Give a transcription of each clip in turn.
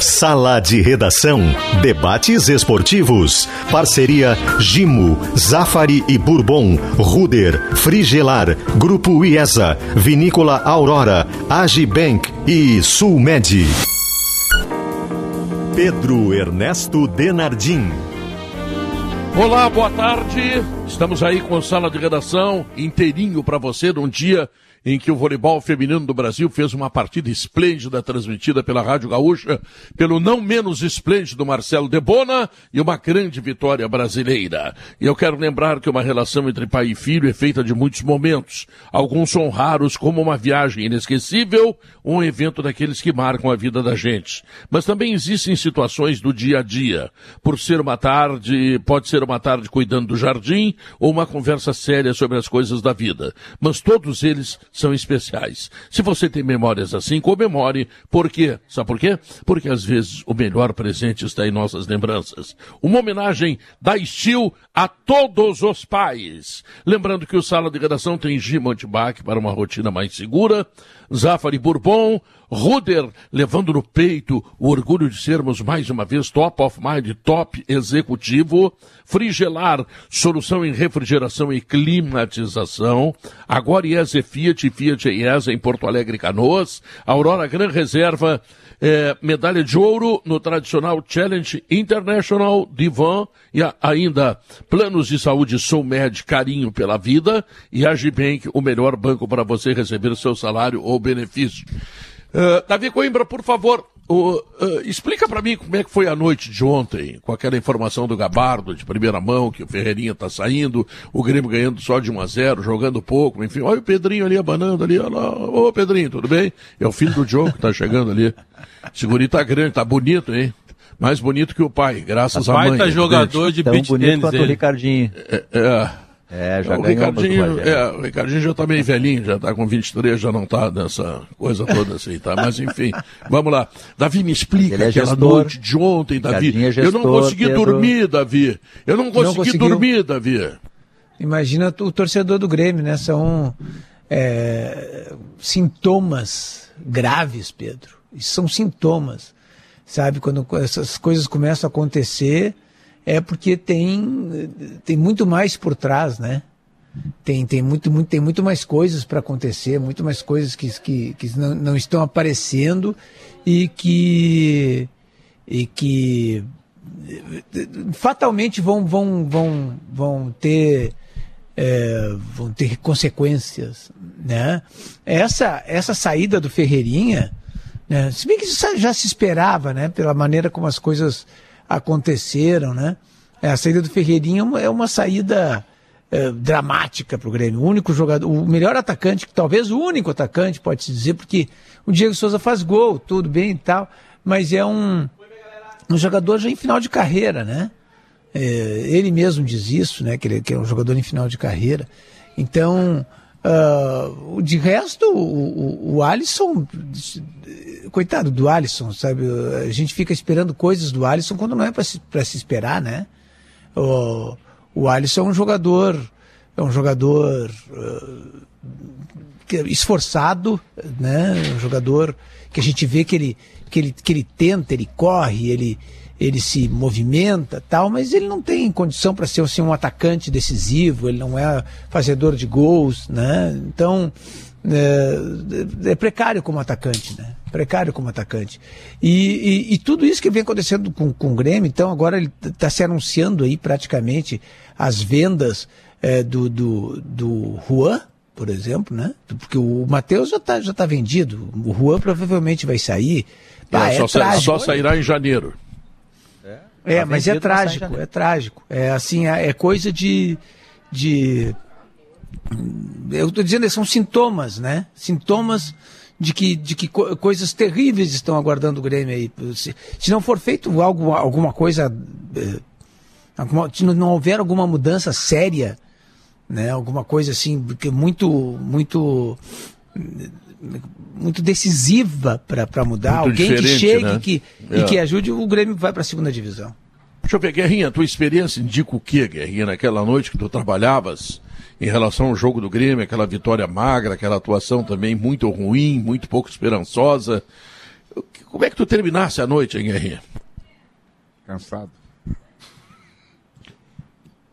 Sala de Redação. Debates esportivos. Parceria Gimo, Zafari e Bourbon, Ruder, Frigelar, Grupo IESA, Vinícola Aurora, Agibank e Sulmed. Pedro Ernesto Denardim. Olá, boa tarde. Estamos aí com a sala de redação inteirinho para você num dia em que o voleibol feminino do Brasil fez uma partida esplêndida transmitida pela Rádio Gaúcha, pelo não menos esplêndido Marcelo Debona e uma grande vitória brasileira. E eu quero lembrar que uma relação entre pai e filho é feita de muitos momentos. Alguns são raros, como uma viagem inesquecível, um evento daqueles que marcam a vida da gente. Mas também existem situações do dia a dia. Por ser uma tarde, pode ser uma tarde cuidando do jardim ou uma conversa séria sobre as coisas da vida. Mas todos eles são especiais. Se você tem memórias assim, comemore. Por quê? Sabe por quê? Porque às vezes o melhor presente está em nossas lembranças. Uma homenagem da Steel a todos os pais. Lembrando que o Sala de Redação tem Gima Antibac para uma rotina mais segura, Zafari Bourbon, Ruder levando no peito o orgulho de sermos mais uma vez top of mind, top executivo, Frigelar, solução em refrigeração e climatização, agora IESA Fiat, Fiat IESA em Porto Alegre Canoas, Aurora Gran Reserva, é, medalha de ouro no tradicional Challenge International Divan. E a, ainda planos de saúde Med carinho pela vida. E a Gibank, o melhor banco para você receber seu salário ou benefício. Uh, Davi Coimbra, por favor, uh, uh, explica para mim como é que foi a noite de ontem, com aquela informação do Gabardo de primeira mão, que o Ferreirinha tá saindo, o Grêmio ganhando só de 1 a 0 jogando pouco, enfim. Olha o Pedrinho ali abanando ali, olha lá. Ô Pedrinho, tudo bem? É o filho do Diogo que tá chegando ali. Segurinho tá grande, tá bonito, hein? Mais bonito que o pai, graças à mãe. Pai tá jogador de beat bonito quanto o Ricardinho. É, é. É, já o Ricardinho, é, o Ricardinho já tá meio velhinho, já tá com 23, já não tá nessa coisa toda assim, tá? Mas enfim, vamos lá. Davi, me explica Ele é aquela gestor, noite de ontem, Davi. É gestor, eu não consegui Pedro... dormir, Davi. Eu não consegui não dormir, Davi. Imagina o torcedor do Grêmio, né? São é, sintomas graves, Pedro. São sintomas, sabe? Quando essas coisas começam a acontecer é porque tem, tem muito mais por trás, né? Tem, tem, muito, muito, tem muito mais coisas para acontecer, muito mais coisas que, que, que não, não estão aparecendo e que, e que fatalmente vão, vão, vão, vão ter é, vão ter consequências, né? Essa essa saída do Ferreirinha, né? Se bem que já se esperava, né? Pela maneira como as coisas aconteceram, né? É, a saída do Ferreirinha é uma saída é, dramática para o Grêmio. O único jogador, o melhor atacante, talvez o único atacante, pode-se dizer, porque o Diego Souza faz gol, tudo bem e tal, mas é um, um jogador já em final de carreira, né? É, ele mesmo diz isso, né? Que ele que é um jogador em final de carreira. Então, Uh, de resto, o, o, o, Alisson, coitado do Alisson, sabe? A gente fica esperando coisas do Alisson quando não é para se, se esperar, né? O, o Alisson é um jogador, é um jogador uh, esforçado, né? Um jogador que a gente vê que ele, que ele, que ele tenta, ele corre, ele, ele se movimenta tal, mas ele não tem condição para ser assim, um atacante decisivo, ele não é fazedor de gols, né? Então é, é precário como atacante, né? Precário como atacante. E, e, e, tudo isso que vem acontecendo com, com o Grêmio, então agora ele está se anunciando aí praticamente as vendas é, do, do, do Juan, por exemplo, né? Porque o Matheus já está já tá vendido, o Juan provavelmente vai sair. Ah, é, só, só sairá em janeiro. É, tá mas é trágico, é trágico. É assim, é, é coisa de. de eu estou dizendo, são sintomas, né? Sintomas de que, de que co coisas terríveis estão aguardando o Grêmio aí. Se, se não for feito algo, alguma coisa. Eh, alguma, se não houver alguma mudança séria, né? Alguma coisa assim, porque muito, muito muito decisiva para mudar, muito alguém que chegue né? que, é. e que ajude, o Grêmio vai para a segunda divisão. Deixa eu ver, Guerrinha, tua experiência indica o quê, Guerrinha, naquela noite que tu trabalhavas em relação ao jogo do Grêmio, aquela vitória magra, aquela atuação também muito ruim, muito pouco esperançosa. Como é que tu terminasse a noite, hein, Guerrinha? Cansado.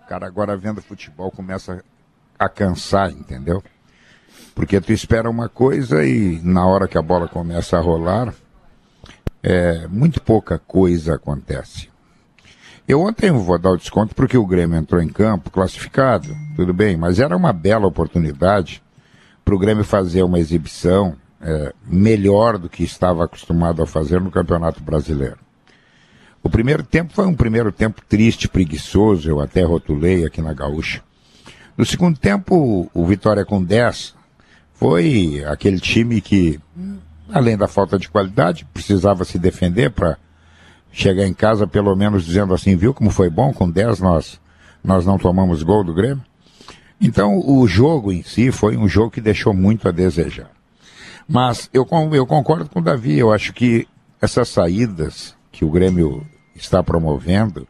O cara agora vendo futebol começa a cansar, entendeu? Porque tu espera uma coisa e na hora que a bola começa a rolar, é, muito pouca coisa acontece. Eu ontem vou dar o desconto porque o Grêmio entrou em campo classificado, tudo bem, mas era uma bela oportunidade para o Grêmio fazer uma exibição é, melhor do que estava acostumado a fazer no Campeonato Brasileiro. O primeiro tempo foi um primeiro tempo triste, preguiçoso, eu até rotulei aqui na Gaúcha. No segundo tempo, o Vitória com 10 foi aquele time que, além da falta de qualidade, precisava se defender para chegar em casa pelo menos dizendo assim, viu como foi bom, com 10 nós, nós não tomamos gol do Grêmio. Então o jogo em si foi um jogo que deixou muito a desejar. Mas eu, eu concordo com o Davi, eu acho que essas saídas que o Grêmio está promovendo,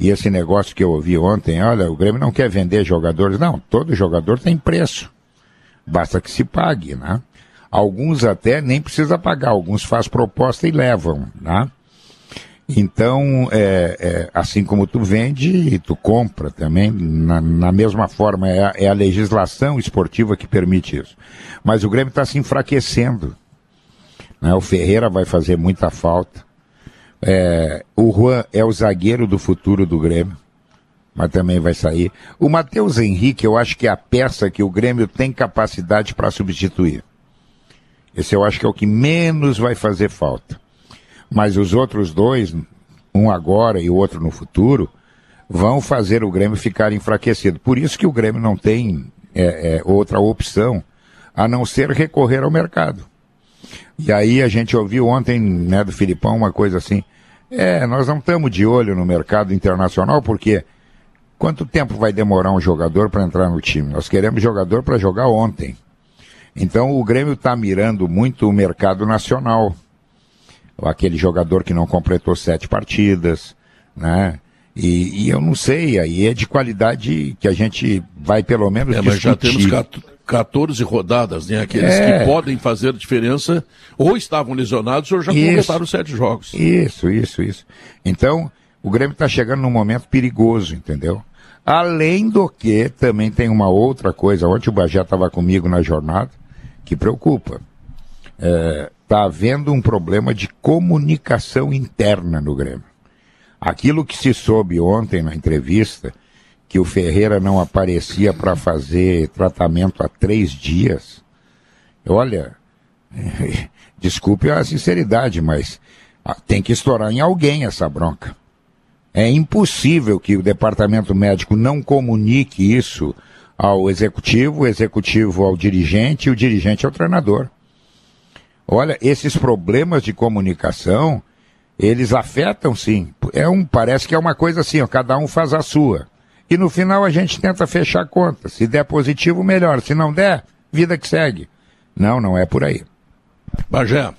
e esse negócio que eu ouvi ontem, olha, o Grêmio não quer vender jogadores. Não, todo jogador tem preço. Basta que se pague, né? Alguns até nem precisa pagar, alguns faz proposta e levam, né? Então, é, é, assim como tu vende, tu compra também, na, na mesma forma, é a, é a, legislação esportiva que permite isso. Mas o Grêmio está se enfraquecendo. Né? O Ferreira vai fazer muita falta. É, o Juan é o zagueiro do futuro do Grêmio, mas também vai sair. O Matheus Henrique, eu acho que é a peça que o Grêmio tem capacidade para substituir. Esse eu acho que é o que menos vai fazer falta. Mas os outros dois, um agora e o outro no futuro, vão fazer o Grêmio ficar enfraquecido. Por isso que o Grêmio não tem é, é, outra opção a não ser recorrer ao mercado. E aí a gente ouviu ontem, né, do Filipão, uma coisa assim. É, nós não estamos de olho no mercado internacional porque quanto tempo vai demorar um jogador para entrar no time? Nós queremos jogador para jogar ontem. Então o Grêmio está mirando muito o mercado nacional aquele jogador que não completou sete partidas, né? E, e, eu não sei, aí é de qualidade que a gente vai pelo menos é, discutir. Mas já temos 14 rodadas, né? Aqueles é. que podem fazer diferença ou estavam lesionados ou já isso, completaram sete jogos. Isso, isso, isso. Então, o Grêmio está chegando num momento perigoso, entendeu? Além do que, também tem uma outra coisa. Ontem o Bajé estava comigo na jornada, que preocupa. É, está havendo um problema de comunicação interna no Grêmio. Aquilo que se soube ontem na entrevista, que o Ferreira não aparecia para fazer tratamento há três dias, olha, desculpe a sinceridade, mas ah, tem que estourar em alguém essa bronca. É impossível que o departamento médico não comunique isso ao executivo, o executivo ao dirigente e o dirigente ao treinador. Olha, esses problemas de comunicação, eles afetam sim. É um, parece que é uma coisa assim, ó, cada um faz a sua. E no final a gente tenta fechar a conta. Se der positivo, melhor. Se não der, vida que segue. Não, não é por aí. Bagé.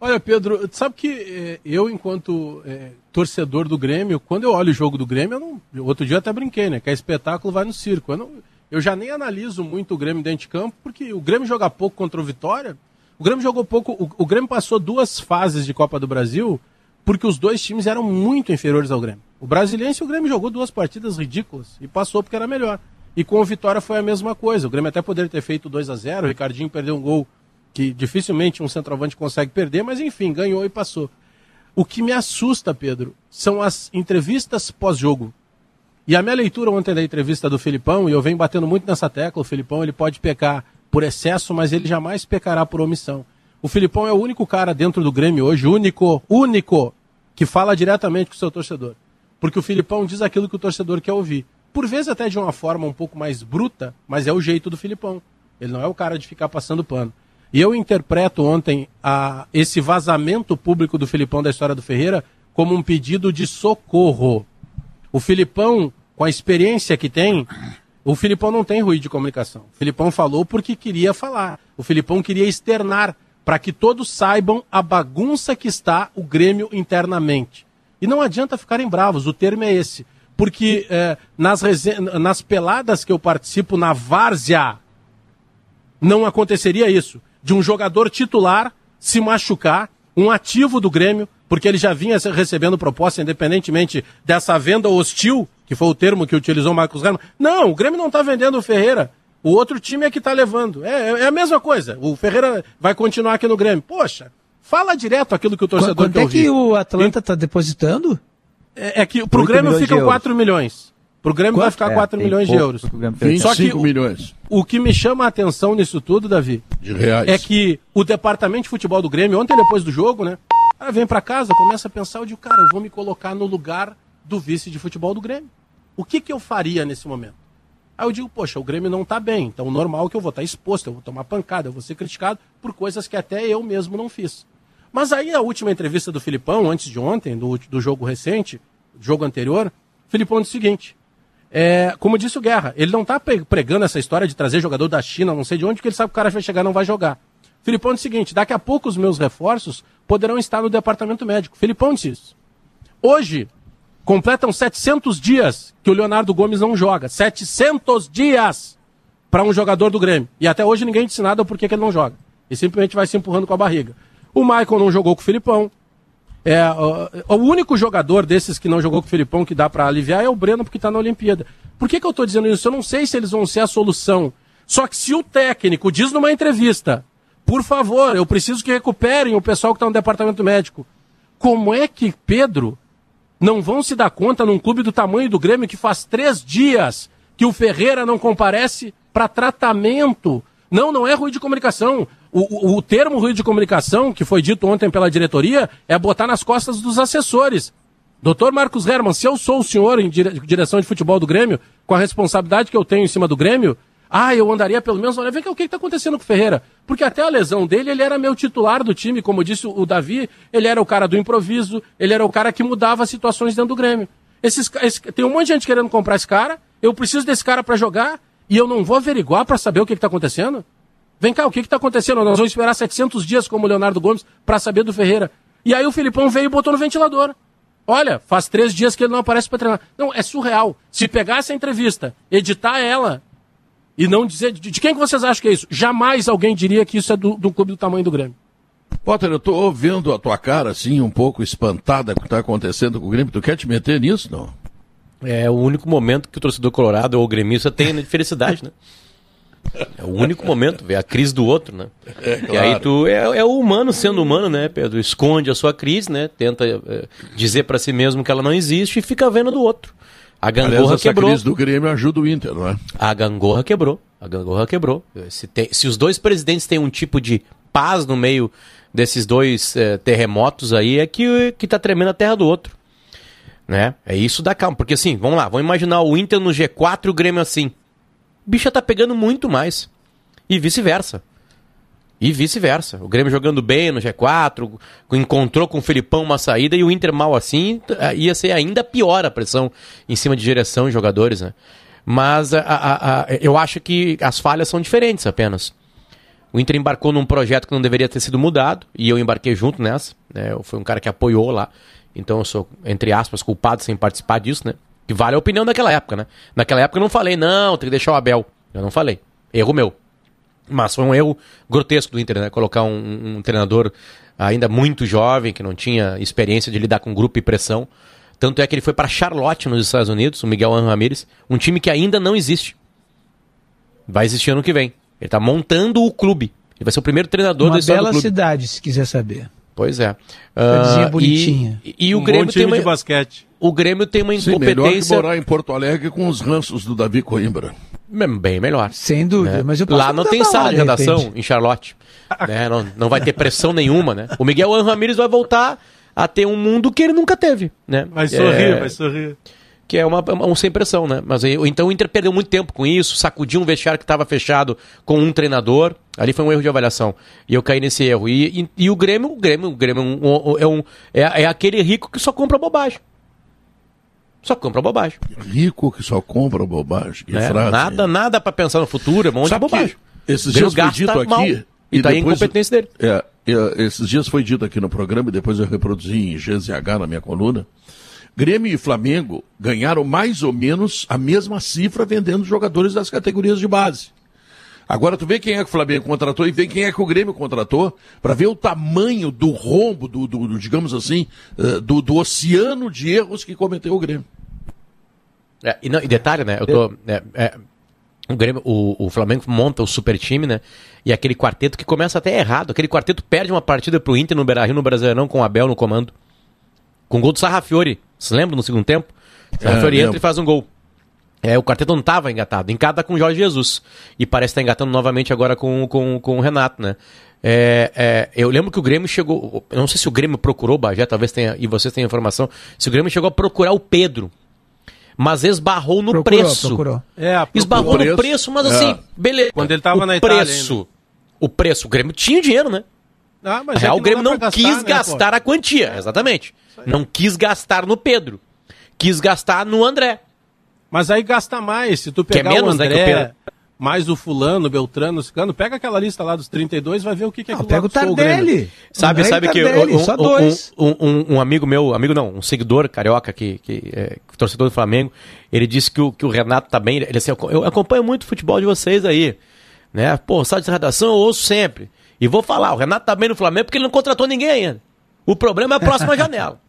Olha, Pedro, sabe que eh, eu, enquanto eh, torcedor do Grêmio, quando eu olho o jogo do Grêmio, não, outro dia até brinquei, né? Que é espetáculo vai no circo. Eu, não, eu já nem analiso muito o Grêmio dentro de campo, porque o Grêmio joga pouco contra o Vitória, o Grêmio jogou pouco. O, o Grêmio passou duas fases de Copa do Brasil porque os dois times eram muito inferiores ao Grêmio. O Brasiliense e o Grêmio jogou duas partidas ridículas e passou porque era melhor. E com o Vitória foi a mesma coisa. O Grêmio até poderia ter feito 2 a 0 o Ricardinho perdeu um gol que dificilmente um centroavante consegue perder, mas enfim, ganhou e passou. O que me assusta, Pedro, são as entrevistas pós-jogo. E a minha leitura ontem da entrevista do Filipão, e eu venho batendo muito nessa tecla, o Filipão ele pode pecar por excesso, mas ele jamais pecará por omissão. O Filipão é o único cara dentro do Grêmio hoje, único, único, que fala diretamente com o seu torcedor. Porque o Filipão diz aquilo que o torcedor quer ouvir. Por vezes até de uma forma um pouco mais bruta, mas é o jeito do Filipão. Ele não é o cara de ficar passando pano. E eu interpreto ontem a, esse vazamento público do Filipão da história do Ferreira como um pedido de socorro. O Filipão, com a experiência que tem, o Filipão não tem ruído de comunicação. O Filipão falou porque queria falar. O Filipão queria externar para que todos saibam a bagunça que está o Grêmio internamente. E não adianta ficarem bravos, o termo é esse. Porque é, nas, nas peladas que eu participo na várzea, não aconteceria isso. De um jogador titular se machucar, um ativo do Grêmio, porque ele já vinha recebendo proposta, independentemente dessa venda hostil, que foi o termo que utilizou o Marcos Herman. Não, o Grêmio não está vendendo o Ferreira. O outro time é que está levando. É, é, a mesma coisa. O Ferreira vai continuar aqui no Grêmio. Poxa, fala direto aquilo que o torcedor Quanto quer é que o Atlanta está depositando? É, é que pro Grêmio ficam 4 milhões. Pro Grêmio Quanto? vai ficar 4 é, milhões de euros. 25 Só que milhões. O, o que me chama a atenção nisso tudo, Davi, de reais. é que o departamento de futebol do Grêmio, ontem depois do jogo, né? Aí vem para casa, começa a pensar, eu digo, cara, eu vou me colocar no lugar do vice de futebol do Grêmio. O que, que eu faria nesse momento? Aí eu digo, poxa, o Grêmio não tá bem, então normal é que eu vou estar tá exposto, eu vou tomar pancada, eu vou ser criticado por coisas que até eu mesmo não fiz. Mas aí a última entrevista do Filipão, antes de ontem, do, do jogo recente, jogo anterior, Filipão disse o seguinte: é, como disse o Guerra, ele não está pregando essa história de trazer jogador da China, não sei de onde, porque ele sabe que o cara vai chegar não vai jogar. Filipão disse o seguinte: daqui a pouco os meus reforços poderão estar no departamento médico. Filipão disse isso. Hoje, completam 700 dias que o Leonardo Gomes não joga. 700 dias para um jogador do Grêmio. E até hoje ninguém disse nada por que ele não joga. E simplesmente vai se empurrando com a barriga. O Michael não jogou com o Filipão. É, o, o, único jogador desses que não jogou com o Filipão que dá para aliviar é o Breno, porque está na Olimpíada. Por que, que eu estou dizendo isso? Eu não sei se eles vão ser a solução. Só que se o técnico diz numa entrevista, por favor, eu preciso que recuperem o pessoal que está no departamento médico. Como é que Pedro não vão se dar conta num clube do tamanho do Grêmio que faz três dias que o Ferreira não comparece para tratamento? Não, não é ruim de comunicação. O, o, o termo ruído de comunicação, que foi dito ontem pela diretoria, é botar nas costas dos assessores. Doutor Marcos Herman, se eu sou o senhor em dire direção de futebol do Grêmio, com a responsabilidade que eu tenho em cima do Grêmio, ah, eu andaria pelo menos, olha, vem cá, o que está acontecendo com o Ferreira? Porque até a lesão dele, ele era meu titular do time, como disse o Davi, ele era o cara do improviso, ele era o cara que mudava as situações dentro do Grêmio. Esses, esse, tem um monte de gente querendo comprar esse cara, eu preciso desse cara para jogar, e eu não vou averiguar para saber o que está acontecendo? Vem cá, o que está acontecendo? Nós vamos esperar 700 dias como o Leonardo Gomes para saber do Ferreira. E aí o Filipão veio e botou no ventilador. Olha, faz três dias que ele não aparece para treinar. Não, é surreal. Se pegar essa entrevista, editar ela e não dizer. De, de quem que vocês acham que é isso? Jamais alguém diria que isso é do, do clube do tamanho do Grêmio. Potter, eu estou vendo a tua cara assim, um pouco espantada com o que está acontecendo com o Grêmio. Tu quer te meter nisso, não? É o único momento que o torcedor colorado ou gremista tem de felicidade, né? É o único momento, ver a crise do outro, né? É, claro. E aí tu é, é, o humano sendo humano, né, Pedro? Esconde a sua crise, né? Tenta é, dizer para si mesmo que ela não existe e fica vendo do outro. A gangorra Aliás, quebrou. A crise do Grêmio ajuda o Inter, não é? A gangorra quebrou. A gangorra quebrou. Se, tem, se os dois presidentes têm um tipo de paz no meio desses dois é, terremotos aí, é que, que tá tremendo a terra do outro. Né? É isso da calma. Porque assim, vamos lá, vamos imaginar o Inter no G4 e o Grêmio assim bicha tá pegando muito mais. E vice-versa. E vice-versa. O Grêmio jogando bem no G4, encontrou com o Felipão uma saída e o Inter mal assim, eh, ia ser ainda pior a pressão em cima de direção e jogadores, né? Mas a, a, a, eu acho que as falhas são diferentes apenas. O Inter embarcou num projeto que não deveria ter sido mudado, e eu embarquei junto nessa. Né? Eu fui um cara que apoiou lá. Então eu sou, entre aspas, culpado sem participar disso, né? Que vale a opinião daquela época, né? Naquela época eu não falei, não, tem que deixar o Abel. Eu não falei. Erro meu. Mas foi um erro grotesco do Inter, né? Colocar um, um treinador ainda muito jovem, que não tinha experiência de lidar com grupo e pressão. Tanto é que ele foi para Charlotte, nos Estados Unidos, o Miguel Ramirez, um time que ainda não existe. Vai existir ano que vem. Ele está montando o clube. Ele vai ser o primeiro treinador Uma da história bela cidade, se quiser saber. Pois é. Uh, bonitinha. E, e o um Grêmio tem uma... de basquete. O Grêmio tem uma incompetência. Sim, melhor que morar em Porto Alegre com os ranços do Davi Coimbra. Bem melhor. Sem dúvida. Né? Mas Lá não tem sala de redação em Charlotte. né? não, não vai ter pressão nenhuma, né? O Miguel Ramírez vai voltar a ter um mundo que ele nunca teve, né? Vai sorrir, é... vai sorrir que é uma, uma, uma sem pressão, né? Mas então o Inter perdeu muito tempo com isso, sacudiu um vestiário que estava fechado com um treinador. Ali foi um erro de avaliação. E eu caí nesse erro. E, e, e o Grêmio, o Grêmio, o Grêmio é, um, é, é, é aquele rico que só compra bobagem. Só compra bobagem. Rico que só compra bobagem. Que é, frase. Nada, nada para pensar no futuro, é um monte Sabe de bobagem. Esses dias foi dito aqui. Mal, e, e tá depois, a incompetência dele. É, é, esses dias foi dito aqui no programa e depois eu reproduzi em GZH na minha coluna Grêmio e Flamengo ganharam mais ou menos a mesma cifra vendendo jogadores das categorias de base. Agora tu vê quem é que o Flamengo contratou e vê quem é que o Grêmio contratou, para ver o tamanho do rombo, do, do, do digamos assim, uh, do, do, oceano de erros que cometeu o Grêmio. É, e, não, e, detalhe, né? Eu tô, é, é, o, Grêmio, o, o, Flamengo monta o super time, né? E aquele quarteto que começa até errado. Aquele quarteto perde uma partida pro Inter no Beira-Rio, no Brasileirão, com o Abel no comando. Com gol do Sarrafiori. Se lembra no segundo tempo? Sarrafiori entra e faz um gol. É, o quarteto não estava engatado. Encata com o Jorge Jesus. E parece estar tá engatando novamente agora com, com, com o Renato, né? É, é, eu lembro que o Grêmio chegou. Eu não sei se o Grêmio procurou Bagé, talvez tenha. E vocês tenham informação. Se o Grêmio chegou a procurar o Pedro. Mas esbarrou no procurou, preço. Procurou. É, procurou. Esbarrou no preço, mas assim, é. beleza. Quando ele estava na Itália. Preço. O preço. O Grêmio tinha dinheiro, né? Ah, mas Real, é o Grêmio não, não quis gastar, né, gastar a quantia, exatamente. Não quis gastar no Pedro. Quis gastar no André. Mas aí gasta mais. Se tu pegar é menos, o André, né, o mais o fulano, Beltrano, Cicano, pega aquela lista lá dos 32, vai ver o que, que é que Pega o Tardelli. Sabe, sabe que um, um, um, um, amigo meu, amigo não, um seguidor carioca que, que é torcedor do Flamengo, ele disse que o, que o Renato tá bem. Ele assim, eu acompanho muito o futebol de vocês aí. Né? Pô, sala de redação eu ouço sempre. E vou falar, o Renato tá bem no Flamengo porque ele não contratou ninguém ainda. O problema é a próxima janela.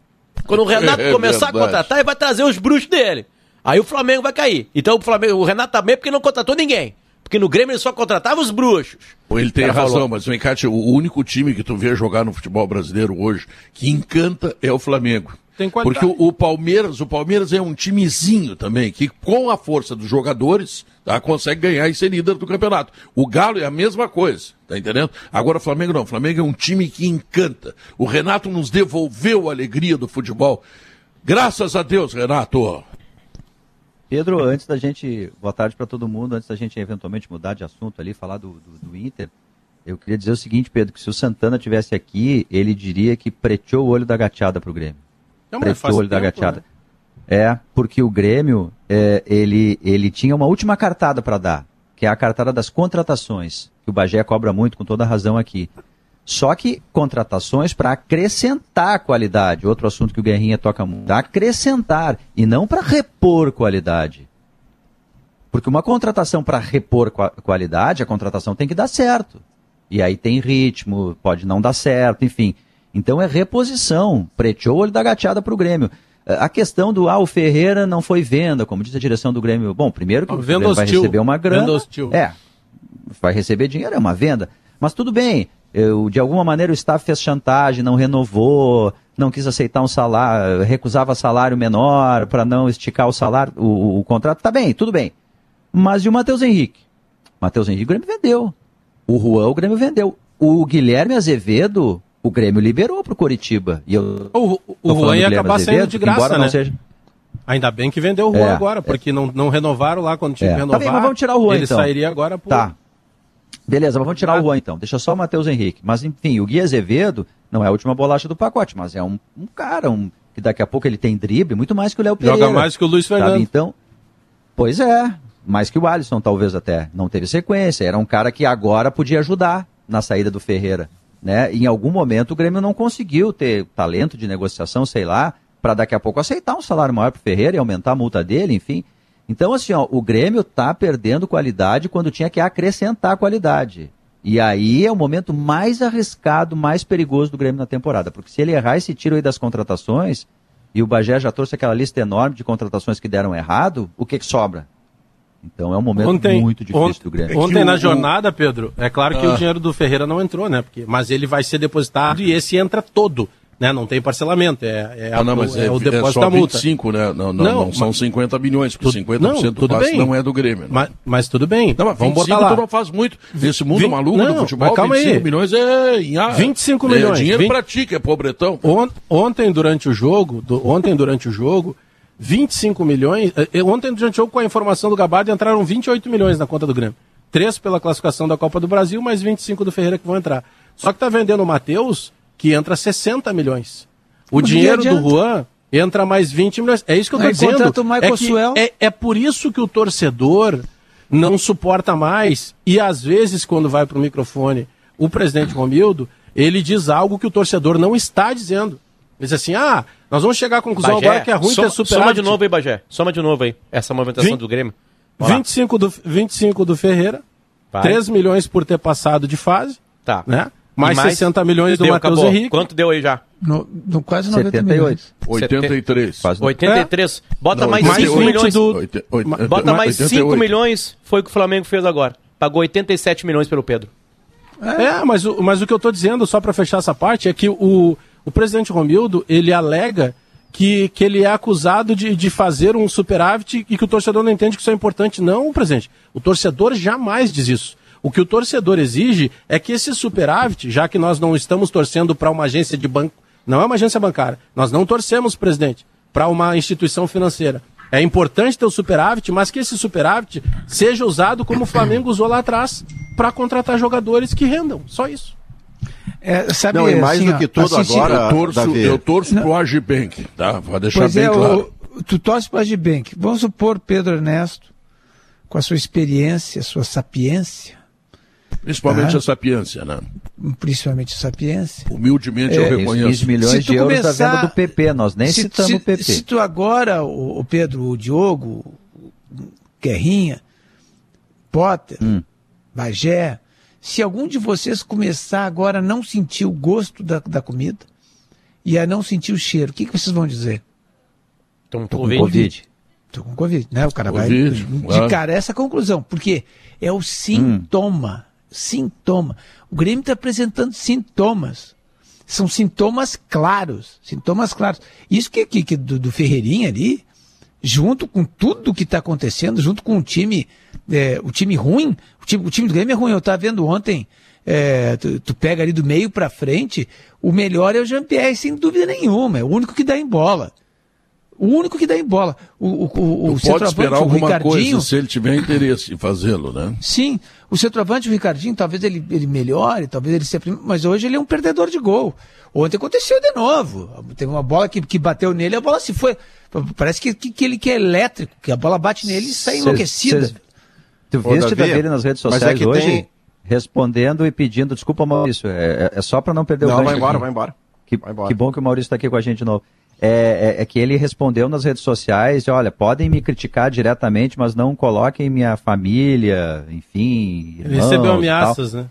Quando o Renato é começar a contratar, ele vai trazer os bruxos dele. Aí o Flamengo vai cair. Então o Flamengo, o Renato tá bem porque não contratou ninguém. Porque no Grêmio ele só contratava os bruxos. Ele tem razão, falou. mas o Encate, o único time que tu vê jogar no futebol brasileiro hoje que encanta é o Flamengo. Porque o, o, Palmeiras, o Palmeiras é um timezinho também, que com a força dos jogadores, tá, consegue ganhar e ser líder do campeonato. O Galo é a mesma coisa, tá entendendo? Agora o Flamengo não, o Flamengo é um time que encanta. O Renato nos devolveu a alegria do futebol. Graças a Deus, Renato. Pedro, antes da gente. Boa tarde para todo mundo. Antes da gente eventualmente mudar de assunto ali, falar do, do, do, Inter, eu queria dizer o seguinte, Pedro: que se o Santana tivesse aqui, ele diria que preteou o olho da gateada para o Grêmio. Não, preteou o olho tempo, da gateada. Né? É, porque o Grêmio, é, ele, ele tinha uma última cartada para dar, que é a cartada das contratações, que o Bagé cobra muito, com toda razão aqui. Só que contratações para acrescentar qualidade, outro assunto que o Guerrinha toca muito, acrescentar e não para repor qualidade. Porque uma contratação para repor qualidade, a contratação tem que dar certo. E aí tem ritmo, pode não dar certo, enfim. Então é reposição, preteou o olho da gateada para o Grêmio. A questão do, ah, o Ferreira não foi venda, como diz a direção do Grêmio. Bom, primeiro que o Grêmio vai receber uma grana. É, vai receber dinheiro, é uma venda. Mas tudo bem, eu, de alguma maneira o staff fez chantagem, não renovou, não quis aceitar um salário, recusava salário menor para não esticar o salário, o, o, contrato, tá bem, tudo bem. Mas e o Matheus Henrique? Matheus Henrique o Grêmio vendeu. O Juan o Grêmio vendeu. O Guilherme Azevedo, o Grêmio liberou para o Coritiba. E eu, o o Juan ia acabar Azevedo, saindo de graça, né? Seja... Ainda bem que vendeu o Juan é, agora, porque é, não, não renovaram lá quando tinha é. que renovar. Tá bem, mas vamos tirar o Juan Ele então. sairia agora por... Tá, Beleza, vamos tirar o Juan então. Deixa só o Matheus Henrique. Mas, enfim, o Gui Azevedo não é a última bolacha do pacote, mas é um, um cara um, que daqui a pouco ele tem drible, muito mais que o Léo Pereira. Joga mais que o Luiz Fernando. Sabe? Então, pois é, mais que o Alisson talvez até. Não teve sequência. Era um cara que agora podia ajudar na saída do Ferreira. Né? Em algum momento o Grêmio não conseguiu ter talento de negociação, sei lá, para daqui a pouco aceitar um salário maior para o Ferreira e aumentar a multa dele, enfim. Então, assim, ó, o Grêmio está perdendo qualidade quando tinha que acrescentar qualidade. E aí é o momento mais arriscado, mais perigoso do Grêmio na temporada. Porque se ele errar esse tiro aí das contratações, e o Bagé já trouxe aquela lista enorme de contratações que deram errado, o que, que sobra? Então é um momento ontem, muito difícil ontem, do Grêmio. Ontem na jornada, Pedro, é claro que ah. o dinheiro do Ferreira não entrou, né? Porque, mas ele vai ser depositado e esse entra todo né? Não tem parcelamento, é, é, ah, não, mas é, é, o é depósito é só da multa. 25, né? Não, não, não, não são 50 milhões, porque tu, 50% não, do passe bem. não é do Grêmio. Né? Mas, mas, tudo bem. Não, mas vamos botar lá. não faz muito. Nesse mundo 20, maluco não, do futebol, calma 25 aí. milhões é em ar. 25 é, milhões. dinheiro 20... pra ti, que é pobretão. ontem, durante o jogo, do, ontem durante o jogo, 25 milhões. Eh, eh, ontem, durante o jogo, com a informação do Gabardo, entraram 28 milhões na conta do Grêmio. Três pela classificação da Copa do Brasil, mais 25 do Ferreira que vão entrar. Só que tá vendendo o Matheus, que entra 60 milhões. O dinheiro do Juan entra mais 20 milhões. É isso que eu estou dizendo. É, que é, é por isso que o torcedor não suporta mais e às vezes quando vai para o microfone o presidente Romildo, ele diz algo que o torcedor não está dizendo. Ele diz assim, ah, nós vamos chegar à conclusão Bagé, agora que é ruim soma, ter superávit. Soma de novo aí, Bagé. Soma de novo aí, essa movimentação 20, do Grêmio. 25 do, 25 do Ferreira, Vai. 3 milhões por ter passado de fase, Tá. né? Mais, E 60 milhões do Deu, Matheus acabou. Henrique. Quanto deu aí já? No, no quase 90 78. milhões. 83. Quase 83. Bota Não, mais mais 5 20 milhões. do- Oite- oite- Bota mais 5 88. milhões. Foi o que o Flamengo fez agora. Pagou 87 milhões pelo Pedro. É, mas, o- mas o que eu tô dizendo, só para fechar essa parte, é que o, o presidente Romildo, ele alega que, que ele é acusado de, de fazer um superávit e que o torcedor não entende que isso é importante. Não, presidente. O torcedor jamais diz isso. O que o torcedor exige é que esse superávit, já que nós não estamos torcendo para uma agência de banco, não é uma agência bancária, nós não torcemos, presidente, para uma instituição financeira. É importante ter o superávit, mas que esse superávit seja usado como o Flamengo usou lá atrás, para contratar jogadores que rendam. Só isso. É, sabe, Não, e mais assim, do que tudo assim, agora- Eu torço, Davi. eu torço pro Agibank, tá? Vou deixar Pois bem é, claro. o, tu torce para a Gibank. Vamos supor, Pedro Ernesto, com a sua experiência, sua sapiência, Principalmente a sapiência, né? principalmente a sapiência. Humildemente É, eu Isso, reconheço. 15 milhões Se tu de euros da começar- venda do PP, nós nem se, citamos se- o PP. se tu agora, o, o Pedro, o Diogo, o Guerrinha, Potter, Hum. Bagé, se algum de vocês começar agora a não sentir o gosto da, da comida e a não sentir o cheiro, o que, que vocês vão dizer? Então, com Covid. Covid. Tô com Covid, né? O cara Covid, vai de claro. cara essa conclusão, porque é o sintoma, sintoma. O Grêmio está apresentando sintomas. São sintomas claros, sintomas claros. Isso que, que, que do, do Ferreirinha ali, junto com tudo que está acontecendo, junto com o time, é, o time ruim, o time, o time do Grêmio é ruim. Eu estava vendo ontem, é, tu, tu pega ali do meio para frente, o melhor é o Jean-Pierre, sem dúvida nenhuma. É o único que dá em bola. O único que dá em bola. O, o, o, o centroavante, esperar o alguma Ricardinho. coisa se ele tiver interesse em fazê-lo, né? Sim, o centroavante, o Ricardinho, talvez ele, ele melhore, talvez ele seja. Mas hoje ele é um perdedor de gol. Ontem aconteceu de novo. Teve uma bola que, que bateu nele, a bola se foi. Parece que, que, que ele que é elétrico, que a bola bate nele e sai Cês- enlouquecida. cês- Tu viste Davi, dele nas redes mas é sociais que hoje, tem- respondendo e pedindo desculpa, Maurício. É, é- é só para não perder o Não, vai embora, vai embora. Que, Vai embora. que bom que o Maurício está aqui com a gente de novo. É, é- é que ele respondeu nas redes sociais, olha, podem me criticar diretamente, mas não coloquem minha família, enfim, Ele irmãos recebeu e tal. ameaças, né?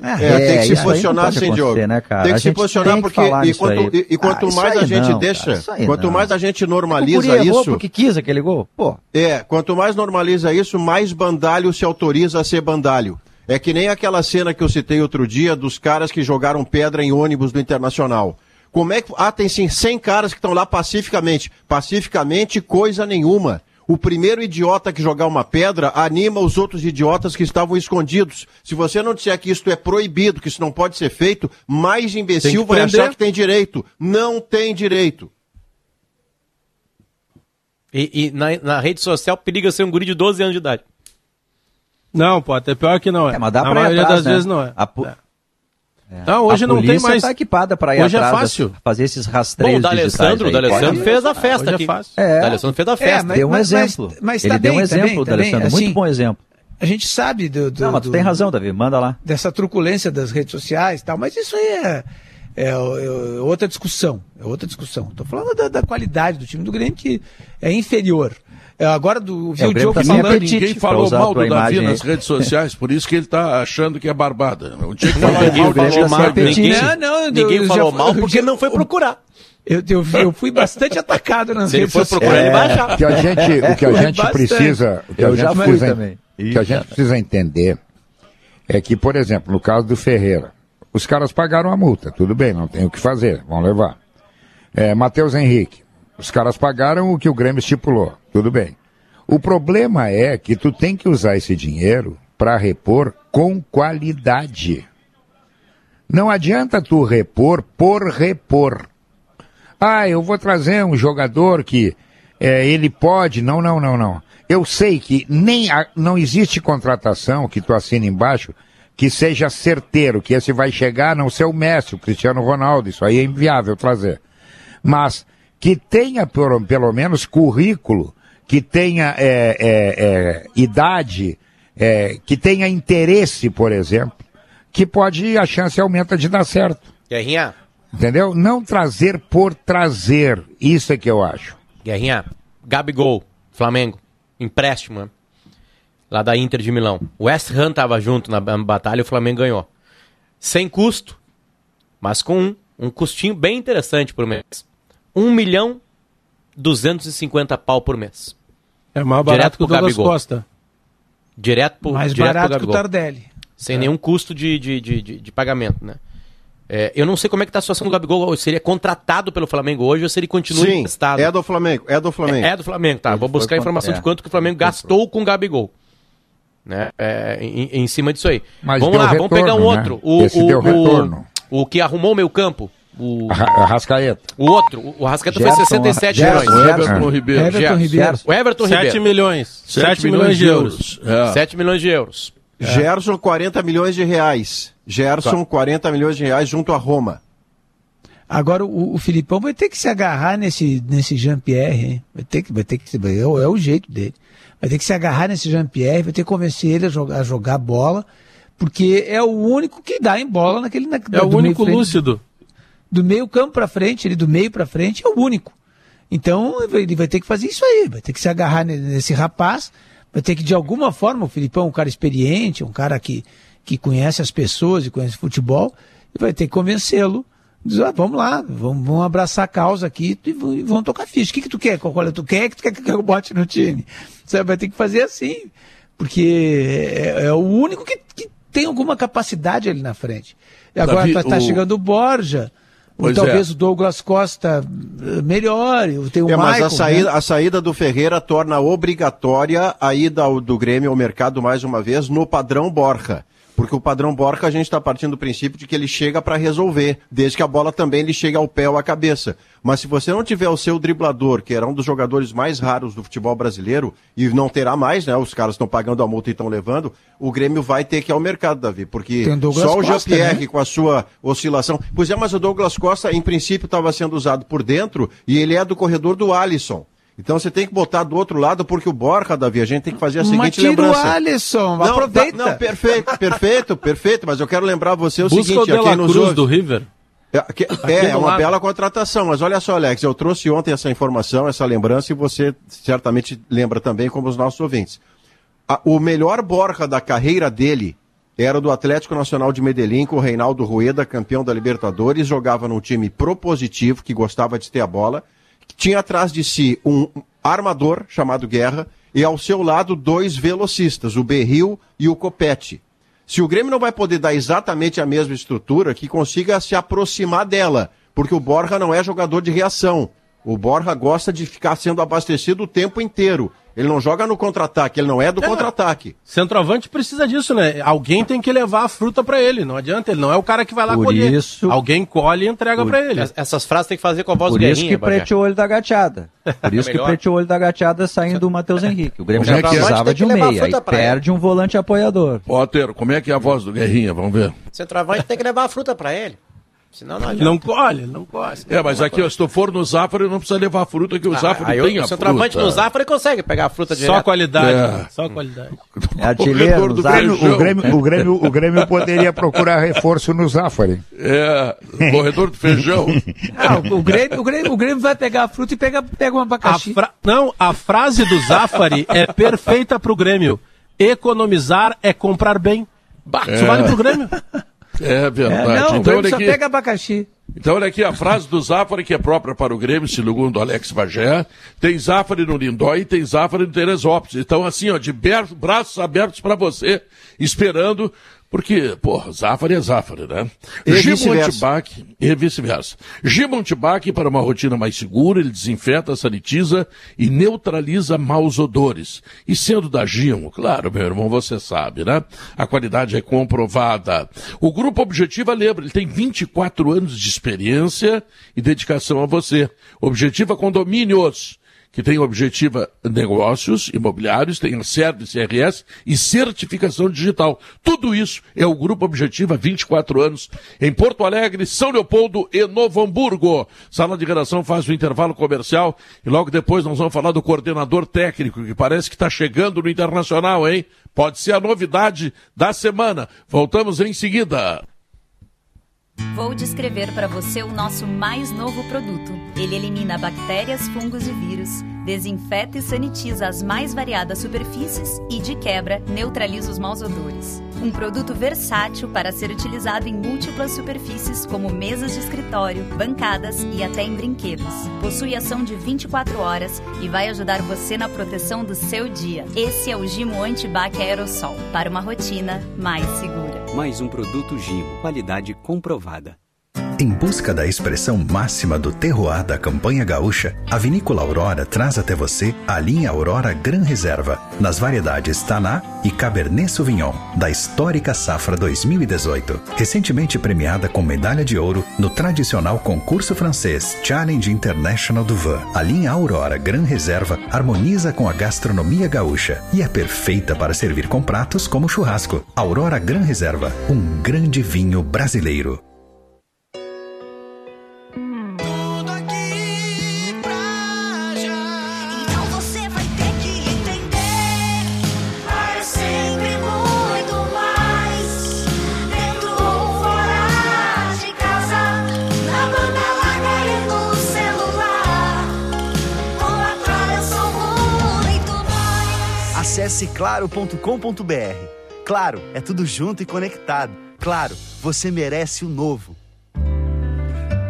É, tem que se aí não posicionar sem Diogo. né, cara? Tem A que se posicionar que porque e quanto, e, e quanto Ah, mais a gente não, cara, deixa, aí quanto não. mais a gente O normaliza errou isso, porque quis aquele gol. Pô, é, quanto mais normaliza isso, mais bandalho se autoriza a ser bandalho. É que nem aquela cena que eu citei outro dia dos caras que jogaram pedra em ônibus do Internacional. Como é que. Ah, tem sim 100 caras que estão lá pacificamente. Pacificamente, coisa nenhuma. O primeiro idiota que jogar uma pedra anima os outros idiotas que estavam escondidos. Se você não disser que isto é proibido, que isso não pode ser feito, mais imbecil vai prender. achar que tem direito. Não tem direito. E, e na, na rede social periga ser um guri de 12 anos de idade. Não, pô, até pior que não é. é, mas dá Na pra ir maioria atrás, das né? vezes não é. A pu- É. Não, hoje a não tem mais. tá equipada para ir Hoje é atrás, fácil. das- fazer esses Bom, rastreios o D'Alessandro, o digitais aí. D'Alessandro fez a festa Hoje é aqui. fácil. É, O D'Alessandro fez a É, festa. mas- deu um mas- exemplo. mas Ele tá deu um bem, tá exemplo, tá D'Alessandro, bem, muito assim, bom exemplo. A gente sabe do. do- Não, mas tu do- tem razão, Davi, manda lá. dessa truculência das redes sociais e tal, mas isso aí é, é, é outra discussão. É outra discussão. Estou falando da, da qualidade do time do Grêmio, que é inferior. É, agora do vi É, o o Diogo tá falando. apetite. Ninguém falou mal do Davi imagem nas redes sociais, por isso que ele está achando que é barbada. Não tinha que falar Ninguém mal de falou mal, tá sem ninguém. Não, não, ninguém eu falou já- mal porque já- não foi procurar. Eu, eu, eu fui bastante atacado nas Se ele redes for sociais. procurar, ele vai achar. O que a gente, o que a gente bastante. precisa, o que a gente precisa, também. o que a gente precisa entender é que, por exemplo, no caso do Ferreira, os caras pagaram a multa, tudo bem, não tem o que fazer, vão levar. É, Matheus Henrique, os caras pagaram o que o Grêmio estipulou, tudo bem. O problema é que tu tem que usar esse dinheiro para repor com qualidade. Não adianta tu repor por repor. Ah, eu vou trazer um jogador que é, ele pode. Não, não, não, não. Eu sei que nem a- não existe contratação que tu assina embaixo que seja certeiro, que esse vai chegar não ser o Messi, o Cristiano Ronaldo. Isso aí é inviável trazer. Mas que tenha pelo, pelo menos currículo, que tenha é, é, é, idade, é, que tenha interesse, por exemplo, que pode a chance aumenta de dar certo. Guerrinha, Entendeu? Não trazer por trazer. Isso é que eu acho. Guerrinha, Gabigol, Flamengo, empréstimo. né? lá da Inter de Milão. O West Ham tava junto na batalha e o Flamengo ganhou. Sem custo, mas com um, um custinho bem interessante por mês. 1 milhão 250 pau por mês. É mais barato Direto que o pro Douglas Gabigol. Costa. Direto pro, Mais direto pro barato que o Gabigol. Tardelli. Sem nenhum custo de, de, de, de- de pagamento, né? É, eu não sei como é que tá a situação do Gabigol. Se ele é contratado pelo Flamengo hoje ou se ele continua Sim, emprestado. é do Flamengo, é do Flamengo. É do Flamengo, tá. Ele Vou buscar a informação de quanto que o Flamengo gastou com o Gabigol. Né? É, em, em cima disso aí. Mas vamos deu lá, vamos retorno, pegar um né? outro. O, Esse o, deu o, retorno. o que arrumou o meio campo. O, Arra- Arrascaeta. o outro. O, o Rascaeta foi Gerson, 67 Gerson, milhões. O Gerson. Everton Ribeiro. Everton Gerson. Ribeiro. O Everton 7 Ribeiro. milhões. 7 milhões de euros. É. 7 milhões de euros. Gerson, 40 milhões de reais. Gerson, 40 milhões de reais junto a Roma. Agora o, o Filipão vai ter que se agarrar nesse, nesse Jean-Pierre, hein? Vai ter que, vai ter que, é, o- é o jeito dele. Vai ter que se agarrar nesse Jean-Pierre, vai ter que convencer ele a jogar, a jogar bola, porque é o único que dá em bola naquele na, É o único lúcido. Do meio campo para frente, ele do meio para frente é o único. Então ele vai ter que fazer isso aí, vai ter que se agarrar ne- nesse rapaz, vai ter que de alguma forma, o Filipão é um cara experiente, um cara que, que conhece as pessoas e conhece futebol, e vai ter que convencê-lo. Diz, ah, vamos lá, vamos, vamos abraçar a causa aqui e vamos, tocar ficha. O que, que tu quer? Qual é tu quer? que tu quer que eu bote no time? Você vai ter que fazer assim, porque é, é o único que, que tem alguma capacidade ali na frente. E agora Davi, tá, o- chegando o Borja, Pois talvez é. o Douglas Costa eh, melhore, tem o É, mas Maicon, a saída, né? a saída do Ferreira torna obrigatória a ida do Grêmio ao mercado mais uma vez no padrão Borja. Porque o padrão Borja a gente está partindo do princípio de que ele chega para resolver, desde que a bola também lhe chegue ao pé ou à cabeça. Mas se você não tiver o seu driblador, que era um dos jogadores mais raros do futebol brasileiro, e não terá mais, né? Os caras estão pagando a multa e estão levando, o Grêmio vai ter que ir ao mercado, Davi. Porque só o Jean-Pierre né? com a sua oscilação. Pois é, mas o Douglas Costa, em princípio, estava sendo usado por dentro e ele é do corredor do Alisson. Então você tem que botar do outro lado, porque o Borja, Davi, a gente tem que fazer a Mas seguinte o lembrança. Alisson, Não, aproveita. Não, perfeito, perfeito, perfeito, mas eu quero lembrar você o Busca seguinte, o a De quem La nos Cruz ouve- do River. é, que- Aqui é, é uma lado. bela contratação, mas olha só, Alex, eu trouxe ontem essa informação, essa lembrança, e você certamente lembra também, como os nossos ouvintes. A- o melhor Borja da carreira dele era do Atlético Nacional de Medellín, com o Reinaldo Rueda, campeão da Libertadores, jogava num time propositivo, que gostava de ter a bola, tinha atrás de si um armador chamado Guerra, e ao seu lado dois velocistas, o Berril e o Copete. Se o Grêmio não vai poder dar exatamente a mesma estrutura, que consiga se aproximar dela, porque o Borja não é jogador de reação. O Borja gosta de ficar sendo abastecido o tempo inteiro. Ele não joga no contra-ataque, ele não é do contra-ataque. Centroavante precisa disso, né? Alguém tem que levar a fruta pra ele. Não adianta, ele não é o cara que vai lá Por colher. isso- Alguém colhe e entrega Por- pra ele. Es- Essas frases tem que fazer com a voz Por do isso que preteou o olho da gateada. Por isso que melhor. preteou o olho da gateada saindo o Matheus Henrique. O Grêmio Como já é que é? precisava de um que meia. Pra perde um volante apoiador. Potter, como é que é a voz do Guerrinha? Vamos ver. Centroavante tem que levar a fruta pra ele. Senão não adianta. Não colhe, não colhe. É, mas aqui, ó, se tu for no Zafari, não precisa levar a fruta, que o Zafari Ah, aí tem o a centroavante fruta. no Zafra ele consegue pegar a fruta Só direto. qualidade. É. né? Só qualidade. É artilheiro, zaga- Feijão. O Grêmio, o, Grêmio, o Grêmio poderia procurar reforço no Zafari. É, corredor do feijão. Ah, o, o Grêmio, o, Grêmio, o Grêmio vai pegar a fruta e pega, pega um A abacaxi. fra- Não, a frase do Zafari é perfeita pro Grêmio. Economizar é comprar bem. Bah, Isso vale pro Grêmio. É É, verdade. não, o então, Grêmio olha só aqui. pega abacaxi. Então, olha aqui a frase do Zafari, que é própria para o Grêmio, segundo Alex Bagé. Tem Zafari no Lindói e tem Zafari no Teresópolis. Então, assim, ó, de braços abertos para você, esperando, porque, pô, Zafari é Zafari, né? Vice-versa. Antibac e vice-versa. Gimo Antibac, para uma rotina mais segura, ele desinfeta, sanitiza e neutraliza maus odores. E sendo da Gimo, claro, meu irmão, você sabe, né? A qualidade é comprovada. O Grupo Objetiva, lembra, ele tem 24 anos de experiência e dedicação a você. Objetiva Condomínios que tem objetiva negócios imobiliários, tem a Service CRS e certificação digital. Tudo isso é o Grupo Objetiva 24 anos em Porto Alegre, São Leopoldo e Novo Hamburgo. Sala de redação faz o intervalo comercial e logo depois nós vamos falar do coordenador técnico que parece que está chegando no Internacional, hein? Pode ser a novidade da semana. Voltamos em seguida. Vou descrever para você o nosso mais novo produto. Ele elimina bactérias, fungos e vírus, desinfeta e sanitiza as mais variadas superfícies e, de quebra, neutraliza os maus odores. Um produto versátil para ser utilizado em múltiplas superfícies, como mesas de escritório, bancadas e até em brinquedos. Possui ação de 24 horas e vai ajudar você na proteção do seu dia. Esse é o Gimo Antibac Aerosol, para uma rotina mais segura. Mais um produto Gimo, qualidade comprovada. Em busca da expressão máxima do terroir da campanha gaúcha, a Vinícola Aurora traz até você a linha Aurora Gran Reserva, nas variedades Taná e Cabernet Sauvignon, da histórica safra 2018. Recentemente premiada com medalha de ouro no tradicional concurso francês Challenge International du Vin. A linha Aurora Gran Reserva harmoniza com a gastronomia gaúcha e é perfeita para servir com pratos como churrasco. Aurora Gran Reserva, um grande vinho brasileiro. claro.com.br. Claro, é tudo junto e conectado. Claro, você merece o novo.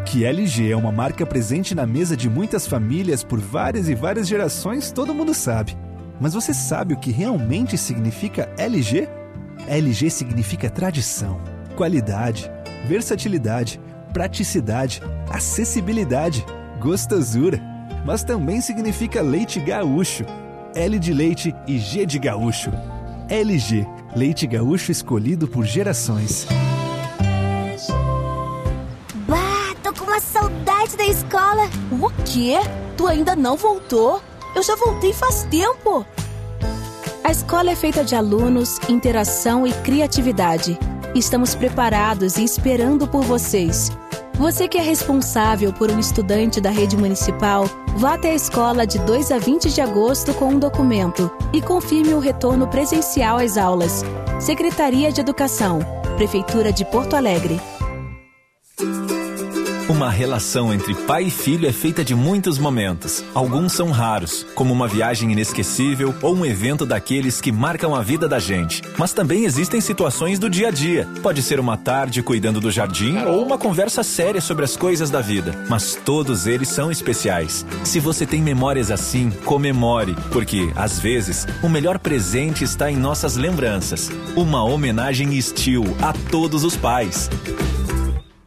Que LG é uma marca presente na mesa de muitas famílias por várias e várias gerações, todo mundo sabe. Mas você sabe o que realmente significa LG? LG significa tradição, qualidade, versatilidade, praticidade, acessibilidade, gostosura. Mas também significa leite gaúcho. L de leite e G de gaúcho. LG, leite gaúcho escolhido por gerações. Bah, tô com uma saudade da escola. O quê? Tu ainda não voltou? Eu já voltei faz tempo. A escola é feita de alunos, interação e criatividade. Estamos preparados e esperando por vocês. Você que é responsável por um estudante da rede municipal, vá até a escola de 2 a 20 de agosto com um documento e confirme o retorno presencial às aulas. Secretaria de Educação, Prefeitura de Porto Alegre. Uma relação entre pai e filho é feita de muitos momentos. Alguns são raros, como uma viagem inesquecível ou um evento daqueles que marcam a vida da gente. Mas também existem situações do dia a dia. Pode ser uma tarde cuidando do jardim ou uma conversa séria sobre as coisas da vida. Mas todos eles são especiais. Se você tem memórias assim, comemore, porque, às vezes, o melhor presente está em nossas lembranças. Uma homenagem estilo a todos os pais.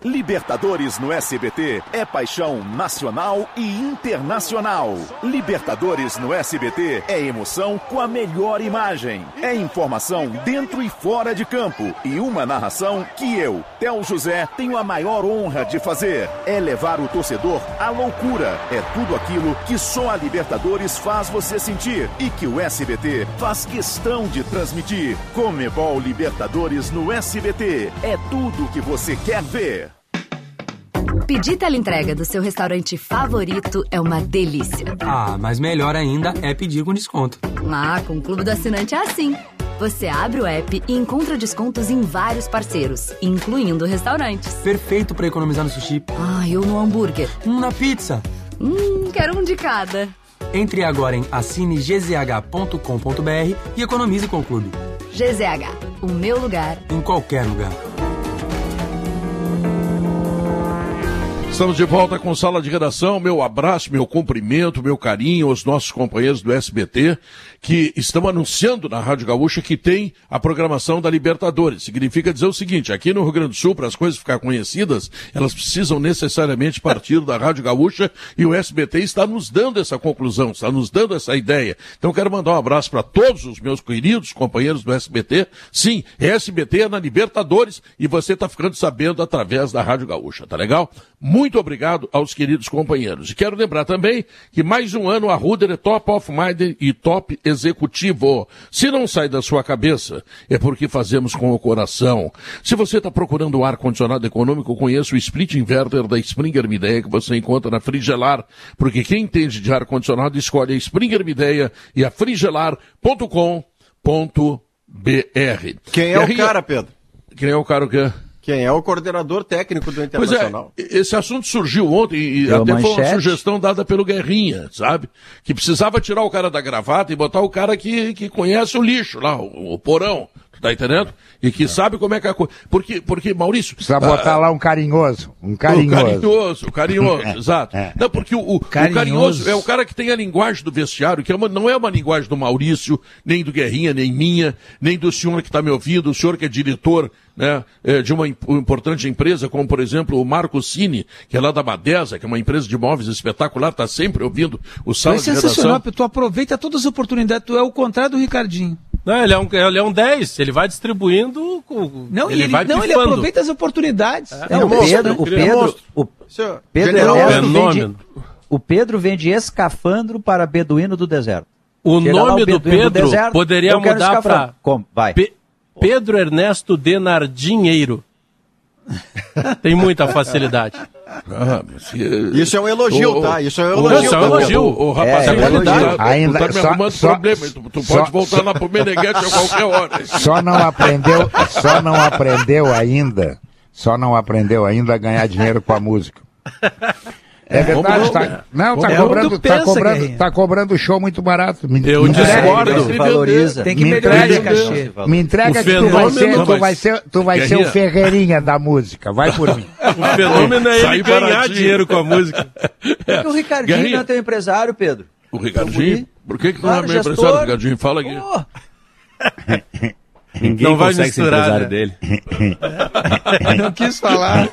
Libertadores no SBT é paixão nacional e internacional. Libertadores no SBT é emoção com a melhor imagem. É informação dentro e fora de campo. E uma narração que eu, Theo José, tenho a maior honra de fazer. É levar o torcedor à loucura. É tudo aquilo que só a Libertadores faz você sentir e que o SBT faz questão de transmitir. Comebol Libertadores no SBT. É tudo que você quer ver. Pedir teleentrega do seu restaurante favorito é uma delícia. Ah, mas melhor ainda é pedir com desconto. Ah, com o Clube do Assinante é assim. Você abre o app e encontra descontos em vários parceiros, incluindo restaurantes. Perfeito para economizar no sushi. Ah, eu no hambúrguer. Um na pizza. Hum, quero um de cada. Entre agora em assinegzh.com.br e economize com o clube. GZH, o meu lugar. Em qualquer lugar. Estamos de volta com sala de redação. Meu abraço, meu cumprimento, meu carinho aos nossos companheiros do SBT que estão anunciando na Rádio Gaúcha que tem a programação da Libertadores. Significa dizer o seguinte: aqui no Rio Grande do Sul, para as coisas ficar conhecidas, elas precisam necessariamente partir da Rádio Gaúcha e o SBT está nos dando essa conclusão, está nos dando essa ideia. Então quero mandar um abraço para todos os meus queridos companheiros do SBT. Sim, SBT é na Libertadores e você está ficando sabendo através da Rádio Gaúcha, tá legal? Muito obrigado aos queridos companheiros. E quero lembrar também que mais um ano a Ruder é top of mind e top executivo. Se não sai da sua cabeça, é porque fazemos com o coração. Se você está procurando um ar-condicionado econômico, conheça o split inverter da Springer Mideia que você encontra na Frigelar, porque quem entende de ar-condicionado escolhe a Springer Mideia e a frigelar.com.br. Quem é o cara, Pedro? Quem é o cara o quê? Quem é o coordenador técnico do Pois é, Internacional? esse assunto surgiu ontem e Deu até foi uma manchete. sugestão dada pelo Guerrinha, sabe? Que precisava tirar o cara da gravata e botar o cara que, que conhece o lixo lá, o, o porão, tá entendendo? E que sabe como é que é a coisa. Porque, porque, Maurício. Precisa botar ah, lá um carinhoso. Um carinhoso. carinhoso, o carinhoso, exato. Não, porque o, o- o Carinhoso. carinhoso é o cara que tem a linguagem do vestiário, que é uma- não é uma linguagem do Maurício, nem do Guerrinha, nem minha, nem do senhor que está me ouvindo, o senhor que é diretor né, de uma im- importante empresa, como por exemplo o Marco Cine, que é lá da Badesa, que é uma empresa de móveis espetacular, está sempre ouvindo o sala é de redação. sensacional, porque tu aproveita todas as oportunidades, tu é o contrário do Ricardinho. Não, ele é um, ele é um 10, ele vai distribuindo. Com, Não, ele, ele, vai não, ele aproveita as oportunidades. É, o Pedro, o Pedro, o Pedro General Ernesto Fenômeno. vende, o Pedro vende escafandro para beduíno do deserto. O Chega lá, nome do Pedro deserto, poderia mudar para. Pedro Ernesto Denardinheiro. Tem muita facilidade. Ah, mas, Isso é um elogio, tá? Isso é um elogio. Isso é um elogio. Ô, rapaz, É, é, é qualidade. tu, Ainda tu tá me só- arrumando só- problema. Tu, tu só- pode voltar lá pro Meneghete a qualquer hora. Só não aprendeu, só não aprendeu ainda, só não aprendeu ainda a ganhar dinheiro com a música. É verdade, Vamos- tá, não, tá cobrando, tá pensa, cobrando, Guerrinha. tá cobrando show muito barato. Me, Eu me discordo. me Valoriza. Tem que me melhorar entrega, cachê. me entrega O que tu vai ser, tu Mas- vai ser, tu vai ser o. Ferreirinha da música. Vai por mim. O fenômeno é ele ganhar baratinho. dinheiro com a música. Porque o Ricardinho Guerrinha. não é teu empresário, Pedro. O Ricardinho? Por que, que tu Claro, não é meu gestor. empresário, Ricardinho? Fala aqui. Ninguém Não vai consegue ser misturar, empresário né? dele. Não quis falar.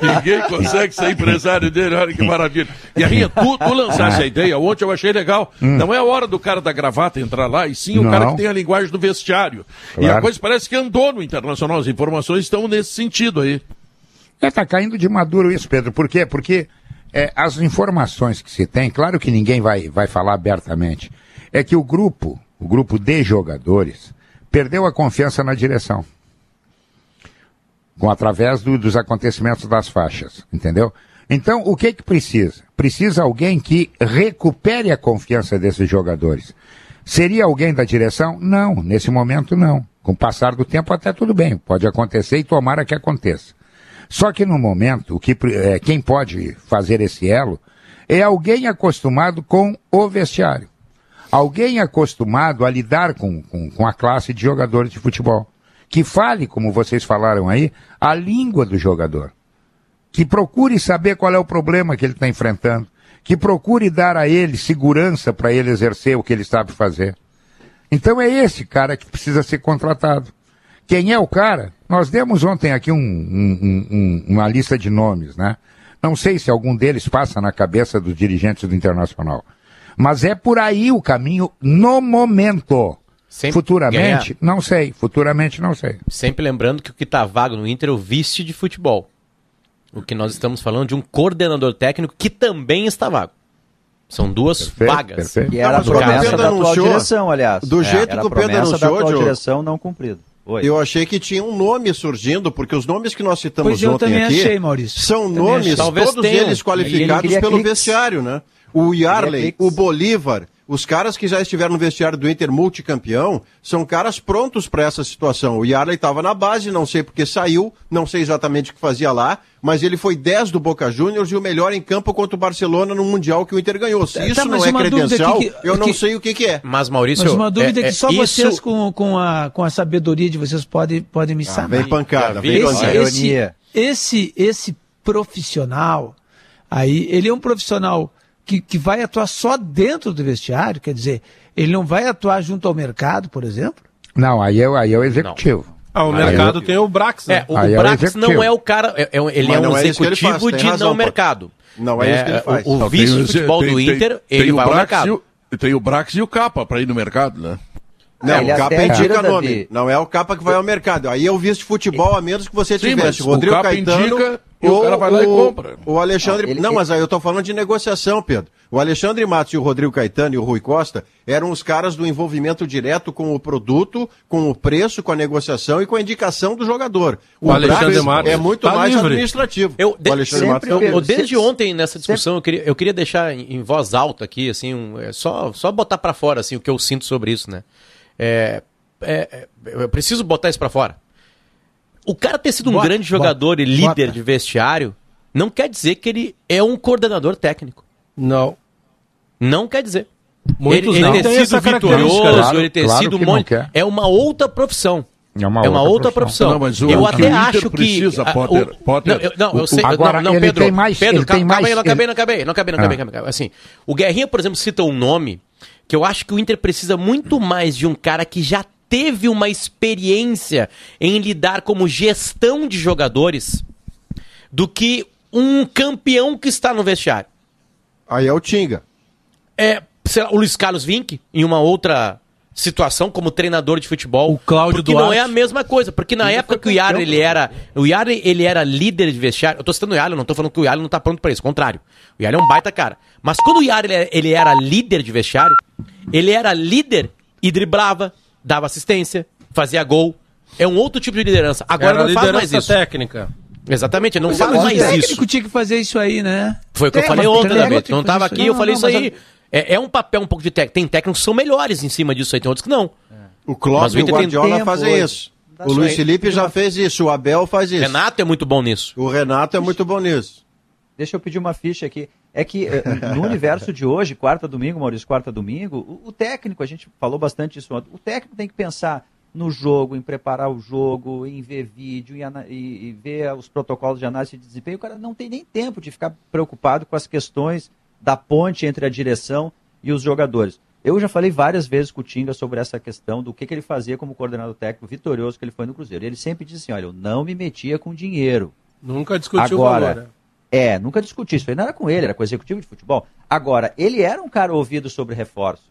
Ninguém consegue ser empresário dele, olha que maravilha. Guerrinha, tu, tu lançasse a ideia, ontem eu achei legal. Não é a hora do cara da gravata entrar lá, e sim o Hum. Não. cara que tem a linguagem do vestiário. E a Claro. coisa parece que andou no Internacional, as informações estão nesse sentido aí. É, tá caindo de maduro isso, Pedro. Por quê? Porque é, as informações que se tem, claro que ninguém vai, vai falar abertamente, é que o grupo, o grupo de jogadores, perdeu a confiança na direção. Com através do- dos acontecimentos das faixas, entendeu? Então, o que que precisa? Precisa alguém que recupere a confiança desses jogadores. Seria alguém da direção? Não, nesse momento não. Com o passar do tempo até tudo bem, pode acontecer e tomara que aconteça. Só que no momento, o que, é, quem pode fazer esse elo é alguém acostumado com o vestiário. Alguém acostumado a lidar com, com, com a classe de jogadores de futebol. Que fale, como vocês falaram aí, a língua do jogador. Que procure saber qual é o problema que ele está enfrentando. Que procure dar a ele segurança para ele exercer o que ele sabe fazer. Então é esse cara que precisa ser contratado. Quem é o cara? Nós demos ontem aqui um- um- um- um- uma lista de nomes, né? Não sei se algum deles passa na cabeça dos dirigentes do Internacional. Mas é por aí o caminho no momento. Sempre Futuramente, ganhar. não sei. Futuramente, não sei. Sempre lembrando que o que está vago no Inter é o vice de futebol. O que nós estamos falando de um coordenador técnico que também está vago. São duas vagas. Que era a mas o Pedro promessa da atual anunciou, direção, aliás. do É, jeito era que o Pedro promessa da anunciou, atual direção não cumprido. Oi. Eu achei que tinha um nome surgindo, porque os nomes que nós citamos Pois eu ontem também aqui achei, Maurício. são Também nomes, achei. Talvez todos eles Ele qualificados queria pelo cliques. vestiário, né? O Yarley, cliques. o Bolívar, os caras que já estiveram no vestiário do Inter multicampeão, são caras prontos para essa situação. O Yarley estava na base, não sei porque saiu, não sei exatamente o que fazia lá, mas ele foi 10 do Boca Juniors e o melhor em campo contra o Barcelona no Mundial que o Inter ganhou. Se Tá, isso mas não é uma dúvida credencial, aqui que- eu não que- sei o que, que é. Mas, Maurício. Mas uma dúvida é- que é só isso- vocês, com, com, a, com a sabedoria de vocês, podem, podem me sanar. Vem pancada, vem Esse- pancada. esse, Ironia. esse, esse profissional, aí, ele é um profissional que, que vai atuar só dentro do vestiário, quer dizer, ele não vai atuar junto ao mercado, por exemplo? Não, aí é, o- aí é o executivo. Ah, o Aí mercado eu- tem o Brax, né? É, o, Aí o é o Brax não é o cara. é- é ele Mas é um não é executivo faz, tem de razão, não pô. mercado. Não é isso que ele faz. O, o Não, vice tem- de futebol tem- do tem- Inter, tem ele o vai ao Brax mercado. e o- Tem o Brax e o Capa para ir no mercado, né? Não, Ele o capa até indica tira, nome. Davi. Não é o capa que vai ao mercado. Aí é o vice de futebol, a menos que você Sim, tivesse mas o Rodrigo o capa Caetano indica e o ou cara vai lá e compra. O Alexandre. Não, ele- não, ele- mas aí eu tô falando de negociação, Pedro. O Alexandre Matos e o Rodrigo Caetano e o Rui Costa eram os caras do envolvimento direto com o produto, com o preço, com a negociação e com a indicação do jogador. O Alexandre Brax Matos é muito tá mais livre. administrativo. Eu, de- o Alexandre sempre- Matos eu- não. eu- desde ontem nessa discussão eu queria, eu queria deixar em, em voz alta aqui, assim, um, é, só, só botar pra fora assim, o que eu sinto sobre isso, né? É, é, é, eu preciso botar isso pra fora. O cara ter sido um Bota, grande jogador e líder bota. de vestiário não quer dizer que ele é um coordenador técnico. Não. Não quer dizer. Muitos ele, não ele ter essa sido vitorioso, claro, ele ter claro sido que um não monte. É uma outra profissão. É uma É uma outra outra profissão. Não, mas o- eu o até que acho que. precisa, a- Potter, o- Potter, não, eu, não, eu o- sei. agora, não, não, Pedro. tem mais- Pedro, calma, tem calma mais- aí, não acabei, ele- não acabei, não acabei, não acabei, Ah. não acabei. Assim, o Guerrinha, por exemplo, cita um nome que eu acho que o Inter precisa muito mais de um cara que já teve uma experiência em lidar como gestão de jogadores do que um campeão que está no vestiário. Aí é o Tinga. É, sei lá, o Luiz Carlos Vinck, em uma outra situação como treinador de futebol. O Cláudio porque não é a mesma coisa, porque na época que o Yara ele era, o Yara ele era líder de vestiário. Eu tô citando o Yara, não tô falando que o Yara não tá pronto para isso, ao contrário. O Yara é um baita cara. Mas quando o Yara ele era, ele era líder de vestiário, ele era líder e driblava, dava assistência, fazia gol. É um outro tipo de liderança. Agora Era não faz mais isso. técnica. Exatamente, não faz o mais técnico isso. tinha que fazer isso aí, né? Foi o que eu É, falei ontem, técnico David. Não que tava fazer aqui, eu falei não, isso aí. É, é um papel um pouco de técnico. Tem técnicos que são melhores em cima disso aí, tem outros que não. O Klopp Mas o e o tem Guardiola fazem isso. Dá O isso Luiz aí. Felipe já fez isso, o Abel faz isso. Renato é muito bom nisso. O Renato é muito bom nisso. Deixa eu pedir uma ficha aqui. É que eh, no universo de hoje, quarta domingo, Maurício, quarta domingo, o, o técnico, a gente falou bastante disso ontem, o técnico tem que pensar no jogo, em preparar o jogo, em ver vídeo, em e, e ver os protocolos de análise de desempenho. O cara não tem nem tempo de ficar preocupado com as questões da ponte entre a direção e os jogadores. Eu já falei várias vezes com o Tinga sobre essa questão do que, que ele fazia como coordenador técnico vitorioso que ele foi no Cruzeiro. Ele sempre disse assim, olha, eu não me metia com dinheiro. Nunca discutiu Agora, o valor. né? É, nunca discuti. Isso aí não era com ele, era com o executivo de futebol. Agora, ele era um cara ouvido sobre reforços.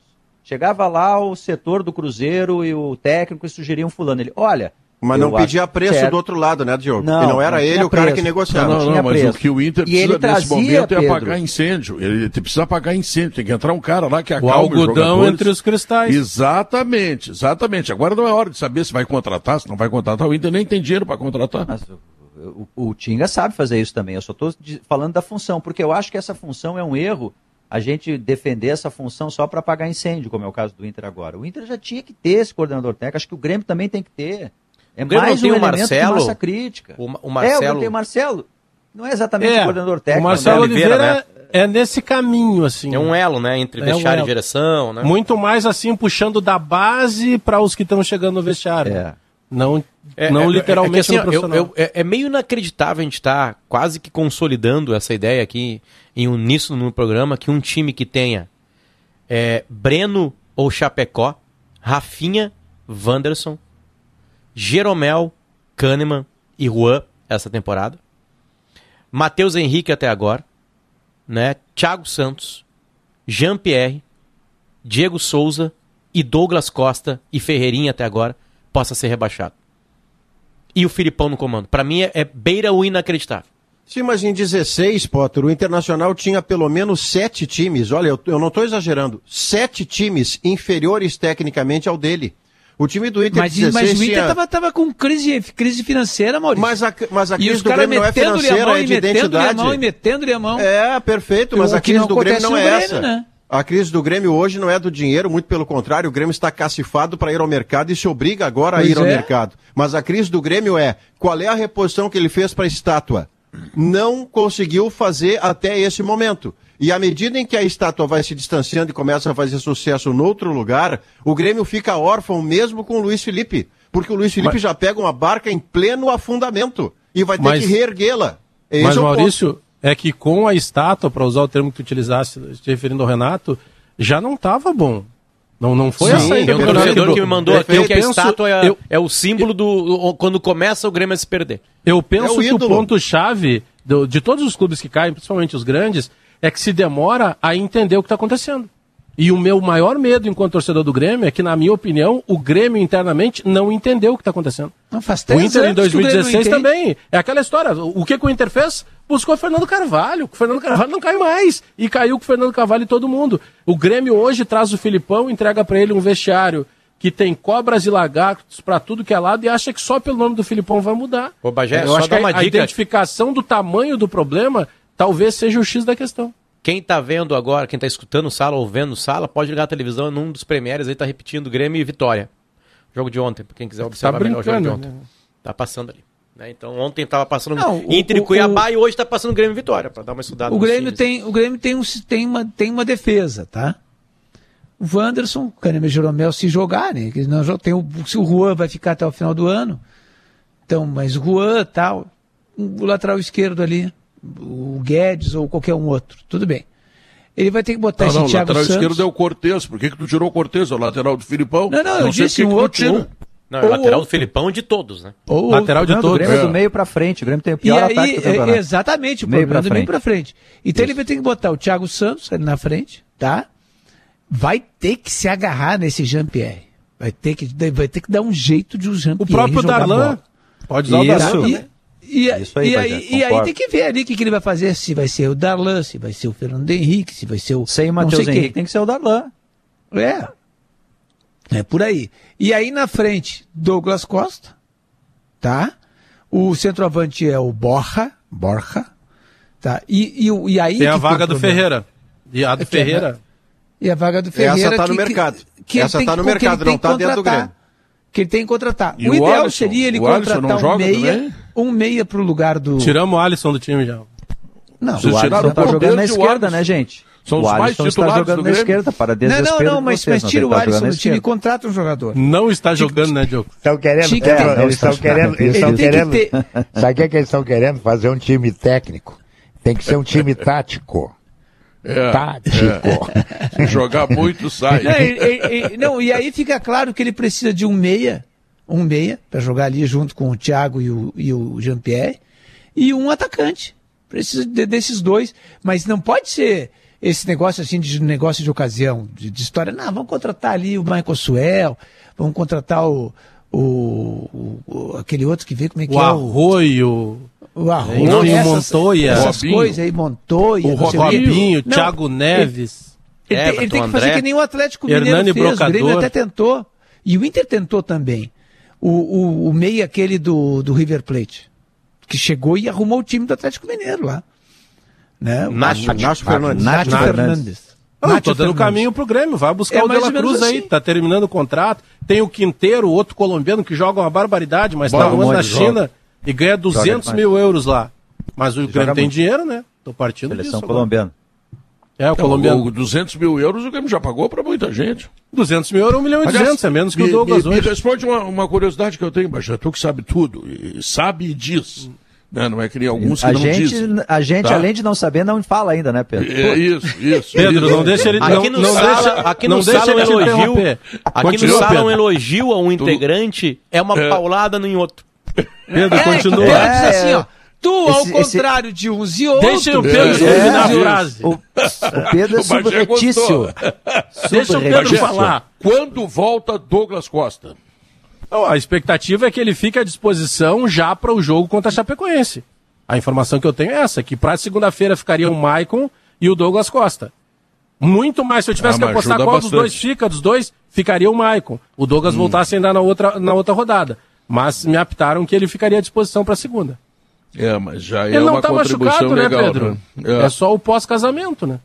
Chegava lá o setor do Cruzeiro e o técnico e sugeriam fulano. Ele, olha. Mas eu não pedia preço certo. do outro lado, né, Diogo? Não, e não era não ele o cara preço. que negociava. Não, não, tinha não, mas preço. o que o Inter precisa ele nesse momento é Pedro. apagar incêndio. Ele precisa apagar incêndio. Tem que entrar um cara lá que O acalme os algodão jogadores. entre os cristais. Exatamente, exatamente. Agora não é hora de saber se vai contratar, se não vai contratar. O Inter nem tem dinheiro para contratar. Mas o, o, Tinga sabe fazer isso também. Eu só estou falando da função, porque eu acho que essa função é um erro. A gente defender essa função só para apagar incêndio, como é o caso do Inter agora. O Inter já tinha que ter esse coordenador técnico. Acho que o Grêmio também tem que ter. É mais não tem um o elemento Marcelo? de massa crítica. O, É, o Marcelo. Grêmio tem o Marcelo. Não é exatamente o coordenador técnico. o Marcelo né? Oliveira, é nesse caminho, assim. É um elo, né? Entre É um vestiário elo. e direção, né? Muito mais assim, puxando da base para os que estão chegando no vestiário. É. Não, É, não é, literalmente é, que, assim, no ó, eu- eu- é, é meio inacreditável a gente estar quase que consolidando essa ideia aqui em uníssono no programa que um time que tenha é, Breno ou Chapecó, Rafinha, Wanderson, Jeromel, Kahneman e Juan essa temporada, Matheus Henrique até agora, né? Thiago Santos, Jean-Pierre, Diego Souza e Douglas Costa e Ferreirinha até agora possa ser rebaixado. E o Filipão no comando. Pra mim é, é beira o inacreditável. Sim, mas em 16, Potter, o Internacional tinha pelo menos sete times. Olha, eu, eu não estou exagerando. Sete times inferiores tecnicamente ao dele. O time do Inter Mas, 16 mas o Inter tinha... tava, tava com crise, crise financeira, Maurício. Mas a, mas a e crise os do Grêmio não é a financeira, mão é e de metendo-lhe a identidade. mão e metendo-lhe a mão. É, perfeito, mas O a crise do Grêmio não é Grêmio, essa. né? A crise do Grêmio hoje não é do dinheiro, muito pelo contrário, o Grêmio está cacifado para ir ao mercado e se obriga agora a Pois ir ao é. mercado. Mas a crise do Grêmio é qual é a reposição que ele fez para a estátua? Não conseguiu fazer até esse momento. E à medida em que a estátua vai se distanciando e começa a fazer sucesso no outro lugar, o Grêmio fica órfão mesmo com o Luiz Felipe. Porque o Luiz Felipe Mas- já pega uma barca em pleno afundamento e vai ter Mas- que reerguê-la. Mas, é o ponto. É que com a estátua, para usar o termo que tu utilizasse, se referindo ao Renato, já não estava bom. Não, não foi Sim, essa tem um do torcedor que me mandou aqui Eu que a estátua é, eu- é o símbolo do. Quando começa o Grêmio a se perder. Eu É penso o que o ponto-chave de todos os clubes que caem, principalmente os grandes, é que se demora a entender o que está acontecendo. E o meu maior medo enquanto torcedor do Grêmio é que, na minha opinião, o Grêmio internamente não entendeu o que está acontecendo. Não, faz O três Inter em anos que o Grêmio não 2016 entende. também. É aquela história. O que, que o Inter fez? Buscou o Fernando Carvalho. O Fernando Carvalho não cai mais. E caiu com o Fernando Carvalho e todo mundo. O Grêmio hoje traz o Filipão, entrega para ele um vestiário que tem cobras e lagartos para tudo que é lado e acha que só pelo nome do Filipão vai mudar. Ô, Bagé, Eu só acho que dá a, uma a dica. identificação do tamanho do problema talvez seja o X da questão. Quem tá vendo agora, quem tá escutando sala ou vendo sala, pode ligar a televisão e num dos premieres aí tá repetindo Grêmio e Vitória. Jogo de ontem, pra quem quiser observar melhor o jogo de ontem. né? Tá passando ali. né? Então ontem tava passando Não, o- Inter e o- Cuiabá o- e hoje tá passando Grêmio e Vitória, pra dar uma estudada. O Grêmio times. tem, o Grêmio tem, um, tem, uma, tem uma defesa, tá? O Wanderson, o Kahneman e Jeromel se jogarem, jo- tem o, se o Juan vai ficar até o final do ano. Então, mas o Juan tal, o lateral esquerdo ali, o Guedes ou qualquer um outro, tudo bem. Ele vai ter que botar Não, esse não, o Thiago lateral Santos. esquerdo é o Cortez. Por que, que tu tirou o Cortez? É o lateral do Filipão? Não, não, eu disse que um que outro, ou- Não, é o lateral do Filipão e de todos, né? Ou- Lateral de Não, todos. Grêmio é É. do meio pra frente. O Grêmio tem o E pior aí, ataque do é, campeonato. exatamente, o Meio problema pra do meio frente. pra frente. Então ele vai ter que botar o Thiago Santos ali na frente, tá? Vai ter que se agarrar nesse Jean-Pierre. Vai ter que, vai ter que dar um jeito de o Jean-Pierre O próprio Darlan pode usar o Isso. Darlan. E, né? E, Isso aí, e, aí, e aí tem que ver ali o que, que ele vai fazer, se vai ser o Darlan, se vai ser o Fernando Henrique, se vai ser o... Sem o Matheus Henrique quem. tem que ser o Darlan. É. É por aí. E aí na frente, Douglas Costa, tá? O centroavante é o Borja, Borja, tá? E, e, e aí Tem a vaga do. Ferreira. E a do É é, Ferreira. E a vaga do Ferreira. tá no que- mercado. que Essa tá que- no que ele mercado, tem não que tá dentro do contratar. Grêmio. Que ele tem que contratar. E o o ideal Alisson? seria ele O contratar não um joga meia, também? Um meia pro lugar do. Tiramos o Alisson do time já. Não, Vocês O Alisson tá jogando na e esquerda, né, gente? São o os mais Alisson está titulares jogando do na Grêmio. esquerda, para não, não, não, mas, vocês, mas não tira o Alisson do time e contrata um jogador. Não está jogando, né, Diogo? Estão querendo, é, eles estão querendo, eles Ele estão querendo, ter- sabe o que, que eles estão querendo? Fazer um time técnico. Tem que ser um time tático. É, Tático. é. Se jogar muito, sai. Não, ele- ele- ele- não, e aí fica claro que ele precisa de um meia, um meia, para jogar ali junto com o Thiago e o, e o Jean-Pierre, e um atacante. Precisa de- desses dois, mas não pode ser esse negócio assim de negócio de ocasião, de, de história. Não, vamos contratar ali o Michael Suel, vamos contratar o, o, o- aquele outro que vê como é que O é o, Arroio. o Arroio, Não, e o essas, Montoya. essas Robinho. coisas aí, Montoya, O. Robinho, Não, Thiago Neves. ele, tem, ele Everton, tem que fazer André, que nem o Atlético Mineiro Hernani fez. O Grêmio Brocador. até tentou. E o Inter tentou também. O, o, o meio aquele do, do River Plate. Que chegou e arrumou o time do Atlético Mineiro lá. Né? O Nacho. Nacho Fernandes. Nacho Nacho Fernandes. Não, Nacho tô dando Fernandes. caminho pro Grêmio. Vai buscar É o Dela Cruz aí. assim. Tá terminando o contrato. Tem o Quinteiro, outro colombiano que joga uma barbaridade, mas Bora, tá voando onde na joga? China e ganha 200 demais. mil euros lá. Mas o Grêmio tem muito. dinheiro, né? Tô partindo Seleção disso. agora. colombiana. É, o Então, colombiano. o 200 mil euros o Grêmio já pagou para muita gente. 200 mil euros, 1 milhão e Aliás, 200, é menos que me, o Douglas me, me hoje. responde uma, uma curiosidade que eu tenho, Bajé. Tu que sabe tudo, e sabe e diz. Né? Não é que nem alguns que A não gente, dizem. a gente tá? além de não saber, não fala ainda, né, Pedro? É isso, isso. Pedro, isso. não deixa ele. Aqui não, no não sala, deixa, aqui não no deixa sala um elogio, aqui no sala um Pedro. elogio a um integrante é uma É. paulada no em outro. Pedro, É, continua. É, diz assim, ó. Tu, ao esse- esse- contrário de uns e outros. Deixa o Pedro É, terminar a é, frase. O, o Pedro é subretício. Deixa o Pedro falar. Quando volta Douglas Costa? Não, a expectativa é que ele fique à disposição já para o jogo contra a Chapecoense. A informação que eu tenho é essa, que para segunda-feira ficaria o Maicon e o Douglas Costa. Muito mais, se eu tivesse Ah, que apostar qual dos bastante. dois fica, dos dois, ficaria o Maicon. O Douglas voltasse ainda na outra, na outra rodada. Mas me aptaram que ele ficaria à disposição para segunda. É, mas já é ele não uma tá contribuição machucado, né, legal. Pedro? Né? É. só o pós-casamento, né?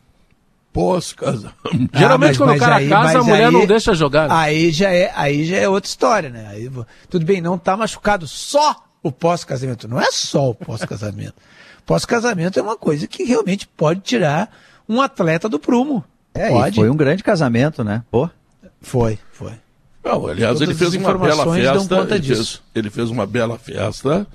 Pós-casamento. Ah, Geralmente mas- quando mas o cara aí- casa, a mulher aí- não deixa jogar. né? Aí já é, aí já é outra história, né? Aí, tudo bem, não tá machucado só o pós-casamento. Não é só o pós-casamento. Pós-casamento é uma coisa que realmente pode tirar um atleta do prumo. É, pode. foi um grande casamento, né? Pô. Foi, foi. Não, aliás, ele Todas fez as uma bela festa. conta Ele disso. fez, ele fez uma bela festa.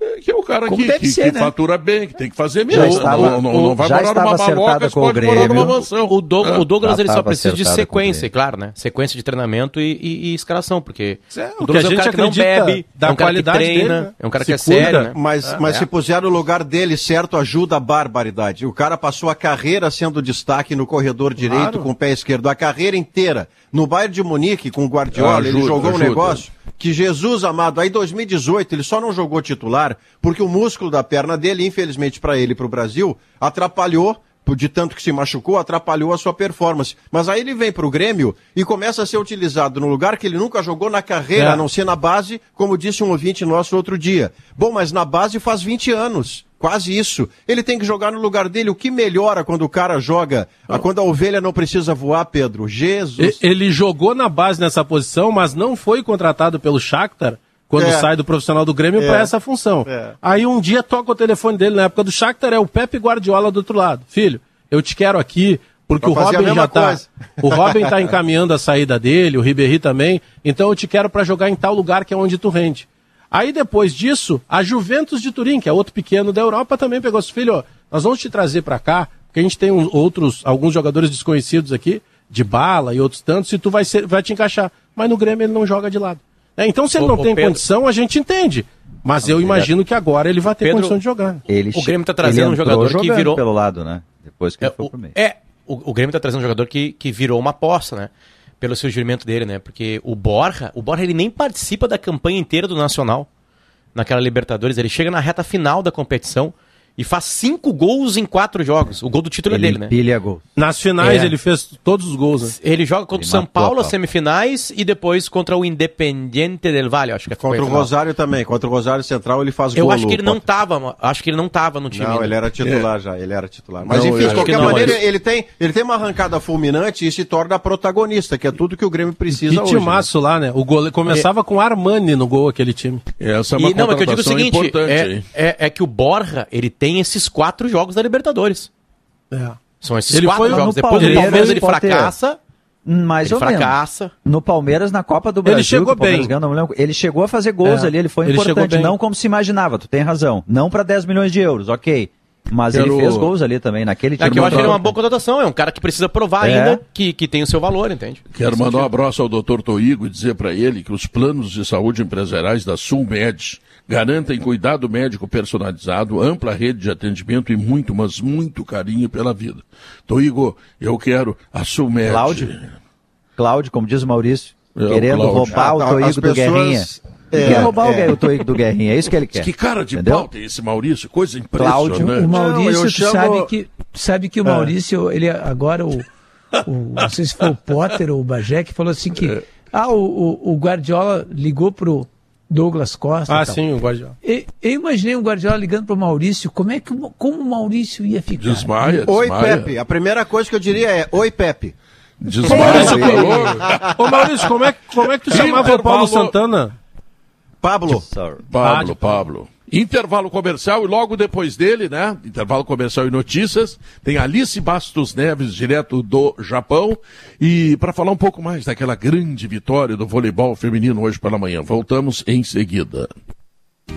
É, Que é o cara Como que, que, ser, que né? fatura bem, que tem que fazer Já mesmo. estava- não, não, não vai já morar numa estava acertada maloca, com o pode morar numa Grêmio. mansão. O, Do- É. o Douglas ele só precisa de sequência, claro, né? Sequência de treinamento e, e- e escalação, porque É, o o que Douglas é um cara que não bebe, da é um cara que qualidade treina, dele, né? é um cara Se que é cuida, sério, né? Mas, É. mas É. se puser no lugar dele certo, ajuda a barbaridade. O cara passou a carreira sendo destaque no corredor direito Claro. com o pé esquerdo, a carreira inteira. No Bayern de Munique, com o Guardiola, ele Ajuda, jogou um negócio que Jesus amado, aí 2018 ele só não jogou titular porque o músculo da perna dele, infelizmente para ele e para o Brasil, atrapalhou de tanto que se machucou, atrapalhou a sua performance. Mas aí ele vem para o Grêmio e começa a ser utilizado no lugar que ele nunca jogou na carreira, É. a não ser na base, como disse um ouvinte nosso outro dia. Bom, mas na base faz 20 anos. Quase isso. Ele tem que jogar no lugar dele. O que melhora quando o cara joga? Quando a ovelha não precisa voar, Pedro? Jesus. Ele jogou na base nessa posição, mas não foi contratado pelo Shakhtar quando É. sai do profissional do Grêmio É. pra essa função. É. Aí um dia toca o telefone dele, na época do Shakhtar, é o Pepe Guardiola do outro lado. Filho, eu te quero aqui, porque Pra o Robin já tá. coisa. O Robin tá encaminhando a saída dele, o Ribéry também. Então eu te quero pra jogar em tal lugar que é onde tu rende. Aí depois disso, a Juventus de Turim, que é outro pequeno da Europa, também pegou esse filho, ó, nós vamos te trazer pra cá, porque a gente tem outros, alguns jogadores desconhecidos aqui, de bala e outros tantos, e tu vai, ser, vai te encaixar. Mas no Grêmio ele não joga de lado. É, então se ele não ô, tem Pedro. condição, a gente entende. Mas eu imagino que agora ele vai ter Pedro, condição de jogar. Ele, O Grêmio tá ele trazendo um jogador que jogando virou- pelo lado, né? Depois que ele foi o- pro meio. É, o, o Grêmio tá trazendo um jogador que, que virou uma aposta, né? Pelo surgimento dele, né? Porque o Borja, o Borja ele nem participa da campanha inteira do Nacional naquela Libertadores. Ele chega na reta final da competição e faz cinco gols em quatro jogos. O gol do título Ele é dele, né? empilha gol. Nas finais É. ele fez todos os gols, né? Ele joga contra o Ele São matou a Paulo, pau. as semifinais, e depois contra o Independiente del Valle, acho que foi Contra o. Rosário também. Contra o Rosário Central ele faz Eu gol. acho que ele não tava, acho que ele não tava no time. Não, ainda. ele era titular já, ele era titular. Mas Não, eu enfim, de qualquer que não, maneira, mas- ele, tem, ele tem uma arrancada fulminante e se torna protagonista, que é tudo que o Grêmio precisa Que hoje. né? timaço lá, né? O gole... Começava com Armani no gol aquele time. Essa é uma E, não, é que eu digo o seguinte, importante, é, é, é que o Borja, ele tem esses quatro jogos da Libertadores. É. São esses Ele quatro foi- jogos. no Depois do Palmeiras, ele fracassa, Mais ele ou menos. fracassa. No Palmeiras, na Copa do Brasil, chegou o Palmeiras bem. lembro, ele chegou a fazer gols É, ali, ele foi ele chegou importante, não como se imaginava, tu tem razão. Não para 10 milhões de euros, ok. Mas Quero- ele fez gols ali também, naquele time. É que eu acho que ele é uma boa contratação, é um cara que precisa provar É. ainda que, que tem o seu valor, entende? Quero mandar um abraço ao doutor Toigo e dizer para ele que os planos de saúde empresariais da Sulmed garantem cuidado médico personalizado, ampla rede de atendimento e muito, mas muito carinho pela vida. Toigo, eu quero a Sulmed. Cláudio? Cláudio, como diz o Maurício, É, o querendo Cláudio. roubar o Ah, Toigo as do pessoas- Guerrinha. É, quer roubar é. o Toigo do Guerrinha, é isso que ele quer. Que cara de Entendeu? pau tem esse Maurício, coisa Cláudio, impressionante. O Maurício, Não, chamo- sabe que, sabe que o É. Maurício, ele agora, o, o- não sei se foi o Potter ou o Bagé, que falou assim que ah, o, o, o Guardiola ligou pro Douglas Costa. Ah, tal. sim, o Guardiola. E- eu imaginei o Guardiola ligando pro Maurício, como é que o- como o Maurício ia ficar? Desmaia, Oi, desmaia. Pepe. A primeira coisa que eu diria é: Oi, Pepe. Desmaia. Ô Maurício, como é, que- como é que tu chamava o Paulo. Santana? Pablo. Pablo, Pablo. Intervalo comercial e logo depois dele, né? Intervalo comercial e notícias, tem Alice Bastos Neves, direto do Japão. E para falar um pouco mais daquela grande vitória do voleibol feminino hoje pela manhã, voltamos em seguida.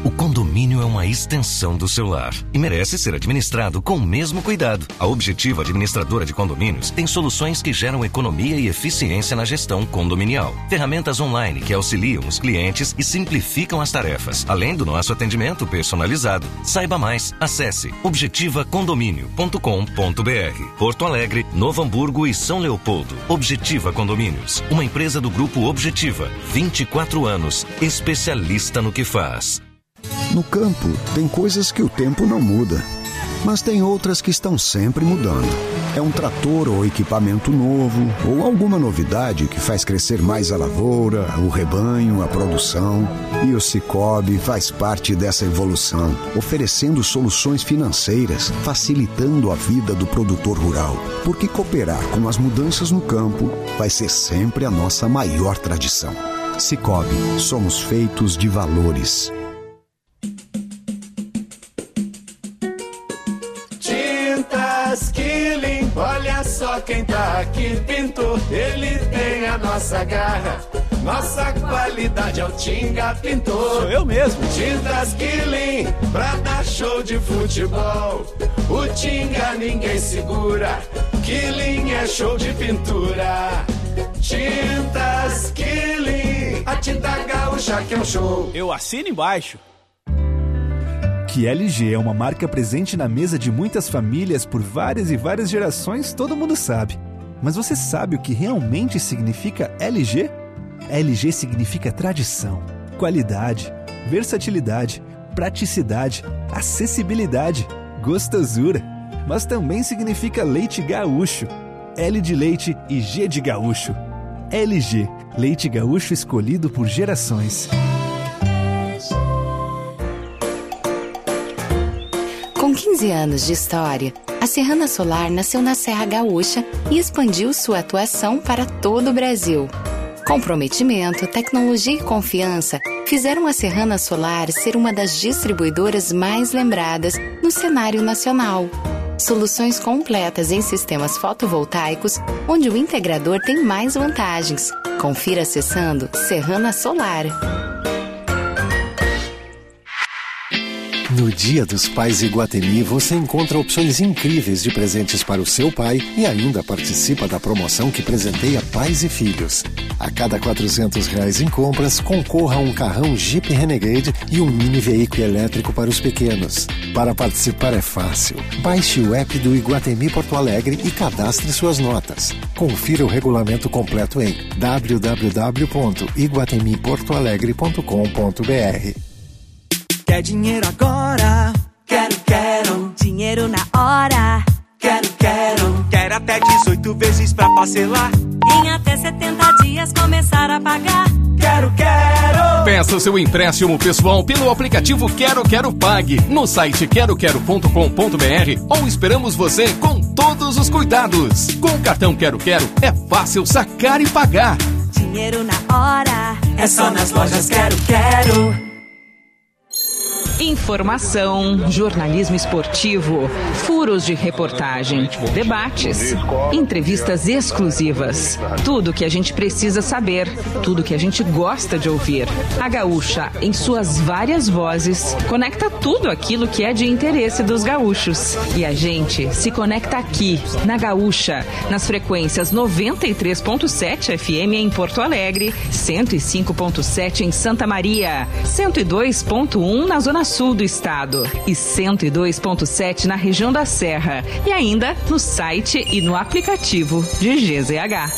O condomínio é uma extensão do seu lar e merece ser administrado com o mesmo cuidado. A Objetiva Administradora de Condomínios tem soluções que geram economia e eficiência na gestão condominial. Ferramentas online que auxiliam os clientes e simplificam as tarefas, além do nosso atendimento personalizado. Saiba mais, acesse objetivacondomínio.com.br. Porto Alegre, Novo Hamburgo e São Leopoldo. Objetiva Condomínios, uma empresa do grupo Objetiva. 24 anos, especialista no que faz. No campo, tem coisas que o tempo não muda, mas tem outras que estão sempre mudando. É um trator ou equipamento novo, ou alguma novidade que faz crescer mais a lavoura, o rebanho, a produção. E o Cicobi faz parte dessa evolução, oferecendo soluções financeiras, facilitando a vida do produtor rural. Porque cooperar com as mudanças no campo vai ser sempre a nossa maior tradição. Cicobi, somos feitos de valores. Pintor. Ele tem a nossa garra, nossa qualidade é o Tinga Pintor. Sou eu mesmo. Tintas Killing, pra dar show de futebol. O Tinga ninguém segura, Killing é show de pintura. Tintas Killing, a tinta gaúcha que é um show. Eu assino embaixo. Que LG é uma marca presente na mesa de muitas famílias por várias e várias gerações, todo mundo sabe. Mas você sabe o que realmente significa LG? LG significa tradição, qualidade, versatilidade, praticidade, acessibilidade, gostosura. Mas também significa leite gaúcho. L de leite e G de gaúcho. LG, leite gaúcho escolhido por gerações. Com 15 anos de história, a Serrana Solar nasceu na Serra Gaúcha e expandiu sua atuação para todo o Brasil. Comprometimento, tecnologia e confiança fizeram a Serrana Solar ser uma das distribuidoras mais lembradas no cenário nacional. Soluções completas em sistemas fotovoltaicos, onde o integrador tem mais vantagens. Confira acessando Serrana Solar. No Dia dos Pais Iguatemi, você encontra opções incríveis de presentes para o seu pai e ainda participa da promoção que presenteia pais e filhos. A cada 400 reais em compras, concorra a um carrão Jeep Renegade e um mini veículo elétrico para os pequenos. Para participar é fácil. Baixe o app do Iguatemi Porto Alegre e cadastre suas notas. Confira o regulamento completo em www.iguatemiportoalegre.com.br. Quer dinheiro agora? Quero, quero. Dinheiro na hora? Quero, quero. Quero até 18 vezes pra parcelar. Em até 70 dias começar a pagar. Quero, quero. Peça seu empréstimo pessoal pelo aplicativo Quero Quero Pague no site queroquero.com.br ou esperamos você com todos os cuidados. Com o cartão Quero Quero é fácil sacar e pagar. Dinheiro na hora? É só nas lojas Quero, quero. Informação, jornalismo esportivo, furos de reportagem, debates, entrevistas exclusivas. Tudo que a gente precisa saber, tudo que a gente gosta de ouvir. A Gaúcha, em suas várias vozes, conecta tudo aquilo que é de interesse dos gaúchos. E a gente se conecta aqui, na Gaúcha, nas frequências 93.7 FM em Porto Alegre, 105.7 em Santa Maria, 102.1 na Zona Sul do estado e 102.7 na região da Serra e ainda no site e no aplicativo de GZH.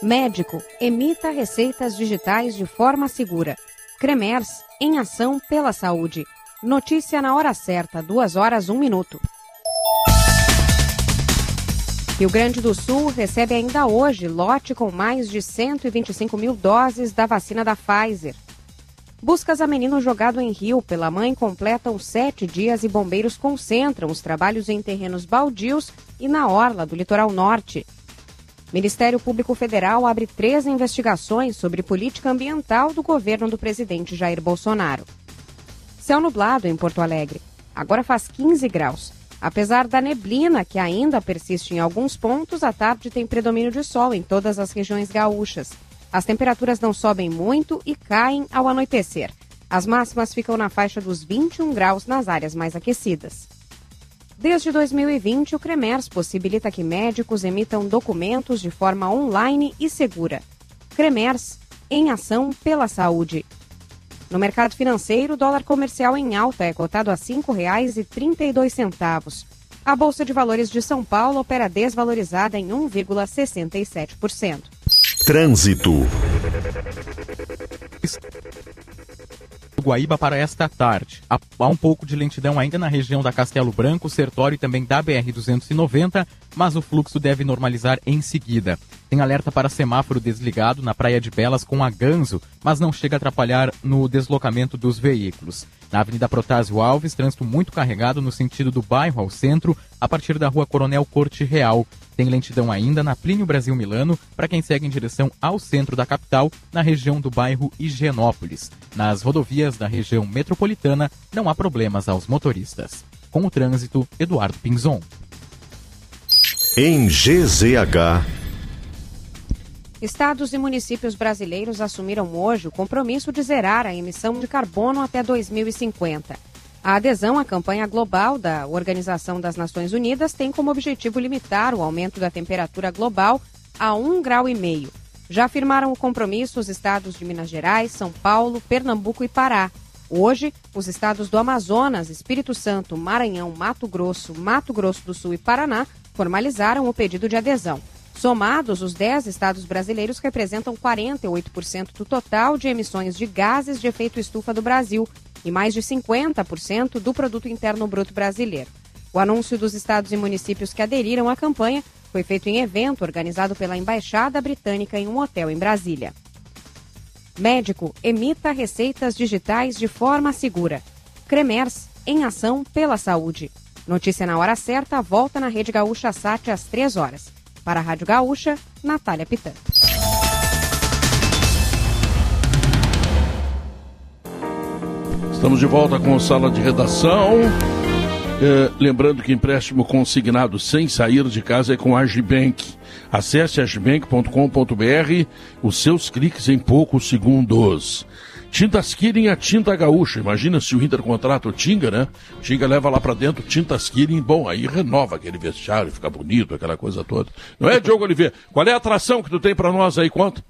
Médico, emita receitas digitais de forma segura. Cremers, em ação pela saúde. Notícia na hora certa, 2 horas 1 minuto. Rio Grande do Sul recebe ainda hoje lote com mais de 125 mil doses da vacina da Pfizer. Buscas a menino jogado em rio pela mãe completam sete dias e bombeiros concentram os trabalhos em terrenos baldios e na orla do litoral norte. Ministério Público Federal abre três investigações sobre política ambiental do governo do presidente Jair Bolsonaro. Céu nublado em Porto Alegre. Agora faz 15 graus. Apesar da neblina que ainda persiste em alguns pontos, à tarde tem predomínio de sol em todas as regiões gaúchas. As temperaturas não sobem muito e caem ao anoitecer. As máximas ficam na faixa dos 21 graus nas áreas mais aquecidas. Desde 2020, o Cremers possibilita que médicos emitam documentos de forma online e segura. Cremers, em ação pela saúde. No mercado financeiro, o dólar comercial em alta é cotado a R$ 5,32. A Bolsa de Valores de São Paulo opera desvalorizada em 1,67%. Trânsito. Guaíba para esta tarde. Há um pouco de lentidão ainda na região da Castelo Branco, Sertório e também da BR-290, mas o fluxo deve normalizar em seguida. Tem alerta para semáforo desligado na Praia de Belas com a Ganzo, mas não chega a atrapalhar no deslocamento dos veículos. Na Avenida Protásio Alves, trânsito muito carregado no sentido do bairro ao centro, a partir da Rua Coronel Corte Real. Tem lentidão ainda na Plínio Brasil Milano para quem segue em direção ao centro da capital, na região do bairro Higienópolis. Nas rodovias da região metropolitana, não há problemas aos motoristas. Com o trânsito, Eduardo Pinzon. Em GZH. Estados e municípios brasileiros assumiram hoje o compromisso de zerar a emissão de carbono até 2050. A adesão à campanha global da Organização das Nações Unidas tem como objetivo limitar o aumento da temperatura global a 1,5 grau. Já afirmaram o compromisso os estados de Minas Gerais, São Paulo, Pernambuco e Pará. Hoje, os estados do Amazonas, Espírito Santo, Maranhão, Mato Grosso, Mato Grosso do Sul e Paraná formalizaram o pedido de adesão. Somados, os 10 estados brasileiros representam 48% do total de emissões de gases de efeito estufa do Brasil e mais de 50% do produto interno bruto brasileiro. O anúncio dos estados e municípios que aderiram à campanha foi feito em evento organizado pela Embaixada Britânica em um hotel em Brasília. Médico emita receitas digitais de forma segura. Cremers, em ação pela saúde. Notícia na hora certa, volta na Rede Gaúcha Sat às 3 horas. Para a Rádio Gaúcha, Natália Pitã. Estamos de volta com a sala de redação. É, lembrando que empréstimo consignado sem sair de casa é com a Agibank. Acesse agibank.com.br, os seus cliques em poucos segundos. Tintas Kirin, a tinta gaúcha. Imagina se o Inter contrata o Tinga, né? Tinga leva lá pra dentro Tintas Kirin, bom, aí renova aquele vestiário, fica bonito, aquela coisa toda. Não é, Diogo Oliveira? Qual é a atração que tu tem pra nós aí? Conta.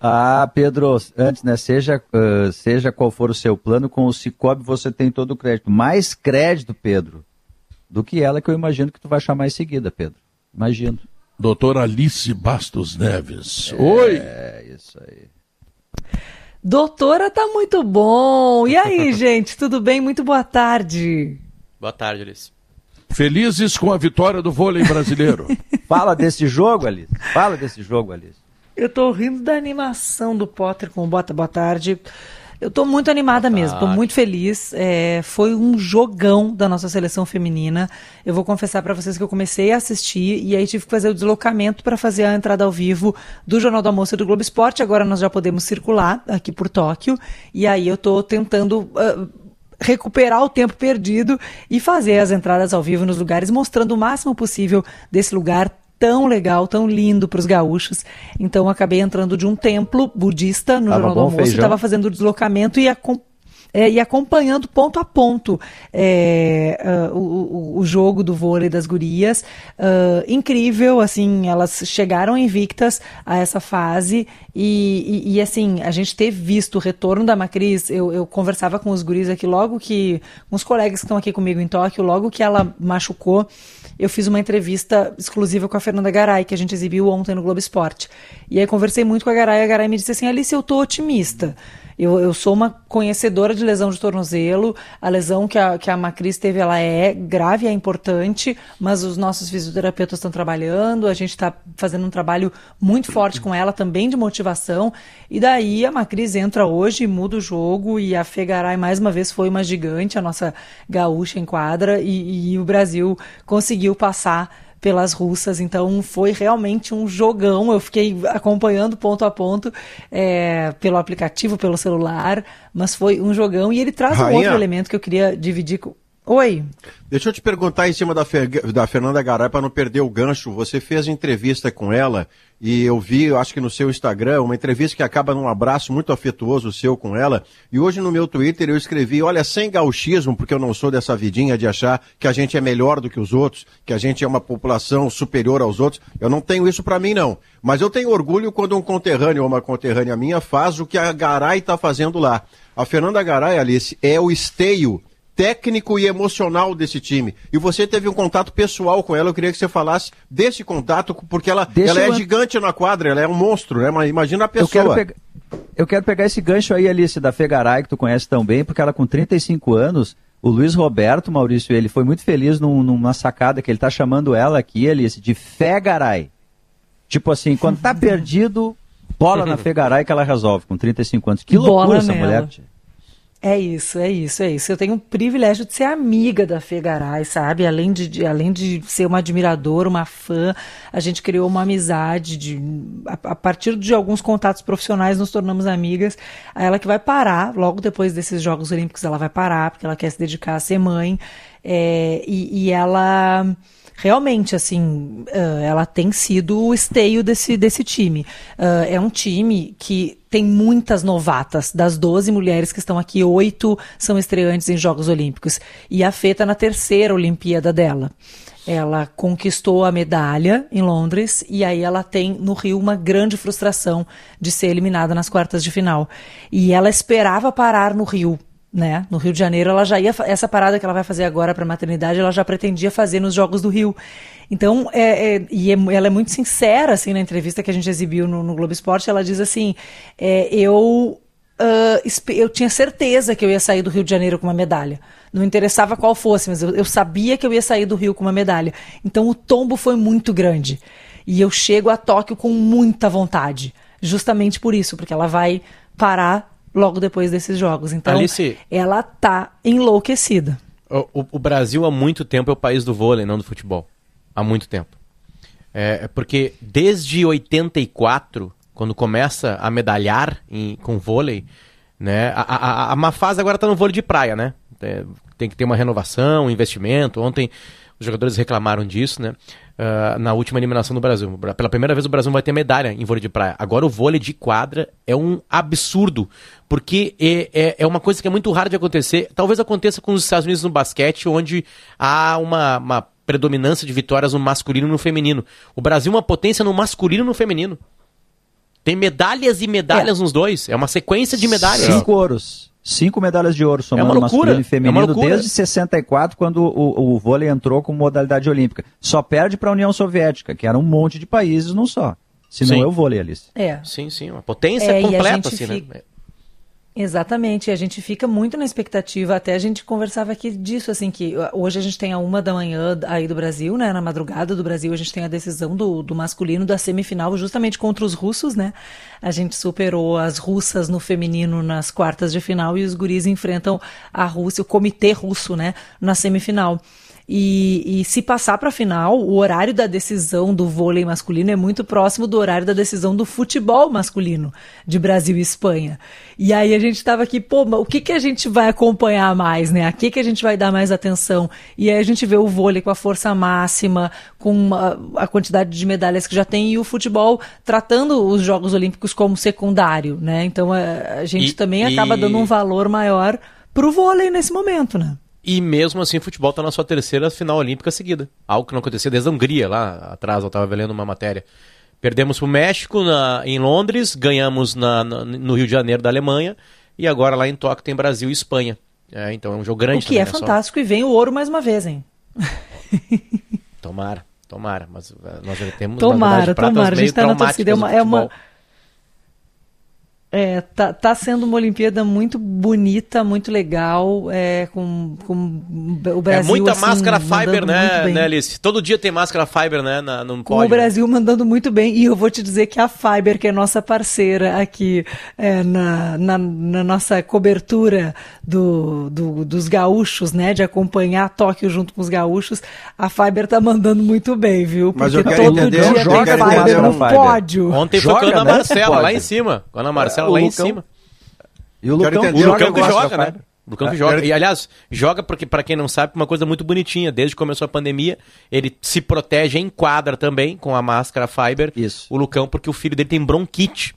Ah, Pedro, antes, né? Seja, ah, seja qual for o seu plano, com o Cicobi você tem todo o crédito. Mais crédito, Pedro, do que ela que eu imagino que tu vai chamar em seguida, Pedro. Imagino. Doutora Alice Bastos Neves. Oi! É, isso aí. Doutora, tá muito bom. E aí, gente, tudo bem? Muito boa tarde. Boa tarde, Alice. Felizes com a vitória do vôlei brasileiro. Fala desse jogo, Alice. Fala desse jogo, Alice. Eu tô rindo da animação do Potter com o Bota Boa Tarde. Eu tô muito animada mesmo, tô muito feliz. É, foi um jogão da nossa seleção feminina. Eu vou confessar para vocês que eu comecei a assistir e aí tive que fazer o deslocamento para fazer a entrada ao vivo do Jornal do Almoço e do Globo Esporte. Agora nós já podemos circular aqui por Tóquio e aí eu tô tentando ah, recuperar o tempo perdido e fazer as entradas ao vivo nos lugares, mostrando o máximo possível desse lugar tão legal, tão lindo para os gaúchos. Então acabei entrando de um templo budista no Tava Jornal do Almoço, estava fazendo o deslocamento e acom- é, e acompanhando ponto a ponto é, ah, o, o- jogo do vôlei das gurias. Ah, incrível, assim, elas chegaram invictas a essa fase e, e- e, assim, a gente ter visto o retorno da Macris, eu, eu conversava com os guris aqui logo que, com os colegas que estão aqui comigo em Tóquio, logo que ela machucou, eu fiz uma entrevista exclusiva com a Fernanda Garay, que a gente exibiu ontem no Globo Esporte. E aí conversei muito com a Garay, e a Garay me disse assim, Alice, eu tô otimista. Eu, eu sou uma conhecedora de lesão de tornozelo. A lesão que a, que a Macris teve, ela é grave, é importante, mas os nossos fisioterapeutas estão trabalhando, a gente está fazendo um trabalho muito forte com ela, também de motivação. E daí a Macris entra hoje e muda o jogo, e a Fegaray, mais uma vez, foi uma gigante, a nossa gaúcha em quadra, e, e o Brasil conseguiu passar pelas russas, então foi realmente um jogão. Eu fiquei acompanhando ponto a ponto é, pelo aplicativo, pelo celular, mas foi um jogão e ele traz um Rainha. outro elemento que eu queria dividir com. Oi. Deixa eu te perguntar em cima da, Fer- da Fernanda Garay para não perder o gancho. Você fez entrevista com ela e eu vi, acho que no seu Instagram, uma entrevista que acaba num abraço muito afetuoso seu com ela. E hoje no meu Twitter eu escrevi, olha, sem gauchismo, porque eu não sou dessa vidinha de achar que a gente é melhor do que os outros, que a gente é uma população superior aos outros. Eu não tenho isso para mim não. Mas eu tenho orgulho quando um conterrâneo ou uma conterrânea minha faz o que a Garay está fazendo lá. A Fernanda Garay, Alice, é o esteio técnico e emocional desse time. E você teve um contato pessoal com ela, eu queria que você falasse desse contato, porque ela, Deixa ela é gigante na quadra, ela é um monstro, né? Mas imagina a Eu quero, pessoa. pegar, eu quero pegar esse gancho aí, Alice, da Fegaray, que tu conhece tão bem, porque ela com 35 anos, o Luiz Roberto, Maurício, ele foi muito feliz num- numa sacada que ele tá chamando ela aqui, Alice, de Fegaray. Tipo assim, quando tá perdido, bola na Fegaray que ela resolve, com 35 anos. Que loucura Bola essa nela. mulher. É isso, é isso, é isso. Eu tenho o privilégio de ser amiga da Fê Garay, sabe? Além de, de- além de ser uma admiradora, uma fã, a gente criou uma amizade. De, a, a partir de alguns contatos profissionais, nos tornamos amigas. Ela que vai parar, logo depois desses Jogos Olímpicos, ela vai parar, porque ela quer se dedicar a ser mãe. É, e, e ela realmente, assim, ela tem sido o esteio desse, desse time. É um time que tem muitas novatas. Das 12 mulheres que estão aqui, oito são estreantes em Jogos Olímpicos. E a Fê está na terceira Olimpíada dela. Ela conquistou a medalha em Londres e aí ela tem no Rio uma grande frustração de ser eliminada nas quartas de final. E ela esperava parar no Rio né? No Rio de Janeiro, ela já ia essa parada que ela vai fazer agora para maternidade, ela já pretendia fazer nos Jogos do Rio. Então, é, é- e é ela é muito sincera assim na entrevista que a gente exibiu no, no Globo Esporte. Ela diz assim: é, eu espe- eu tinha certeza que eu ia sair do Rio de Janeiro com uma medalha. Não interessava qual fosse, mas eu, eu sabia que eu ia sair do Rio com uma medalha. Então o tombo foi muito grande. E eu chego a Tóquio com muita vontade. Justamente por isso, porque ela vai parar logo depois desses jogos. Então Alice- ela tá enlouquecida. O, o- Brasil há muito tempo é o país do vôlei, não do futebol. Há muito tempo. É, é porque desde 84, quando começa a medalhar em- com vôlei, né? A, a, a- a Mafaz agora está no vôlei de praia, né? É, tem que ter uma renovação, um investimento. Ontem os jogadores reclamaram disso, né? Ah, na última eliminação do Brasil. Pela primeira vez o Brasil vai ter medalha em vôlei de praia. Agora o vôlei de quadra é um absurdo, porque é, é, é uma coisa que é muito rara de acontecer. Talvez aconteça com os Estados Unidos no basquete, onde há uma, uma predominância de vitórias no masculino e no feminino. O Brasil é uma potência no masculino e no feminino. Tem medalhas e medalhas nos dois. É uma sequência de medalhas. Cinco ouros. Cinco medalhas de ouro somando É masculino e É feminino loucura. desde 64, quando o, o vôlei entrou como modalidade olímpica. Só perde para a União Soviética, que era um monte de países num só. Se não é o vôlei, Alice. É. Sim, sim. Uma potência É, completa, assim, fica- né? Exatamente, a gente fica muito na expectativa, até a gente conversava aqui disso, assim, que uh, hoje a gente tem a uma da manhã aí do Brasil, né, na madrugada do Brasil, a gente tem a decisão do, do masculino da semifinal justamente contra os russos, né, a gente superou as russas no feminino nas quartas de final e os guris enfrentam a Rússia, o comitê russo, né, na semifinal. E, e se passar para a final, o horário da decisão do vôlei masculino é muito próximo do horário da decisão do futebol masculino de Brasil e Espanha. E aí a gente estava aqui, pô, mas o que, que a gente vai acompanhar mais, né? A que, que a gente vai dar mais atenção? E aí a gente vê o vôlei com a força máxima, com a, a quantidade de medalhas que já tem, e o futebol tratando os Jogos Olímpicos como secundário, né? Então a, a gente E- também e- acaba dando um valor maior pro vôlei nesse momento, né? E mesmo assim, o futebol está na sua terceira final olímpica seguida. Algo que não acontecia desde a Hungria, lá atrás, eu estava lendo uma matéria. Perdemos para o México na- em Londres, ganhamos na- na- no Rio de Janeiro da Alemanha, e agora lá em Tóquio tem Brasil e Espanha. É, então é um jogo grande o que é também, né? Só- fantástico, e vem o ouro mais uma vez, hein? Tomara, tomara. Mas eh, nós já temos Tomara, medalhas de pratas tomara. A gente meio tá na torcida. É uma, é uma. É, tá, tá sendo uma Olimpíada muito bonita, muito legal, é, com, com o Brasil. é muita assim, máscara fiber, né, né, Alice? Todo dia tem máscara fiber, né, na, no Com o. Brasil mandando muito bem. E eu vou te dizer que a Fiber, que é nossa parceira aqui é, na, na, na nossa cobertura do, do- dos gaúchos, né? De acompanhar Tóquio junto com os gaúchos, a Fiber tá mandando muito bem, viu? Mas Porque eu quero todo entender- dia eu tem Fiber no pódio. Ontem foi com a Ana Marcela, lá em cima. Com a Ana Marcela É, o lá em Lucão- cima. E o Lucão, entender, o Lucão que gosta joga, né? Lucão que É. joga. E, aliás, joga porque, para quem não sabe, uma coisa muito bonitinha. Desde que começou a pandemia, ele se protege em quadra também, com a máscara Fiber. Isso. O Lucão, porque o filho dele tem bronquite.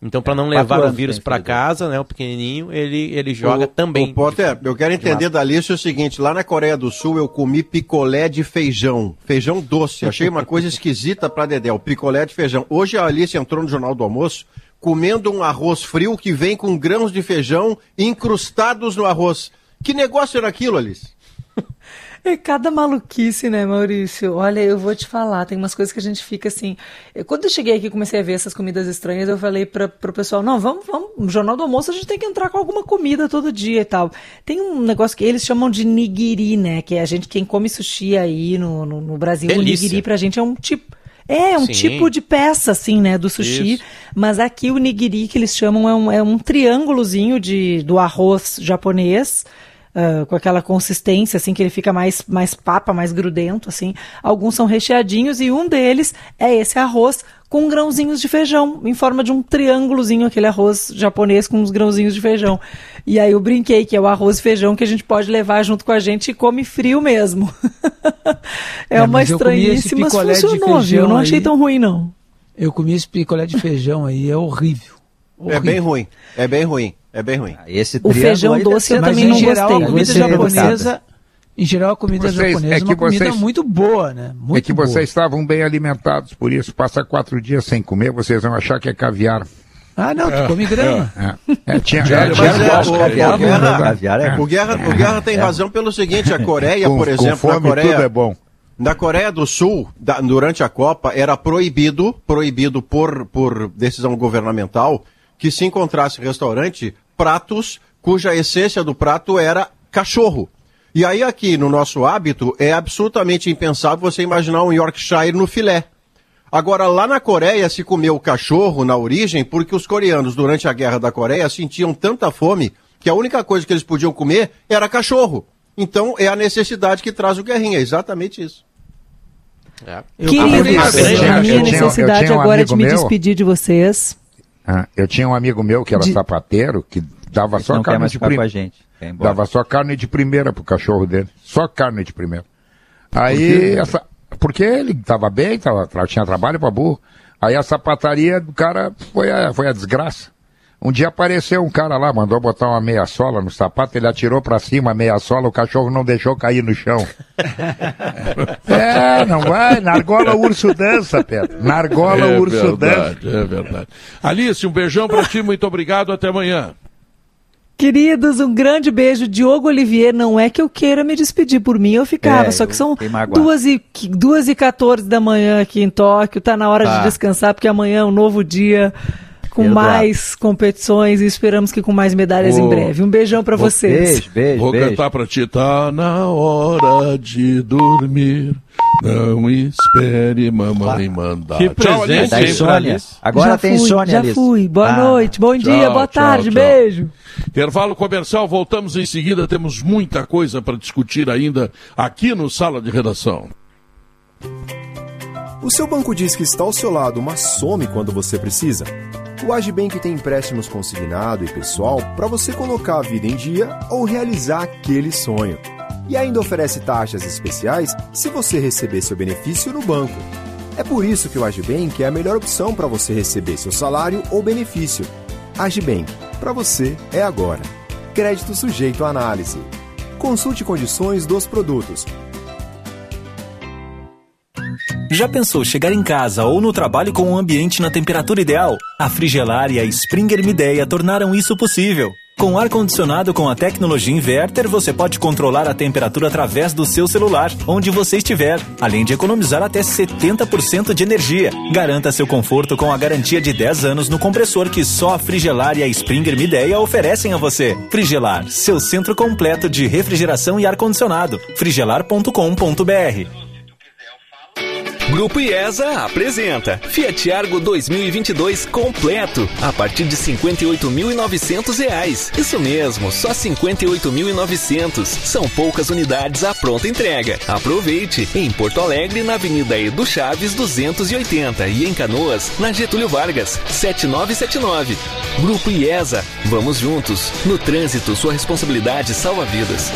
Então, para não levar o vírus para casa, né, o pequenininho, ele, ele joga O- também. O Potter, eu quero entender da Alice o seguinte: lá na Coreia do Sul eu comi picolé de feijão. Feijão doce. Achei uma coisa esquisita pra Dedé, o picolé de feijão. Hoje a Alice entrou no Jornal do Almoço comendo um arroz frio que vem com grãos de feijão incrustados no arroz. Que negócio era aquilo, Alice? É cada maluquice, né, Maurício? Olha, eu vou te falar, tem umas coisas que a gente fica assim. eu- Quando eu cheguei aqui e comecei a ver essas comidas estranhas, eu falei para pro pessoal: não, vamos, vamos, no Jornal do Almoço a gente tem que entrar com alguma comida todo dia e tal. Tem um negócio que eles chamam de nigiri, né? Que é a gente, quem come sushi aí no, no, no Brasil, o Delícia. nigiri pra gente é um tipo. É, um Sim. tipo de peça, assim, né, do sushi. Isso. Mas aqui o nigiri, que eles chamam, é um, é um triângulozinho de, do arroz japonês, ah, com aquela consistência, assim, que ele fica mais, mais papa, mais grudento, assim. Alguns são recheadinhos e um deles é esse arroz com grãozinhos de feijão, em forma de um triângulozinho, aquele arroz japonês com uns grãozinhos de feijão. E aí eu brinquei que é o arroz e feijão que a gente pode levar junto com a gente e come frio mesmo. é, É, uma eu estranhice, mas funcionou, viu? feijão Não achei aí. tão ruim, não. Eu comi esse picolé de feijão aí, é horrível. É bem ruim. É bem ruim. É bem ruim. Esse O feijão doce eu também em não geral, gostei. a comida é japonesa, em geral a comida Vocês- japonesa é é que uma comida vocês- muito boa, né? Muito é que boa. vocês estavam bem alimentados, por isso passa quatro dias sem comer, vocês vão achar que é caviar. Ah, não, tu come grama. É, é, tinha, Mas é, tinha é, gosto, o- caviar, o Guerra- caviar é O Guerra, o Guerra tem razão pelo seguinte, a Coreia, Com- por com exemplo, fome, na Coreia, tudo é bom. Na Coreia do Sul, da- durante a Copa, era proibido, proibido por, por decisão governamental, que se encontrasse em restaurante pratos cuja essência do prato era cachorro. E aí aqui no nosso hábito é absolutamente impensável você imaginar um Yorkshire no filé. Agora, lá na Coreia se comeu cachorro na origem porque os coreanos, durante a Guerra da Coreia, sentiam tanta fome que a única coisa que eles podiam comer era cachorro. Então é a necessidade que traz o Guerrinha, é exatamente isso. Queridos, Eu tinha- a minha eu tinha- eu necessidade tinha um agora é de me meu- despedir de vocês. Ah, eu tinha um amigo meu que era sapateiro, que dava Esse só carne de primeira. Dava só carne de primeira pro cachorro dele. Só carne de primeira. Aí, quê? essa, porque ele tava bem, tava, tinha trabalho pra burro. Aí a sapataria do cara foi a, foi a desgraça. Um dia apareceu um cara lá, mandou botar uma meia sola no sapato, ele atirou pra cima a meia sola, o cachorro não deixou cair no chão. é, não vai, na argola o urso dança, Pedro. Na argola é o urso dança. verdade, é verdade. Alice, um beijão pra ti, muito obrigado, até amanhã. Queridos, um grande beijo. Diogo Olivier, não é que eu queira me despedir por mim, eu ficava, É, só que são fiquei magoado. 2 e, 2 e 14 da manhã aqui em Tóquio, tá na hora Tá. de descansar, porque amanhã é um novo dia com Exato. mais competições e esperamos que com mais medalhas em Ô, breve. Um beijão pra Vou- vocês. Vou cantar pra ti. Tá na hora de dormir. Não espere mamãe mandar. Que Tchau, presente, pra Alice. Agora já tem fui, Sônia, Já Alice. fui. Boa Ah. noite, bom dia, Tchau, boa tchau, tarde, tchau. beijo. Intervalo comercial, voltamos em seguida. Temos muita coisa para discutir ainda aqui no Sala de Redação. O seu banco diz que está ao seu lado, mas some quando você precisa? O Agibank tem empréstimos consignado e pessoal para você colocar a vida em dia ou realizar aquele sonho. E ainda oferece taxas especiais se você receber seu benefício no banco. É por isso que o Agibank é a melhor opção para você receber seu salário ou benefício. Agibank, para você é agora. Crédito sujeito à análise. Consulte condições dos produtos. Já pensou chegar em casa ou no trabalho com um ambiente na temperatura ideal? A Frigelar e a Springer Mideia tornaram isso possível. Com ar-condicionado com a tecnologia inverter, você pode controlar a temperatura através do seu celular, onde você estiver, além de economizar até 70% de energia. Garanta seu conforto com a garantia de 10 anos no compressor que só a Frigelar e a Springer Mideia oferecem a você. Frigelar, seu centro completo de refrigeração e ar-condicionado. frigelar.com.br Grupo IESA apresenta Fiat Argo 2022 completo a partir de 58.900 reais. Isso mesmo, só R$ 58.900. São poucas unidades à pronta entrega. Aproveite em Porto Alegre na Avenida Edu Chaves 280 e em Canoas na Getúlio Vargas 7979. Grupo IESA, vamos juntos. No trânsito, sua responsabilidade salva vidas.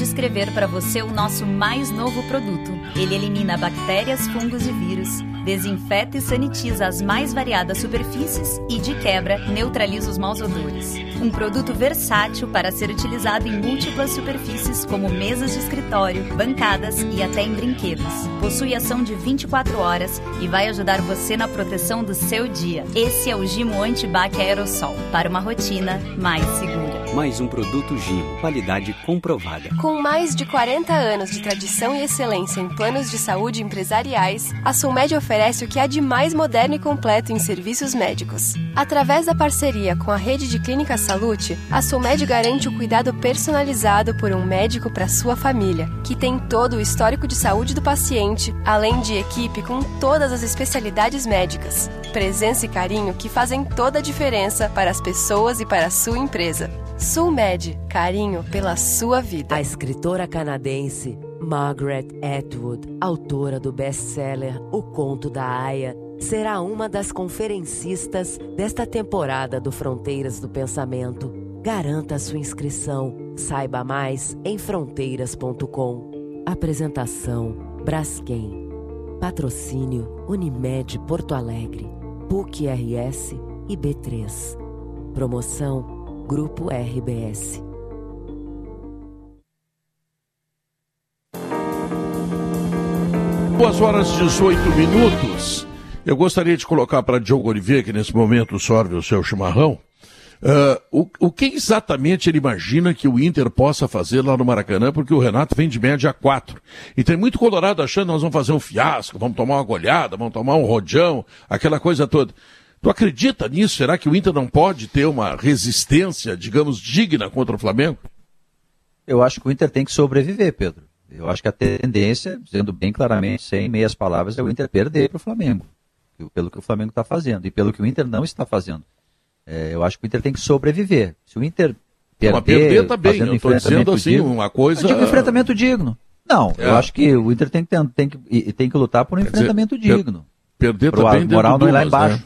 Descrever para você o nosso mais novo produto. Ele elimina bactérias, fungos e vírus, desinfeta e sanitiza as mais variadas superfícies e, de quebra, neutraliza os maus odores. Um produto versátil para ser utilizado em múltiplas superfícies, como mesas de escritório, bancadas e até em brinquedos. Possui ação de 24 horas e vai ajudar você na proteção do seu dia. Esse é o Gimo Antibac Aerosol, para uma rotina mais segura. Mais um produto Gimo, qualidade comprovada. Com mais de 40 anos de tradição e excelência em planos de saúde empresariais, a Sulmed oferece o que há de mais moderno e completo em serviços médicos. Através da parceria com a rede de Clínica Salute, a Sulmed garante o cuidado personalizado por um médico para sua família, que tem todo o histórico de saúde do paciente, além de equipe com todas as especialidades médicas. Presença e carinho que fazem toda a diferença para as pessoas e para a sua empresa. Sulmed, carinho pela sua vida. A escritora canadense Margaret Atwood, autora do best-seller O Conto da Aya, será uma das conferencistas desta temporada do Fronteiras do Pensamento. Garanta sua inscrição. Saiba mais em fronteiras.com. Apresentação: Braskem. Patrocínio: Unimed Porto Alegre, PUC RS e B3. Promoção: Grupo RBS. Duas horas e 18 minutos. Eu gostaria de colocar para Diogo Oliveira, que nesse momento sorve o seu chimarrão, ah, o, o que exatamente ele imagina que o Inter possa fazer lá no Maracanã, porque o Renato vem de média 4. E tem muito colorado achando que nós vamos fazer um fiasco, vamos tomar uma goleada, vamos tomar um rojão, aquela coisa toda. Tu acredita nisso? Será que o Inter não pode ter uma resistência, digamos, digna contra o Flamengo? Eu acho que o Inter tem que sobreviver, Pedro. Eu acho que a tendência, dizendo bem claramente, sem meias palavras, é o Inter perder para o Flamengo. Pelo que o Flamengo está fazendo e pelo que o Inter não está fazendo. É, eu acho que o Inter tem que sobreviver. Se o Inter perder, Mas perder tá bem, fazendo eu tô dizendo assim, digno- uma coisa- Eu digo enfrentamento digno. Não, É. eu acho que o Inter tem que, tem que, tem que lutar por um Quer dizer, enfrentamento per- digno. perder Pro tá a bem dentro moral não ir lá embaixo. né?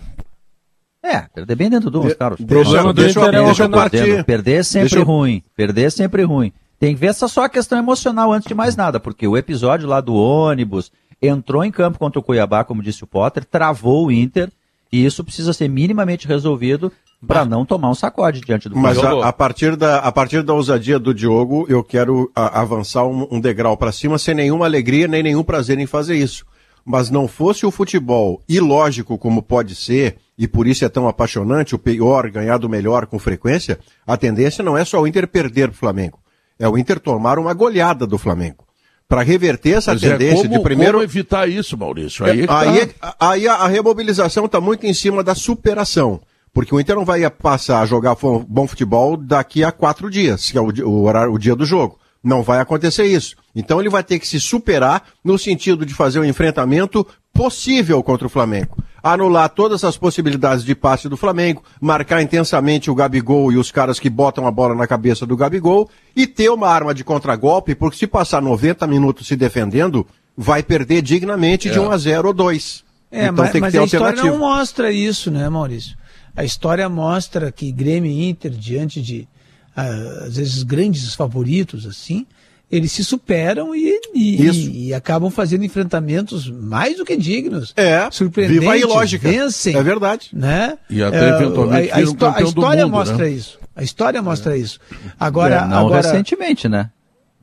É, perder bem dentro do Dumas, Carlos. deixa- O problema do deixa, é deixa eu dizendo, Perder é sempre Deixa eu- ruim. Perder é sempre ruim. Tem que ver essa só a questão emocional antes de mais nada, porque o episódio lá do ônibus entrou em campo contra o Cuiabá, como disse o Potter, travou o Inter, e isso precisa ser minimamente resolvido para não tomar um sacode diante do Mas a, a partir da, a partir da ousadia do Diogo, eu quero a- avançar um, um degrau para cima sem nenhuma alegria nem nenhum prazer em fazer isso. Mas não fosse o futebol ilógico como pode ser, e por isso é tão apaixonante, o pior ganhar do melhor com frequência, a tendência não é só o Inter perder pro Flamengo. É o Inter tomar uma goleada do Flamengo. Para reverter essa Mas é tendência como, de primeiro. como evitar isso, Maurício? Aí, É, é tá. aí, é- aí a, a remobilização está muito em cima da superação. Porque o Inter não vai passar a jogar bom futebol daqui a quatro dias, que é o, o horário, o dia do jogo. Não vai acontecer isso. Então ele vai ter que se superar no sentido de fazer um enfrentamento possível contra o Flamengo. Anular todas as possibilidades de passe do Flamengo, marcar intensamente o Gabigol e os caras que botam a bola na cabeça do Gabigol e ter uma arma de contragolpe, porque se passar 90 minutos se defendendo, vai perder dignamente de É. 1 a 0 ou 2. É, então mas, tem que mas ter a história não mostra isso, né, Maurício? A história mostra que Grêmio e Inter, diante de, às vezes, grandes favoritos, assim, eles se superam e, e, Isso. e- e acabam fazendo enfrentamentos mais do que dignos. É, surpreendentes. viva a ilógica. Vencem. É verdade. Né? E até É, eventualmente a, a, histó- a história mundo, mostra né? isso. A história mostra isso. Agora, É, não agora recentemente, né?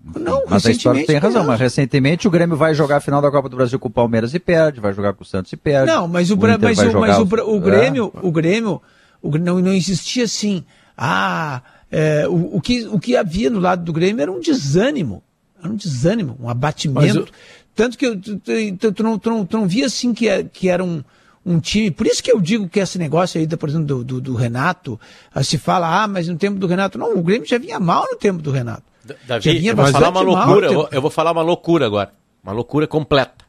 Não, mas a história recentemente tem razão, não. mas recentemente o Grêmio vai jogar a final da Copa do Brasil com o Palmeiras e perde, vai jogar com o Santos e perde. Não, mas o, Inter mas o, mas o, o é. Grêmio, o Grêmio, o Grê- não, não existia assim. Ah, é, o, o que, o que havia no lado do Grêmio era um desânimo. Era um desânimo, um abatimento. Eu- Tanto que eu- tu, tu- tu- tu não, tu, não, tu não via assim que, é- que era um, um time. Por isso que eu digo que esse negócio aí, da, por exemplo, do, do, do Renato, ah, se fala, ah, mas no tempo do Renato. Não, o Grêmio já vinha mal no tempo do Renato. Já Davi, vinha eu vou falar uma bastante mal loucura. Eu vou, eu vou falar uma loucura agora. Uma loucura completa.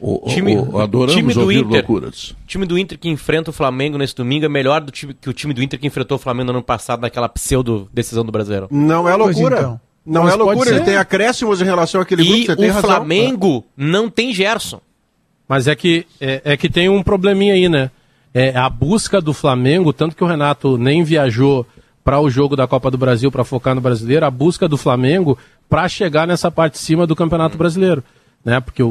O, time, o- adoramos time do ouvir Inter, loucuras. time do Inter que enfrenta o Flamengo nesse domingo é melhor do time, que o time do Inter que enfrentou o Flamengo no ano passado naquela pseudo decisão do Brasileirão. Não é loucura. Então. Não Mas é loucura, ele tem acréscimos em relação àquele grupo, E você tem o razão. Flamengo não tem Gerson. Mas é que, é, é que tem um probleminha aí, né? É a busca do Flamengo, tanto que o Renato nem viajou para o jogo da Copa do Brasil para focar no brasileiro, a busca do Flamengo para chegar nessa parte de cima do Campeonato Brasileiro. Né? Porque o,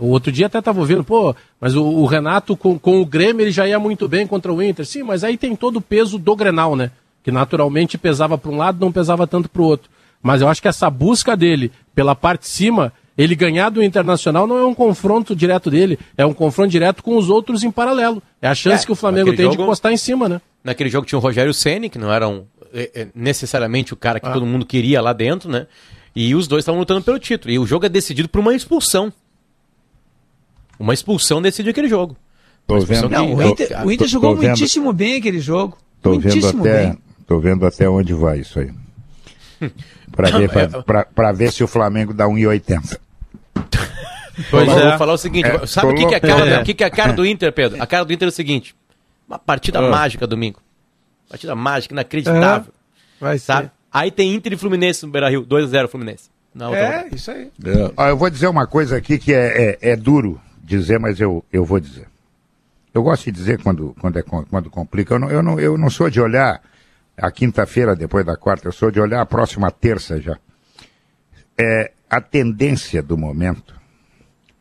o outro dia até estava ouvindo, pô, mas o, o Renato com, com o Grêmio ele já ia muito bem contra o Inter. Sim, mas aí tem todo o peso do Grenal, né? Que naturalmente pesava para um lado, não pesava tanto para o outro. Mas eu acho que essa busca dele pela parte de cima, ele ganhar do Internacional não é um confronto direto dele, é um confronto direto com os outros em paralelo. É a chance É, que o Flamengo tem de jogo- encostar em cima, né? Naquele jogo tinha o Rogério Ceni, que não era um, é, é, necessariamente o cara que Ah. todo mundo queria lá dentro, né? E os dois estavam lutando pelo título. E o jogo é decidido por uma expulsão. Uma expulsão decide aquele jogo. Tô vendo- Não, que- o Inter, o Inter tô- jogou tô vendo- muitíssimo bem aquele jogo. Tô vendo, muitíssimo até, bem. tô vendo até onde vai isso aí. Pra ver, pra, pra- pra ver se o Flamengo dá 1,80. Pois é. eu vou falar o seguinte, É, sabe o que, que, é a tô cara, louco. o que, que é a cara do Inter, Pedro? A cara do Inter é o seguinte, uma partida Ah. mágica domingo. Partida mágica, inacreditável. Vai sabe? Aí tem Inter e Fluminense no Beira-Rio, 2x0 Fluminense. Na outra rodada. É, isso aí. Ó, eu vou dizer uma coisa aqui que é, é, é duro dizer, mas eu, eu vou dizer. Eu gosto de dizer quando, quando, é, quando complica. Eu não, eu, não, eu não sou de olhar a quinta-feira depois da quarta, eu sou de olhar a próxima terça já. É, a tendência do momento,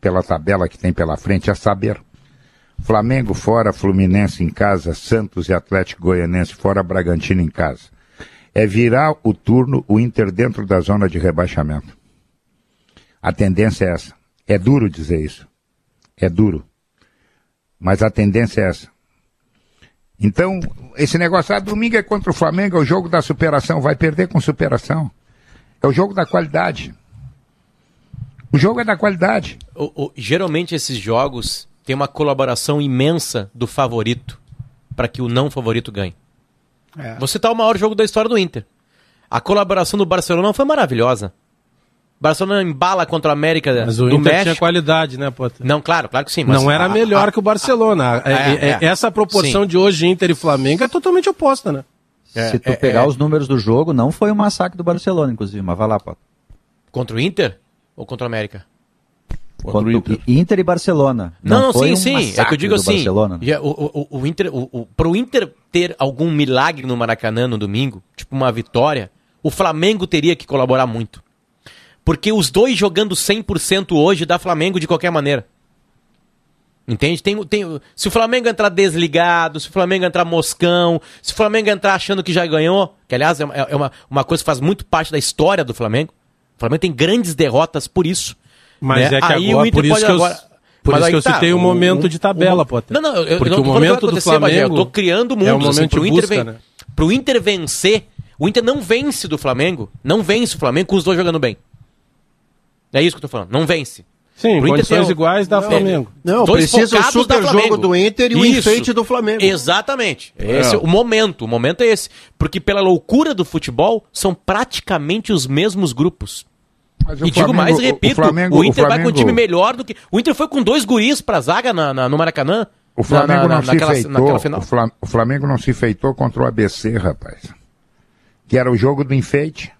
pela tabela que tem pela frente, é saber. Flamengo fora, Fluminense em casa, Santos e Atlético Goianense fora, Bragantino em casa. É virar o turno, o Inter dentro da zona de rebaixamento. A tendência é essa. É duro dizer isso. É duro. Mas a tendência é essa. Então, esse negócio, ah, domingo é contra o Flamengo, é o jogo da superação, vai perder com superação. É o jogo da qualidade. O jogo é da qualidade. O- o- geralmente esses jogos têm uma colaboração imensa do favorito para que o não favorito ganhe. É. Vou citar o maior jogo da história do Inter. A colaboração do Barcelona foi maravilhosa. Barcelona embala contra o América Mas o do Inter México. tinha qualidade, né, Potter? Não, claro, claro que sim. mas Não era a- melhor a- que o Barcelona. É- É, é- é. Essa proporção Sim. de hoje Inter e Flamengo é totalmente oposta, né? Se tu pegar os números do jogo, não foi um massacre do Barcelona, inclusive, mas vai lá, Pato. Contra o Inter ou contra o América? Contra o Inter. Inter e Barcelona. Não, não, foi sim, um sim. É que eu massacre digo do assim. Barcelona. já O, o, o Inter, o, o, pro Inter ter algum milagre no Maracanã no domingo, tipo uma vitória, o Flamengo teria que colaborar muito. Porque os dois jogando 100% hoje dá Flamengo de qualquer maneira. Entende? Tem, tem, se o Flamengo entrar desligado, se o Flamengo entrar moscão, se o Flamengo entrar achando que já ganhou, que aliás é, uma- é uma, uma coisa que faz muito parte da história do Flamengo. O Flamengo tem grandes derrotas por isso. Mas né? é que Aí agora, o Inter por isso pode que agora- por Mas isso aí que eu tá, citei o o- momento o- de tabela, o- Potter. Não, não, eu, Porque eu não o tô momento do acontecer, Bagé, Flamengo eu tô criando é mundos. o assim, momento pro Inter busca, ven- né? pro Inter vencer, o Inter não vence do Flamengo, não vence o Flamengo com os dois jogando bem. É isso que eu tô falando, não vence. Sim, Pro Inter condições o- iguais dá Não, Flamengo. Não, Dois precisa o super da Flamengo. jogo do Inter e o Isso. enfeite do Flamengo. Exatamente. Esse É. é o momento. O momento é esse. Porque pela loucura do futebol, são praticamente os mesmos grupos. Mas E o digo Flamengo- mais, o repito, o, Flamengo- o Inter vai com um Flamengo- time melhor do que. O Inter foi com dois guris pra zaga na, na- no Maracanã. O Flamengo na, na, não se naquela, feitou. naquela final. O, Flam- o Flamengo não se feitou contra o ABC, rapaz. Que era o jogo do enfeite.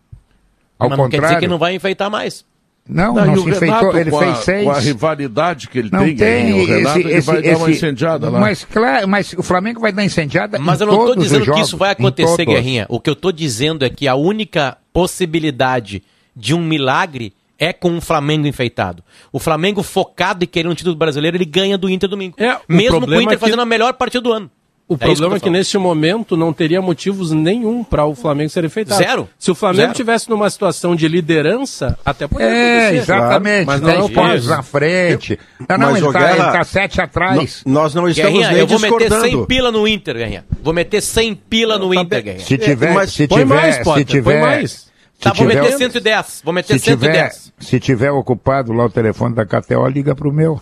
Ao Mas não quer contrário. dizer que não vai enfeitar mais. Não, não, e o se Renato, enfeitou. Ele fez a, seis. Com a rivalidade que ele Não tem, tem, o Renato, esse, ele esse, vai dar uma esse- incendiada lá. Mas claro, mas o Flamengo vai dar incendiada Mas em eu não estou dizendo que jogos, isso vai acontecer. Guerrinha. O que eu estou dizendo é que a única possibilidade de um milagre é com o Flamengo enfeitado. O Flamengo focado e querendo um título brasileiro, ele ganha do Inter domingo. É, o Mesmo com o Inter é que- fazendo a melhor partida do ano. O isso problema é que neste momento não teria motivos nenhum para o Flamengo ser enfeitado. Zero. Se o Flamengo Zero. tivesse numa situação de liderança, até poderia É, acontecer. exatamente. Mas não é o Dez pontos na frente. Não, não, Mas, ele ô, tá, tá sete atrás. no- nós não estamos Guerrinha, nem eu vou meter discordando. 100 pila no Inter, Guerrinha. Vou meter 100 pila no Inter, Guerrinha. Se tiver, mas se põe tiver, mais, se tiver, põe mais. Se Tá, vou tiver- meter 110. Vou meter se tiver, 110. se tiver ocupado lá o telefone da KTO, liga pro meu.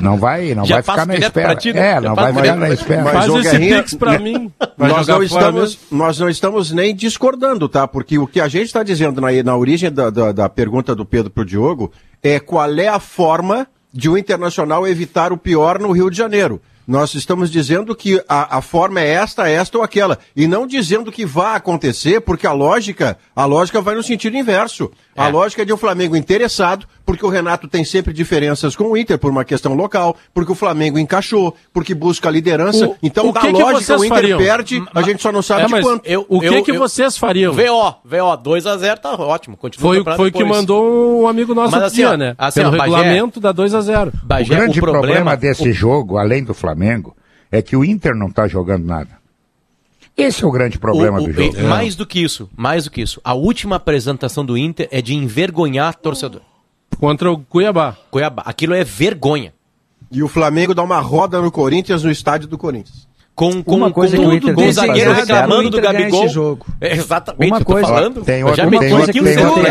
Não vai, não Já vai ficar na espera. ti, né? É, Já não vai ficar na espera. Mas, Faz esse Guerrinha, pix pra mim. Vai Nós não, estamos, nós não estamos nem discordando, tá? Porque o que a gente está dizendo na, na origem da, da, da pergunta do Pedro pro Diogo é qual é a forma de o Internacional evitar o pior no Rio de Janeiro. Nós estamos dizendo que a, a forma é esta, esta ou aquela. E não dizendo que vai acontecer, porque a lógica, a lógica vai no sentido inverso. A lógica é de um Flamengo interessado, porque o Renato tem sempre diferenças com o Inter por uma questão local, porque o Flamengo encaixou, porque busca a liderança. O- então, o da que que lógica, vocês o Inter fariam? perde, a gente só não sabe É, quanto. Eu- o que eu- que eu- vocês fariam? VO, VO, 2x0 tá ótimo. Continua Foi, o foi o que mandou um amigo nosso Mas assim, dia, ó, né? assim, Pelo ó, Bagé- regulamento dá 2 a 0 O grande o problema, problema desse jogo, além do Flamengo, é que o Inter não tá jogando nada. Esse é o grande problema O- o- do jogo. e Mais do que isso, mais do que isso. A última apresentação do Inter é de envergonhar torcedor. Contra o Cuiabá. Cuiabá. Aquilo é vergonha. E o Flamengo dá uma roda no Corinthians, no estádio do Corinthians. Com, com, Uma coisa com, que o Inter com tem que zagueiro fazer reclamando do Gabigol. esse jogo. É, exatamente, Uma eu tô coisa- falando. Tem eu outro, já tem meti outro, aqui tem o outro,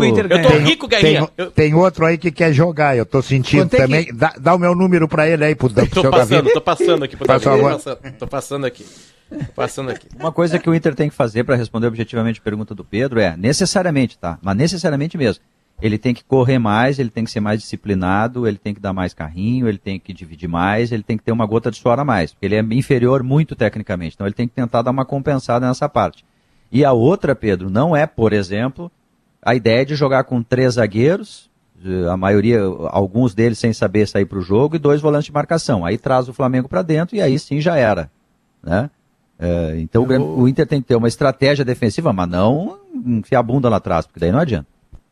tem Inter Eu tô rico, Tem, Guerrinha. Eu tem outro aí que quer jogar, eu tô sentindo Quanto é que- também. Dá, dá o meu número pra ele aí, pro, pro tô seu passando, Davi. tô passando aqui. pro Faz Davi, tô favor. passando, Tô passando aqui. Passando aqui. Uma coisa que o Inter tem que fazer para responder objetivamente a pergunta do Pedro é, necessariamente, tá? Mas necessariamente mesmo. Ele tem que correr mais, ele tem que ser mais disciplinado, ele tem que dar mais carrinho, ele tem que dividir mais, ele tem que ter uma gota de suor a mais. Ele é inferior muito tecnicamente. Então ele tem que tentar dar uma compensada nessa parte. E a outra, Pedro, não é, por exemplo, a ideia de jogar com três zagueiros, a maioria, alguns deles sem saber sair para o jogo, e dois volantes de marcação. Aí traz o Flamengo para dentro e aí sim já era. Né? É, então o Grêmio- o Inter tem que ter uma estratégia defensiva, mas não enfiar a bunda lá atrás, porque daí não adianta.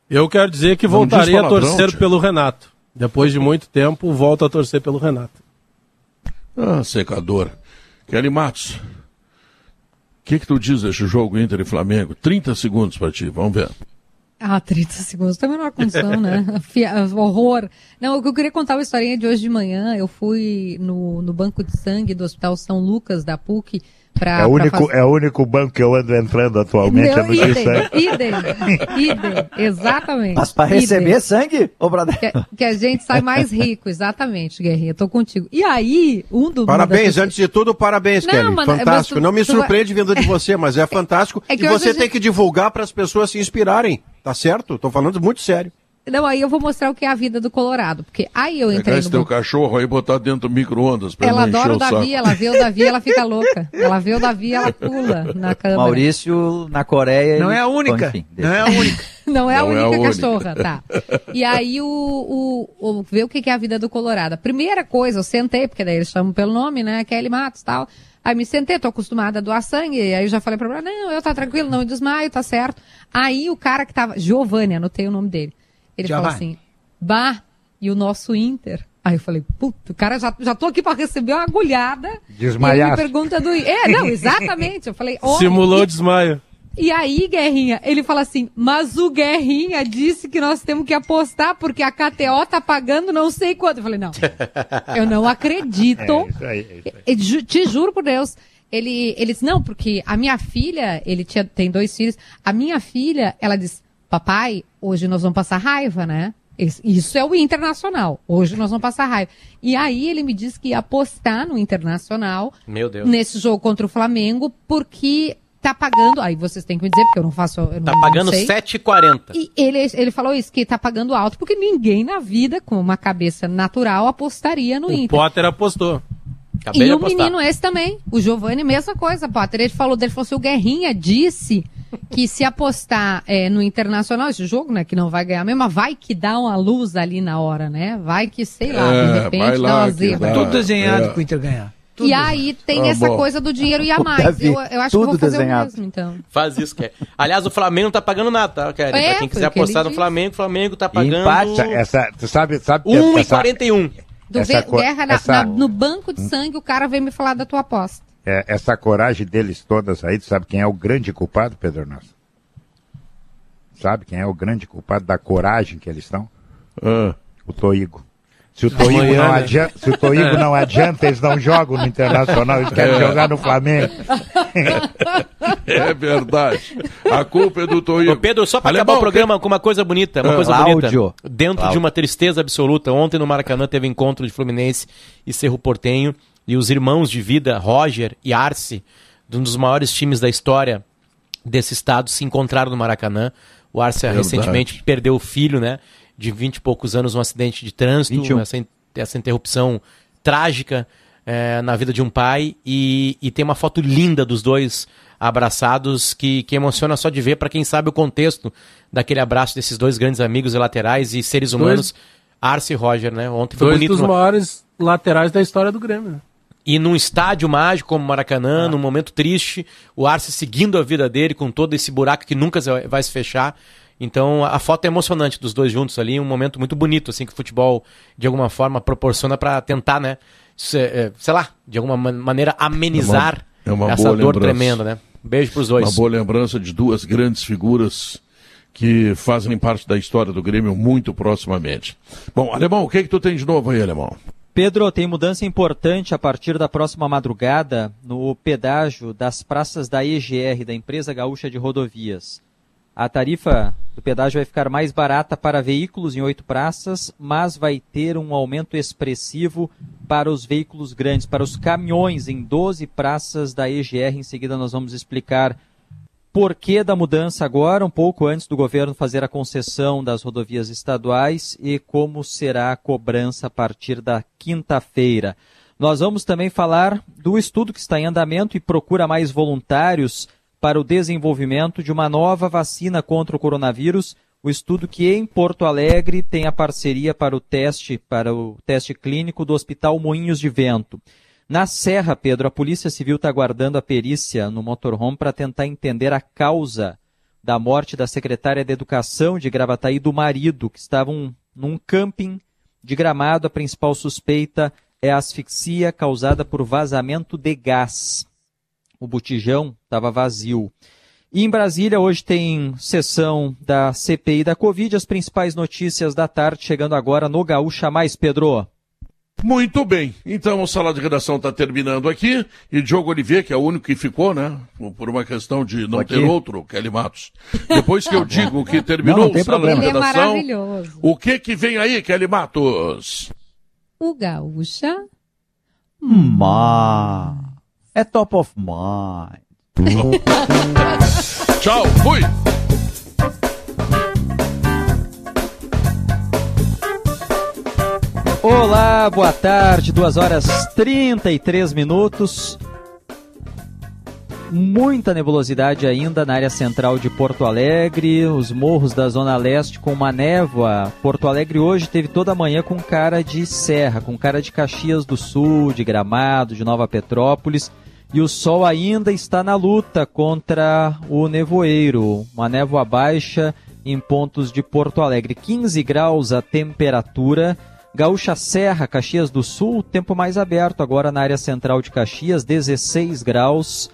Eu quero dizer que voltaria a torcer tio. pelo Renato. Depois de muito tempo, volto a torcer pelo Renato. Ah, secador. Kelly Matos. O que, que tu diz desse jogo Inter e Flamengo? 30 segundos pra ti, vamos ver. Ah, 30 segundos também não é condição, né? Horror. Não, eu queria contar uma historinha de hoje de manhã. Eu fui no, no banco de sangue do Hospital São Lucas, da PUC, Pra, É o, único, fazer- é o único banco que eu ando entrando atualmente. é Não, no idem, X-Sangue. idem, idem, exatamente. Mas para idem. receber sangue, ô brother? Que, que a gente sai mais rico, exatamente, Guerrinha, tô contigo. E aí, um do... Parabéns, antes de tudo, parabéns, Não, Kelly. mano, fantástico. mas tu- Não me vai- surpreende vindo de você, mas é fantástico. É que e você gente- tem que divulgar para as pessoas se inspirarem. Tá certo? Tô falando muito sério. Não, aí eu vou mostrar o que é a vida do Colorado, porque aí eu entrei Pegar no esse teu cachorro aí botar dentro do micro-ondas pra Ela adora o. Davi, ela vê o Davi, ela fica louca. Ela vê o Davi, ela pula na câmera. Maurício, na Coreia. Não ele- é a única. Bom, enfim, Não é a única. Não é a Não é a única única. cachorra, tá. E aí o, o, o ver o que é a vida do Colorado. A Primeira coisa, eu sentei, porque daí eles chamam pelo nome, né? Kelly Matos e tal. Aí me sentei, tô acostumada a doar sangue. E aí eu já falei pra ela, não, eu tá tranquilo, não desmaio, tá certo. Aí o cara que tava, Giovanni, anotei o nome dele. Ele falou Giovanni. assim, bah, e o nosso Inter? Aí eu falei, puta, o cara já, já tô aqui pra receber uma agulhada. E Desmaiasse. pergunta do... É, não, exatamente. Eu falei, olha, Simulou e- desmaio. e aí, Guerrinha, ele fala assim, mas o Guerrinha disse que nós temos que apostar porque a KTO tá pagando não sei quanto. Eu falei, não, eu não acredito. É, isso aí, é isso aí. E ju- Te juro por Deus. Ele, ele disse, não, porque a minha filha, ele tinha, tem dois filhos, a minha filha, ela disse, papai, hoje nós vamos passar raiva, né? Isso é o internacional. Hoje nós vamos passar raiva. E aí ele me disse que ia apostar no internacional Meu Deus. nesse jogo contra o Flamengo, porque tá pagando. Aí vocês têm que me dizer, porque eu não faço. Eu Tá não, pagando não sei. 7,40. E ele, ele falou isso, que tá pagando alto, porque ninguém na vida, com uma cabeça natural, apostaria no O Inter. Potter apostou. Acabei E o menino esse também. O Giovanni, mesma coisa, Potter. Ele falou dele, falou assim, o Guerrinha disse que se apostar é, no Internacional, esse jogo, né, que não vai ganhar mesmo, vai que dá uma luz ali na hora, né? Vai que, sei lá, É, de repente lá dá uma zebra. dá. Tudo desenhado é. pro Inter ganhar. E aí tem Ah, essa bom. coisa do dinheiro e a mais. Davi, eu, eu acho que vou tudo fazer desenhado. o mesmo, então. Faz isso, quer. Aliás, o Flamengo não tá pagando nada, tá, Kelly? É, pra quem quiser apostar no. Flamengo, o Flamengo tá pagando Essa, essa, tu sabe, sabe que essa, 1,41. Do Essa Guerra, na- essa- na- no banco de sangue, o cara veio me falar da tua aposta. É, essa coragem deles todas aí, tu sabe quem é o grande culpado, Pedro Ernesto? Sabe quem é o grande culpado da coragem que eles estão? Ah. O Toigo. Se o Toigo, Amanhã, não né? adianta, se o Toigo não adianta, eles não jogam no Internacional, eles querem É. jogar no Flamengo. É verdade. A culpa é do Toigo. Ô, Pedro, só pra Alemão, acabar o programa com uma coisa bonita, uma Ah. coisa Cláudio. bonita. Dentro de uma tristeza absoluta, ontem no Maracanã teve encontro de Fluminense e Cerro Portenho, e os irmãos de vida, Roger e Arce, de um dos maiores times da história desse estado, se encontraram no Maracanã. O Arce Verdade. recentemente perdeu o filho, né, de 20 e poucos anos, num acidente de trânsito, 21. essa, in- essa interrupção trágica eh, na vida de um pai, e, e tem uma foto linda dos dois abraçados que, que emociona só de ver para quem sabe o contexto daquele abraço desses dois grandes amigos e laterais e seres humanos, Arce e Roger, né? Ontem foi Dois bonito. dos no- maiores laterais da história do Grêmio. E num estádio mágico como Maracanã, num momento triste, o Arce seguindo a vida dele com todo esse buraco que nunca se- vai se fechar. Então a foto é emocionante dos dois juntos ali, um momento muito bonito assim que o futebol de alguma forma proporciona para tentar, né, é, sei lá, de alguma man- maneira amenizar É uma essa boa dor lembrança. tremenda, né? Beijo pros dois. Uma boa lembrança de duas grandes figuras que fazem parte da história do Grêmio muito proximamente. Bom, Alemão, o que é que tu tem de novo aí, Alemão? Pedro, tem mudança importante a partir da próxima madrugada no pedágio das praças da EGR, da Empresa Gaúcha de Rodovias. A tarifa do pedágio vai ficar mais barata para veículos em oito praças, mas vai ter um aumento expressivo para os veículos grandes, para os caminhões em 12 praças da EGR. Em seguida, nós vamos explicar porquê da mudança agora, um pouco antes do governo fazer a concessão das rodovias estaduais e como será a cobrança a partir da quinta-feira. Nós vamos também falar do estudo que está em andamento e procura mais voluntários para o desenvolvimento de uma nova vacina contra o coronavírus. O estudo que em Porto Alegre tem a parceria para o teste, para o teste clínico do Hospital Moinhos de Vento. Na Serra, Pedro, a Polícia Civil está aguardando a perícia no motorhome para tentar entender a causa da morte da secretária de Educação de Gravataí do marido, que estavam num camping de gramado. A principal suspeita é a asfixia causada por vazamento de gás. O botijão estava vazio. E em Brasília, hoje tem sessão da CPI da Covid. As principais notícias da tarde chegando agora no Gaúcha Mais, Pedro. Muito bem. Então, a sala de redação está terminando aqui. E Diogo Olivier, que é o único que ficou, né? Por uma questão de não Aqui. ter outro, Kelly Matos. Depois que eu digo que terminou Não, não tem a sala problema. de Ele é redação. maravilhoso. o que que vem aí, Kelly Matos? O Gaúcha. Ma. É top of mind. Tchau, fui! Olá, boa tarde, 2 horas 33 minutos. Muita nebulosidade ainda na área central de Porto Alegre, os morros da Zona Leste com uma névoa. Porto Alegre hoje teve toda a manhã com cara de serra, com cara de Caxias do Sul, de Gramado, de Nova Petrópolis. E o sol ainda está na luta contra o nevoeiro. Uma névoa baixa em pontos de Porto Alegre. 15 graus a temperatura. Gaúcha Serra, Caxias do Sul, tempo mais aberto agora na área central de Caxias, 16 graus.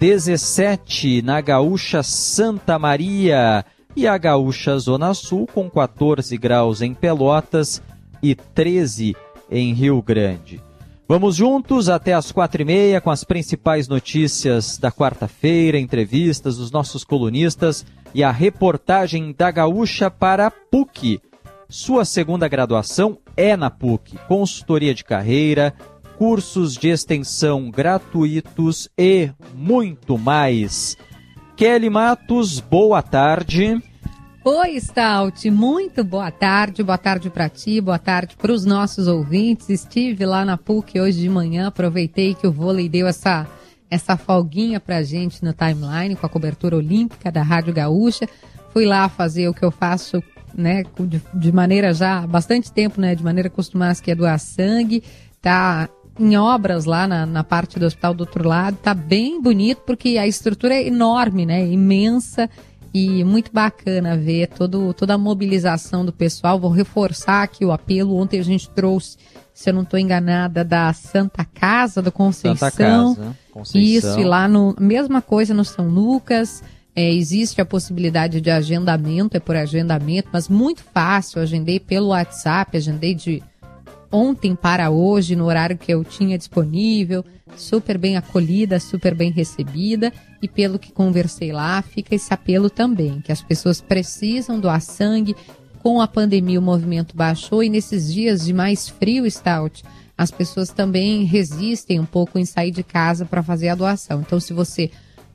17 na Gaúcha Santa Maria e a Gaúcha Zona Sul com 14 graus em Pelotas e 13 em Rio Grande. Vamos juntos até as quatro e meia com as principais notícias da quarta-feira, entrevistas dos nossos colunistas e a reportagem da Gaúcha para a PUC. Sua segunda graduação é na PUC, consultoria de carreira, cursos de extensão gratuitos e muito mais. Kelly Matos, boa tarde. Oi, Stout, muito boa tarde, boa tarde para ti, boa tarde para os nossos ouvintes. Estive lá na PUC hoje de manhã, aproveitei que o vôlei deu essa, essa folguinha pra gente no timeline com a cobertura olímpica da Rádio Gaúcha. Fui lá fazer o que eu faço, né, de, de maneira já há bastante tempo, né, de maneira acostumada, que é doar sangue. Tá em obras lá na, na parte do hospital do outro lado, tá bem bonito porque a estrutura é enorme, né, imensa e muito bacana ver todo, toda a mobilização do pessoal. Vou reforçar aqui o apelo. Ontem a gente trouxe, se eu não estou enganada, da Santa Casa do Conceição. Santa Casa, Conceição. Isso, e lá no. Mesma coisa no São Lucas. É, existe a possibilidade de agendamento, é por agendamento, mas muito fácil. Agendei pelo WhatsApp, agendei de ontem para hoje, no horário que eu tinha disponível, super bem acolhida, super bem recebida, e pelo que conversei lá, fica esse apelo também, que as pessoas precisam doar sangue. Com a pandemia, o movimento baixou, e nesses dias de mais frio, Stout, as pessoas também resistem um pouco em sair de casa para fazer a doação. Então, se você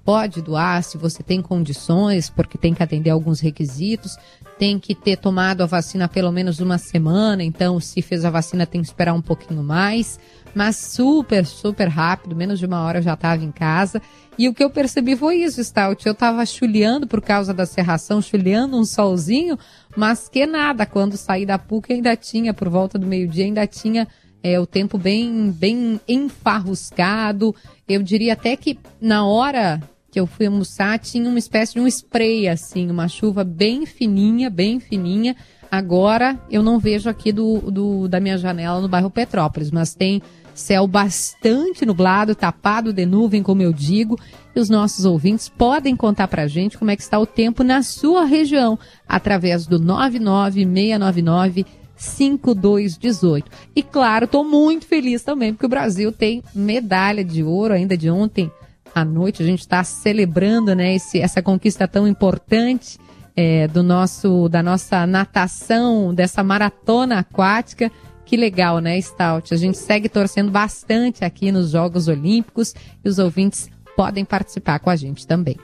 pode doar, se você tem condições, porque tem que atender alguns requisitos, tem que ter tomado a vacina pelo menos uma semana, então se fez a vacina tem que esperar um pouquinho mais, mas super, super rápido, menos de uma hora eu já estava em casa. E o que eu percebi foi isso, Stout. Eu estava chuleando por causa da serração, chuleando um solzinho, mas que nada, quando saí da PUC ainda tinha, por volta do meio-dia, ainda tinha é, o tempo bem, bem enfarruscado. Eu diria até que na hora que eu fui almoçar tinha uma espécie de um spray, assim, uma chuva bem fininha, bem fininha. Agora eu não vejo aqui do, do da minha janela no bairro Petrópolis, mas tem céu bastante nublado, tapado de nuvem, como eu digo, e os nossos ouvintes podem contar pra gente como é que está o tempo na sua região, através do 99699 5218. E claro, estou muito feliz também, porque o Brasil tem medalha de ouro ainda de ontem à noite. A gente está celebrando né, esse, essa conquista tão importante é, do nosso, da nossa natação, dessa maratona aquática. Que legal, né, Stout? A gente segue torcendo bastante aqui nos Jogos Olímpicos e os ouvintes podem participar com a gente também.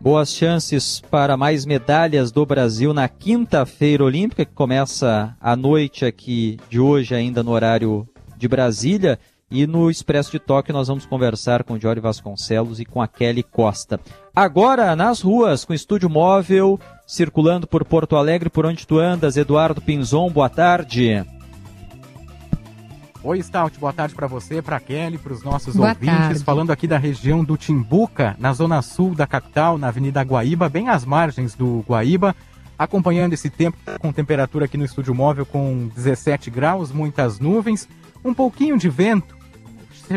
Boas chances para mais medalhas do Brasil na quinta-feira olímpica, que começa à noite aqui de hoje, ainda no horário de Brasília. E no Expresso de Tóquio nós vamos conversar com o Jory Vasconcelos e com a Kelly Costa. Agora, nas ruas, com estúdio móvel, circulando por Porto Alegre, por onde tu andas, Eduardo Pinzon, boa tarde. Oi, Stout, boa tarde para você, para Kelly, para os nossos Boa ouvintes. tarde. Falando aqui da região do Timbuca, na zona sul da capital, na Avenida Guaíba, bem às margens do Guaíba. Acompanhando esse tempo com temperatura aqui no estúdio móvel com 17 graus, muitas nuvens, um pouquinho de vento.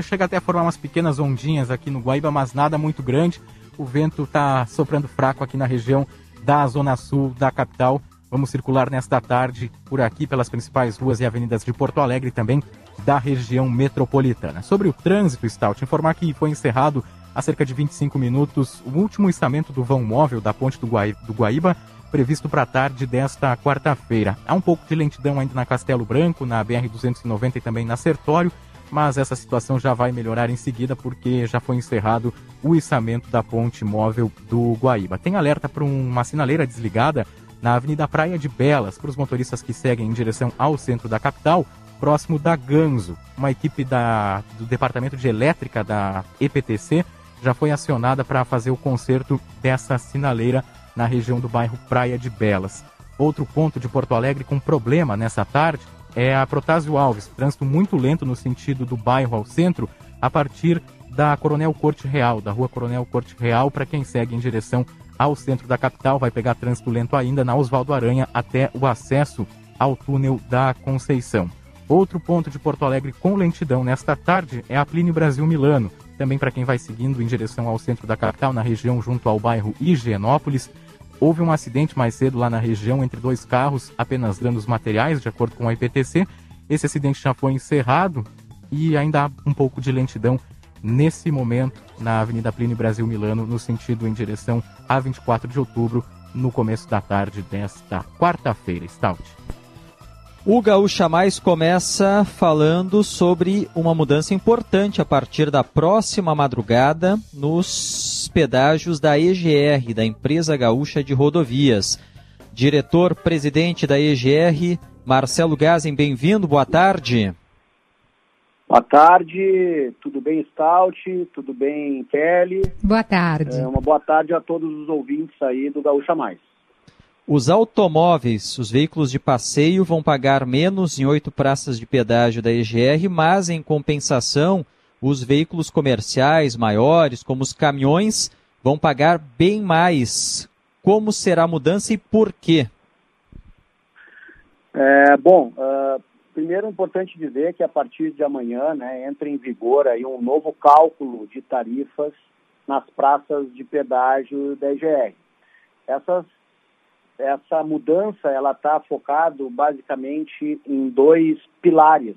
Chega até a formar umas pequenas ondinhas aqui no Guaíba, mas nada muito grande. O vento está soprando fraco aqui na região da zona sul da capital. Vamos circular nesta tarde por aqui pelas principais ruas e avenidas de Porto Alegre também da região metropolitana. Sobre o trânsito, Stout, informar que foi encerrado há cerca de 25 minutos o último istamento do vão móvel da ponte do, Guai, do Guaíba, previsto para a tarde desta quarta-feira. Há um pouco de lentidão ainda na Castelo Branco, na BR-290 e também na Sertório, mas essa situação já vai melhorar em seguida porque já foi encerrado o içamento da ponte móvel do Guaíba. Tem alerta para uma sinaleira desligada na Avenida Praia de Belas para os motoristas que seguem em direção ao centro da capital, próximo da Ganzo. Uma equipe da, do Departamento de Elétrica da EPTC já foi acionada para fazer o conserto dessa sinaleira na região do bairro Praia de Belas. Outro ponto de Porto Alegre com problema nessa tarde é a Protásio Alves, trânsito muito lento no sentido do bairro ao centro, a partir da Coronel Corte Real, da rua Coronel Corte Real, para quem segue em direção ao centro da capital, vai pegar trânsito lento ainda na Oswaldo Aranha até o acesso ao túnel da Conceição. Outro ponto de Porto Alegre com lentidão nesta tarde é a Plínio Brasil Milano, também para quem vai seguindo em direção ao centro da capital, na região junto ao bairro Higienópolis. Houve um acidente mais cedo lá na região entre dois carros, apenas danos materiais, de acordo com a IPTC. Esse acidente já foi encerrado e ainda há um pouco de lentidão nesse momento na Avenida Plínio Brasil Milano, no sentido em direção a 24 de outubro, no começo da tarde desta quarta-feira. Stout. O Gaúcha Mais começa falando sobre uma mudança importante a partir da próxima madrugada nos pedágios da EGR, da Empresa Gaúcha de Rodovias. Diretor-presidente da EGR, Marcelo Gazen, bem-vindo, boa tarde. Boa tarde, tudo bem, Stout? Tudo bem, Kelly? Boa tarde. É, uma boa tarde a todos os ouvintes aí do Gaúcha Mais. Os automóveis, os veículos de passeio, vão pagar menos em oito praças de pedágio da EGR, mas em compensação, os veículos comerciais maiores, como os caminhões, vão pagar bem mais. Como será a mudança e por quê? É, bom, uh, primeiro é importante dizer que a partir de amanhã né, entra em vigor aí um novo cálculo de tarifas nas praças de pedágio da EGR. Essas essa mudança ela está focado basicamente em dois pilares.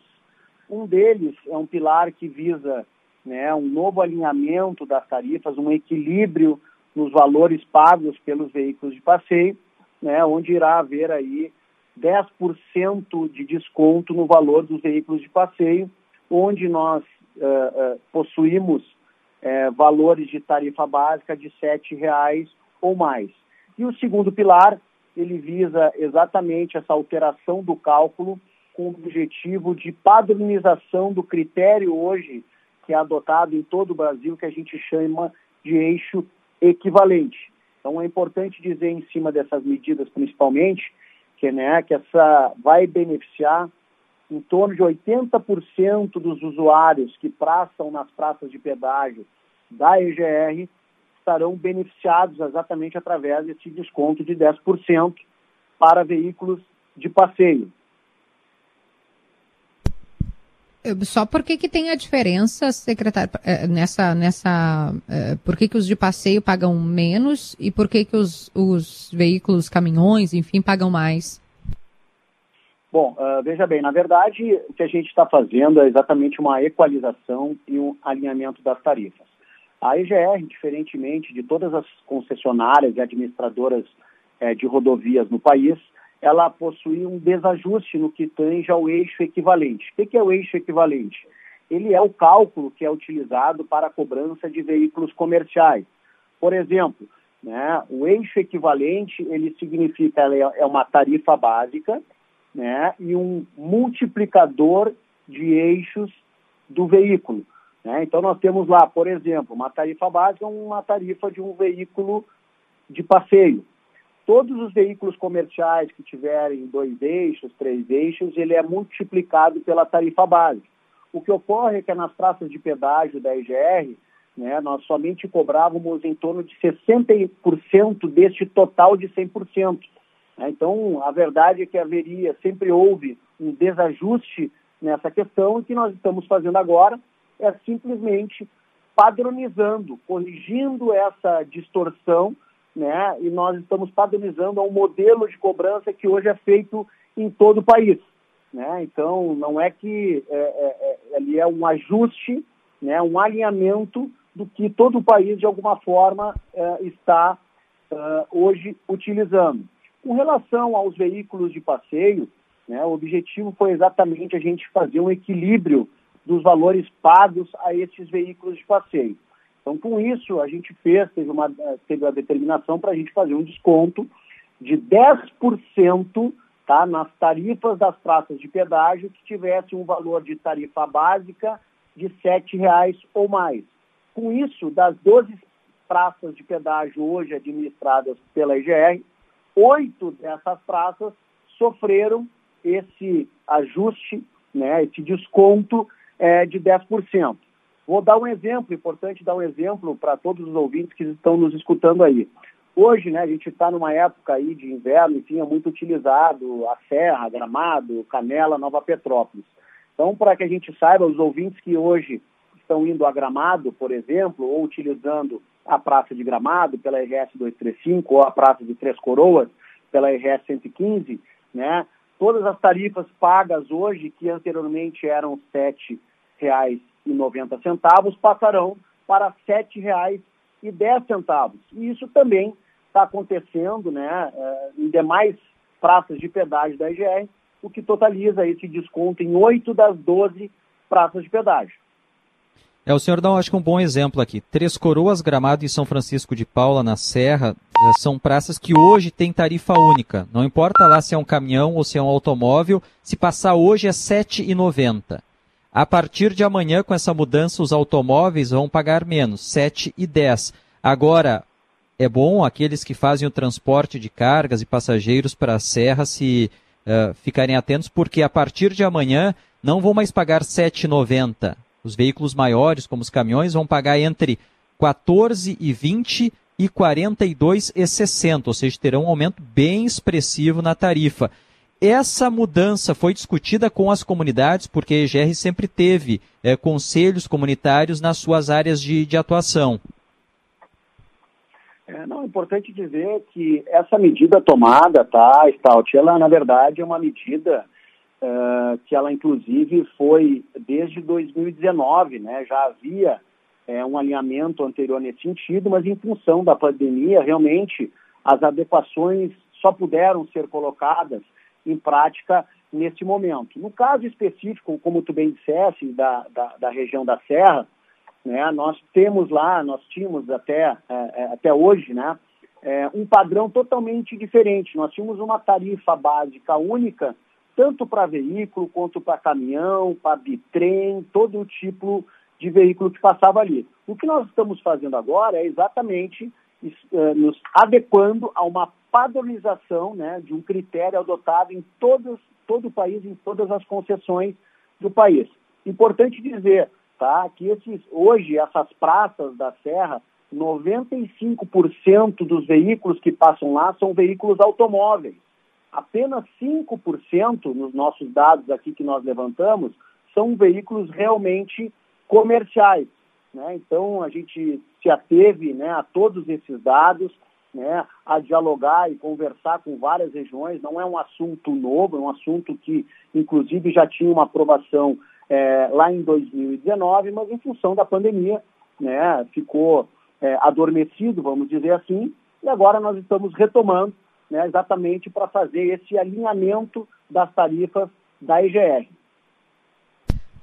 Um deles é um pilar que visa né, um novo alinhamento das tarifas, um equilíbrio nos valores pagos pelos veículos de passeio, né, onde irá haver aí 10% de desconto no valor dos veículos de passeio, onde nós uh, uh, possuímos uh, valores de tarifa básica de R$ reais ou mais. E o segundo pilar ele visa exatamente essa alteração do cálculo com o objetivo de padronização do critério hoje que é adotado em todo o Brasil, que a gente chama de eixo equivalente. Então é importante dizer em cima dessas medidas, principalmente, que, né, que essa vai beneficiar em torno de 80% dos usuários que praçam nas praças de pedágio da EGR estarão beneficiados exatamente através desse desconto de 10% para veículos de passeio. Só por que, que tem a diferença, secretário, eh, nessa, nessa, eh, por que, que os de passeio pagam menos e por que, que os, os veículos, caminhões, enfim, pagam mais? Bom, uh, veja bem, na verdade, o que a gente está fazendo é exatamente uma equalização e um alinhamento das tarifas. A EGR, diferentemente de todas as concessionárias e administradoras eh, de rodovias no país, ela possui um desajuste no que tange ao eixo equivalente. O que é o eixo equivalente? Ele é o cálculo que é utilizado para a cobrança de veículos comerciais. Por exemplo, né, o eixo equivalente, ele significa, ele é uma tarifa básica né, e um multiplicador de eixos do veículo. Né? Então, nós temos lá, por exemplo, uma tarifa básica, uma tarifa de um veículo de passeio. Todos os veículos comerciais que tiverem dois eixos, três eixos, ele é multiplicado pela tarifa básica. O que ocorre é que nas praças de pedágio da EGR, né, nós somente cobrávamos em torno de 60% deste total de 100%. Né? Então, a verdade é que haveria, sempre houve um desajuste nessa questão e que nós estamos fazendo agora é simplesmente padronizando, corrigindo essa distorção, né? E nós estamos padronizando um modelo de cobrança que hoje é feito em todo o país. Né? Então, não é que é, é, é, ali é um ajuste, né? um alinhamento do que todo o país, de alguma forma, é, está é, hoje utilizando. Com relação aos veículos de passeio, né, o objetivo foi exatamente a gente fazer um equilíbrio dos valores pagos a esses veículos de passeio. Então, com isso, a gente fez, teve, uma, teve a determinação para a gente fazer um desconto de 10% tá, nas tarifas das praças de pedágio que tivesse um valor de tarifa básica de R$ 7,00 ou mais. Com isso, das 12 praças de pedágio hoje administradas pela IGR, oito dessas praças sofreram esse ajuste, né, esse desconto é, de 10%. Vou dar um exemplo, importante dar um exemplo para todos os ouvintes que estão nos escutando aí. Hoje, né, a gente está numa época aí de inverno, enfim, é muito utilizado a Serra, Gramado, Canela, Nova Petrópolis. Então, para que a gente saiba, os ouvintes que hoje estão indo a Gramado, por exemplo, ou utilizando a Praça de Gramado pela RS 235 ou a Praça de Três Coroas pela RS 115, né? Todas as tarifas pagas hoje, que anteriormente eram R$ 7,90, passarão para R$ 7,10. E isso também está acontecendo né, eh, em demais praças de pedágio da IGR, o que totaliza esse desconto em 8 das 12 praças de pedágio. É, o senhor dá, acho que um bom exemplo aqui. Três Coroas, Gramado e São Francisco de Paula, na Serra, eh, são praças que hoje têm tarifa única. Não importa lá se é um caminhão ou se é um automóvel, se passar hoje é R$ 7,90. A partir de amanhã, com essa mudança, os automóveis vão pagar menos, R$ 7,10. Agora, é bom aqueles que fazem o transporte de cargas e passageiros para a Serra se uh, ficarem atentos, porque a partir de amanhã não vão mais pagar R$ 7,90 os veículos maiores, como os caminhões, vão pagar entre 14,20 e 42,60, ou seja, terão um aumento bem expressivo na tarifa. Essa mudança foi discutida com as comunidades, porque a EGR sempre teve é, conselhos comunitários nas suas áreas de, de atuação. É, não, é importante dizer que essa medida tomada, tá, Stout, ela na verdade é uma medida uh, que ela inclusive foi desde 2019, né? Já havia é, um alinhamento anterior nesse sentido, mas em função da pandemia, realmente as adequações só puderam ser colocadas em prática nesse momento. No caso específico, como tu bem disseste, da, da, da região da Serra, né, nós temos lá, nós tínhamos até, é, até hoje, né, é, um padrão totalmente diferente. Nós tínhamos uma tarifa básica única tanto para veículo quanto para caminhão, para bitrem, todo tipo de veículo que passava ali. O que nós estamos fazendo agora é exatamente nos adequando a uma padronização né, de um critério adotado em todos, todo o país, em todas as concessões do país. Importante dizer tá, que esses, hoje essas praças da Serra, 95% dos veículos que passam lá são veículos automóveis apenas 5% nos nossos dados aqui que nós levantamos são veículos realmente comerciais. Né? Então, a gente se ateve né, a todos esses dados, né, a dialogar e conversar com várias regiões. Não é um assunto novo, é um assunto que, inclusive, já tinha uma aprovação é, lá em 2019, mas em função da pandemia né, ficou é, adormecido, vamos dizer assim, e agora nós estamos retomando né, exatamente para fazer esse alinhamento das tarifas da IGR.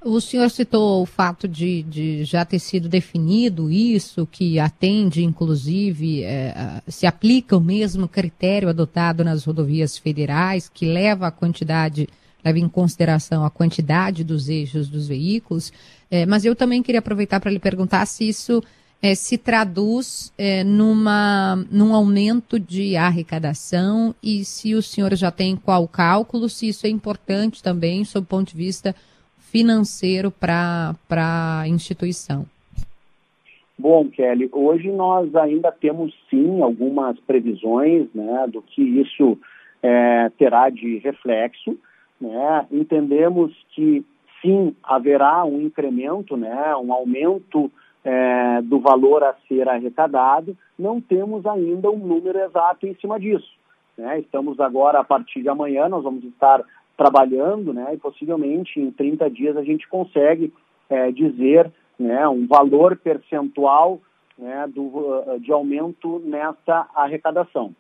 O senhor citou o fato de, de, já ter sido definido isso, que atende, inclusive, é, se aplica o mesmo critério adotado nas rodovias federais, que leva a quantidade, leva em consideração a quantidade dos eixos dos veículos. É, mas eu também queria aproveitar para lhe perguntar se isso é, se traduz é, numa, num aumento de arrecadação e se o senhor já tem qual cálculo, se isso é importante também, sob o ponto de vista financeiro para a instituição. Bom, Kelly, hoje nós ainda temos sim algumas previsões né, do que isso é, terá de reflexo. Né? Entendemos que sim haverá um incremento, né, um aumento é, do valor a ser arrecadado, não temos ainda um número exato em cima disso. Né? Estamos agora, a partir de amanhã, nós vamos estar trabalhando, né, e possivelmente em 30 dias a gente consegue é, dizer né, um valor percentual né, do, de aumento nessa arrecadação.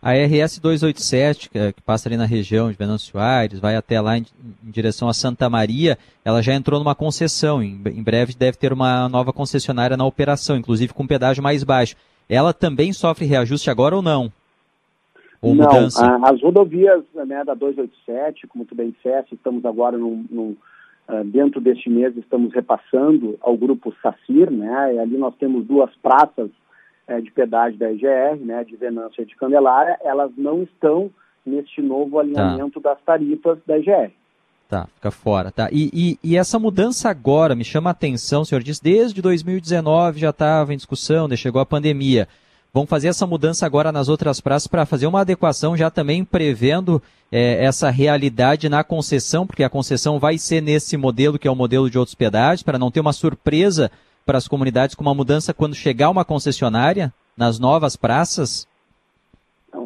A RS 287, que, passa ali na região de Venâncio Aires, vai até lá em, em, direção a Santa Maria, ela já entrou numa concessão. Em, em, breve deve ter uma nova concessionária na operação, inclusive com pedágio mais baixo. Ela também sofre reajuste agora ou não? Ou não, mudança? A, as rodovias né, da 287, como tu bem disseste, estamos agora num, num uh, dentro deste mês estamos repassando ao grupo SACIR, né? E ali nós temos duas praças uh, de pedágio da EGR, né? De Venância e de Candelária, elas não estão neste novo alinhamento tá. das tarifas da EGR. Tá, fica fora, tá. E, e, e, essa mudança agora me chama a atenção, o senhor disse, desde 2019 já estava em discussão, chegou a pandemia vão fazer essa mudança agora nas outras praças para fazer uma adequação já também prevendo é, essa realidade na concessão, porque a concessão vai ser nesse modelo que é o modelo de pedágios, para não ter uma surpresa para as comunidades com uma mudança quando chegar uma concessionária nas novas praças?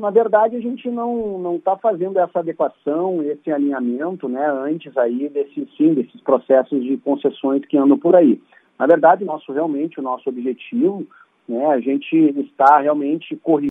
Na verdade, a gente não não está fazendo essa adequação, esse alinhamento, né, antes aí desse sim desses processos de concessões que andam por aí. Na verdade, nosso realmente o nosso objetivo né? A gente está realmente corrigendo